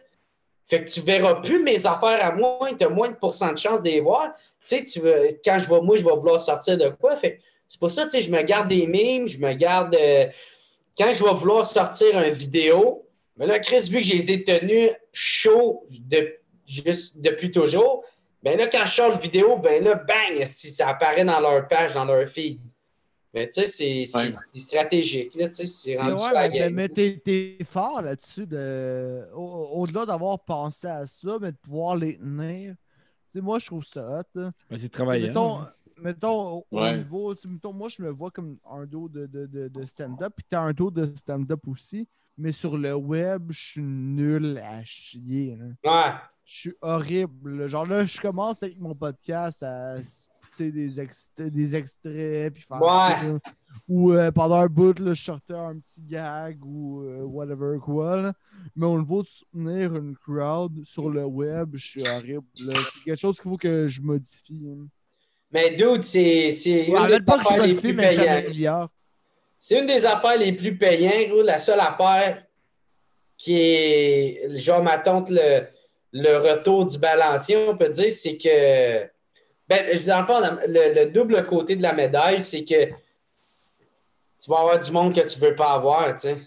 Fait que tu verras plus mes affaires à moi, tu as moins de pourcent de chance de les voir. Tu sais, tu veux, quand je vais, moi, je vais vouloir sortir de quoi? Fait que c'est pour ça, tu sais, je me garde des mimes, je me garde. euh, quand je vais vouloir sortir une vidéo, mais là, Chris, vu que je les ai tenus chauds de, juste depuis toujours, ben là, quand je sors le vidéo, ben là, bang, ça apparaît dans leur page, dans leur feed. Mais tu sais, c'est Ouais. stratégique. Là, tu sais, c'est rendu ouais, la mais, t'es, fort là-dessus. De... Au- Au-delà d'avoir pensé à ça, mais de pouvoir les tenir. Tu sais, moi, je trouve ça hot. c'est travaillant. Mettons, au, Ouais. niveau, tu mettons, moi, je me vois comme un dos de, de, de, de stand-up, puis t'as un dos de stand-up aussi, mais sur le web, je suis nul à chier. là. Ouais. Je suis horrible. là. Genre là, je commence avec mon podcast à spiter des, ex- des extraits, puis faire Ouais. ça. Ou euh, pendant un bout, là, je sortais un petit gag ou euh, whatever quoi. là. Mais au niveau de soutenir une crowd sur le web, je suis horrible. C'est quelque chose qu'il faut que je modifie. hein. Mais dude, c'est c'est Ouais, une des pas que je affaires les plus payantes. C'est une des affaires les plus payantes, gros. La seule affaire qui est, genre, ma tante, le, le retour du balancier, on peut dire, c'est que, ben, dans le fond, le, le double côté de la médaille, c'est que tu vas avoir du monde que tu veux pas avoir, tu sais.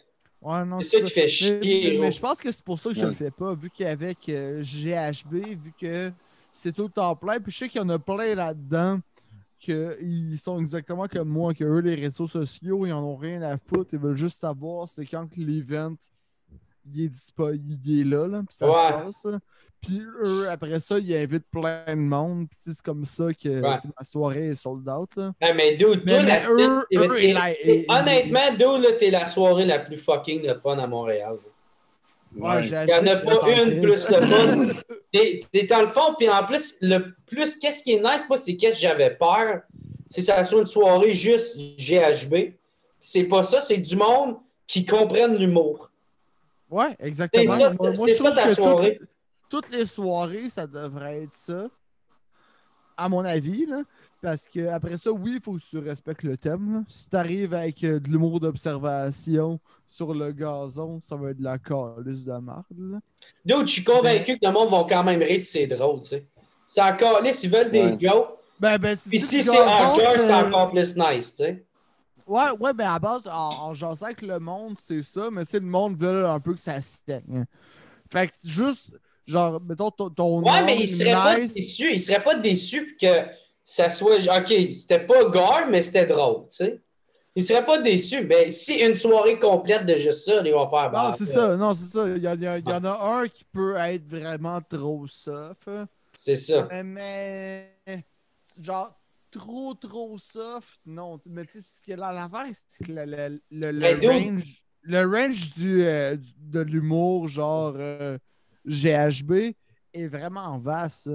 Ouais, non, C'est ça qui fait chier, Mais, mais je pense que c'est pour ça que je Ouais. le fais pas, vu qu'avec euh, GHB, vu que c'est tout le temps plein, puis je sais qu'il y en a plein là-dedans qu'ils sont exactement comme moi, que eux, les réseaux sociaux, ils en ont rien à foutre, ils veulent juste savoir c'est quand que l'event il est, dispo- il est là, là, puis ça Ouais. se passe. là. Puis eux, après ça, ils invitent plein de monde. Puis c'est comme ça que Ouais. ma soirée est sold out. Là. Ah, mais dude, Mais, mais eux, eux, ils- honnêtement, dude, t'es la soirée la plus fucking de fun à Montréal. Ouais, Il n'y en a pas une plus de fun. T'es dans le fond, puis en plus, le plus, qu'est-ce qui est nice, moi, c'est qu'est-ce que j'avais peur, c'est que ça soit une soirée juste GHB. C'est pas ça, c'est du monde qui comprenne l'humour. Ouais, exactement. C'est ça, moi, moi, c'est je ça trouve ta soirée. toutes, toutes les soirées, ça devrait être ça. À mon avis, là. Parce que après ça, oui, il faut que tu respectes le thème. là. Si t'arrives avec euh, de l'humour d'observation sur le gazon, ça va être de la calice de marde. là. Dude, je suis convaincu que le monde va quand même rire si c'est drôle, tu sais. C'est encore là, s'ils veulent des jokes. Ben, ben, si Puis si c'est hardcore, c'est encore plus nice, tu sais. Ouais, ouais, ben à base, en, en jasant avec le monde, c'est ça, mais tu sais, le monde veut un peu que ça saigne. Fait que juste, genre, mettons ton, ton Ouais, nom mais il serait pas nice. déçu. Il serait pas déçu que ça soit. OK, c'était pas gore, mais c'était drôle, tu sais. Il serait pas déçu. Mais si une soirée complète de juste ça, ils vont faire. Non, c'est ça, non, c'est ça. Il y, a- il y a- il y en a un qui peut être vraiment trop soft. C'est ça. Mais, mais, genre, trop, trop soft, non. Mais tu sais, ce qui est là, l'affaire, c'est que le, le, le, le range, le range du, euh, du- de l'humour, genre euh, GHB, est vraiment vaste.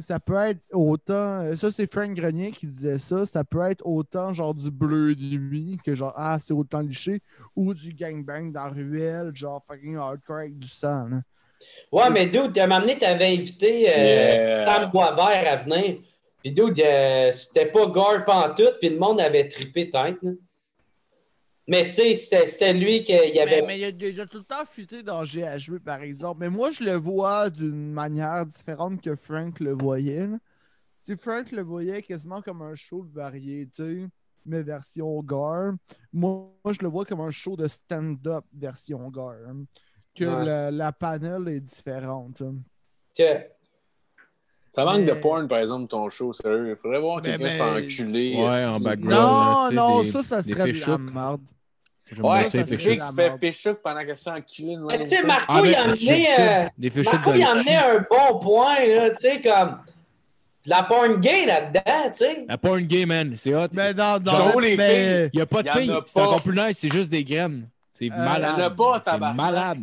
Ça. Peut être autant. euh, Ça, c'est Frank Grenier qui disait ça. Ça peut être autant genre du bleu de nuit que genre, ah, c'est autant liché, ou du gangbang dans la ruelle, genre fucking hardcore avec du sang. là. Ouais, mais dude, à un moment donné, t'avais invité euh, Yeah. Sam Boisvert à venir. Puis dude, euh, c'était pas gore pantoute, puis le monde avait trippé tête. là. Mais tu sais, c'était lui qui y avait. Mais, mais il, a, il a tout le temps fuité dans GHB, par exemple. Mais moi, je le vois d'une manière différente que Frank le voyait. Tu sais, Frank le voyait quasiment comme un show de variété, mais version gore. Moi, moi, je le vois comme un show de stand-up version gore. Que Ouais. la, la panel est différente. que- Ça manque de porn, par exemple, ton show, sérieux. Il faudrait voir Mais- quelqu'un se mais- faire enculer. Ouais, en background. Non, là, tu sais, non, des- ça, ça serait de la merde. Ouais, c'est se fait merde. fish mais pendant qu'elle se fait enculer. de même. Mais tu sais, Marco, Ah, il a des amené. euh, Marco, il a amené un bon point, là, tu sais, comme. de La porn gay là-dedans, tu sais. La porn gay, man, c'est hot. Mais dans, dans Genre, les mais- Il n'y a pas de a filles, pas. c'est encore plus nice, c'est juste des graines. C'est malade. y en a pas, C'est tabarnak. malade.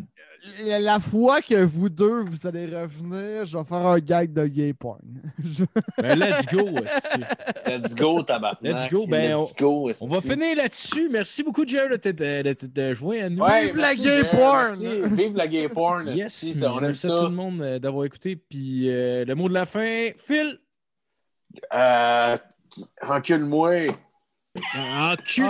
La, la fois que vous deux, vous allez revenir, je vais faire un gag de gay porn. Je- Ben, let's go. Let's go, tabarnak. Let's go, ben, Let's go, On va finir là-dessus. Merci beaucoup, Jerry, de t'être- de jouer à nous. Ouais, Vive la merci, gay porn! merci. Vive la gay porn. Yes, ça, on aime merci à tout ça. le monde euh, d'avoir écouté. Puis euh, le mot de la fin, Phil? Euh, Recule-moi. Enculé!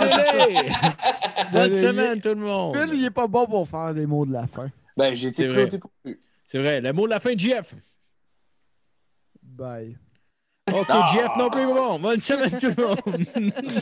Bonne Mais semaine, tout le monde. Phil, il est pas bon pour faire des mots de la fin. Ben, j'ai été C'est vrai. pris. C'est vrai. Le mot de la fin, Jeff. Bye. OK. Jeff non plus, bon. Bonne semaine, tout le monde.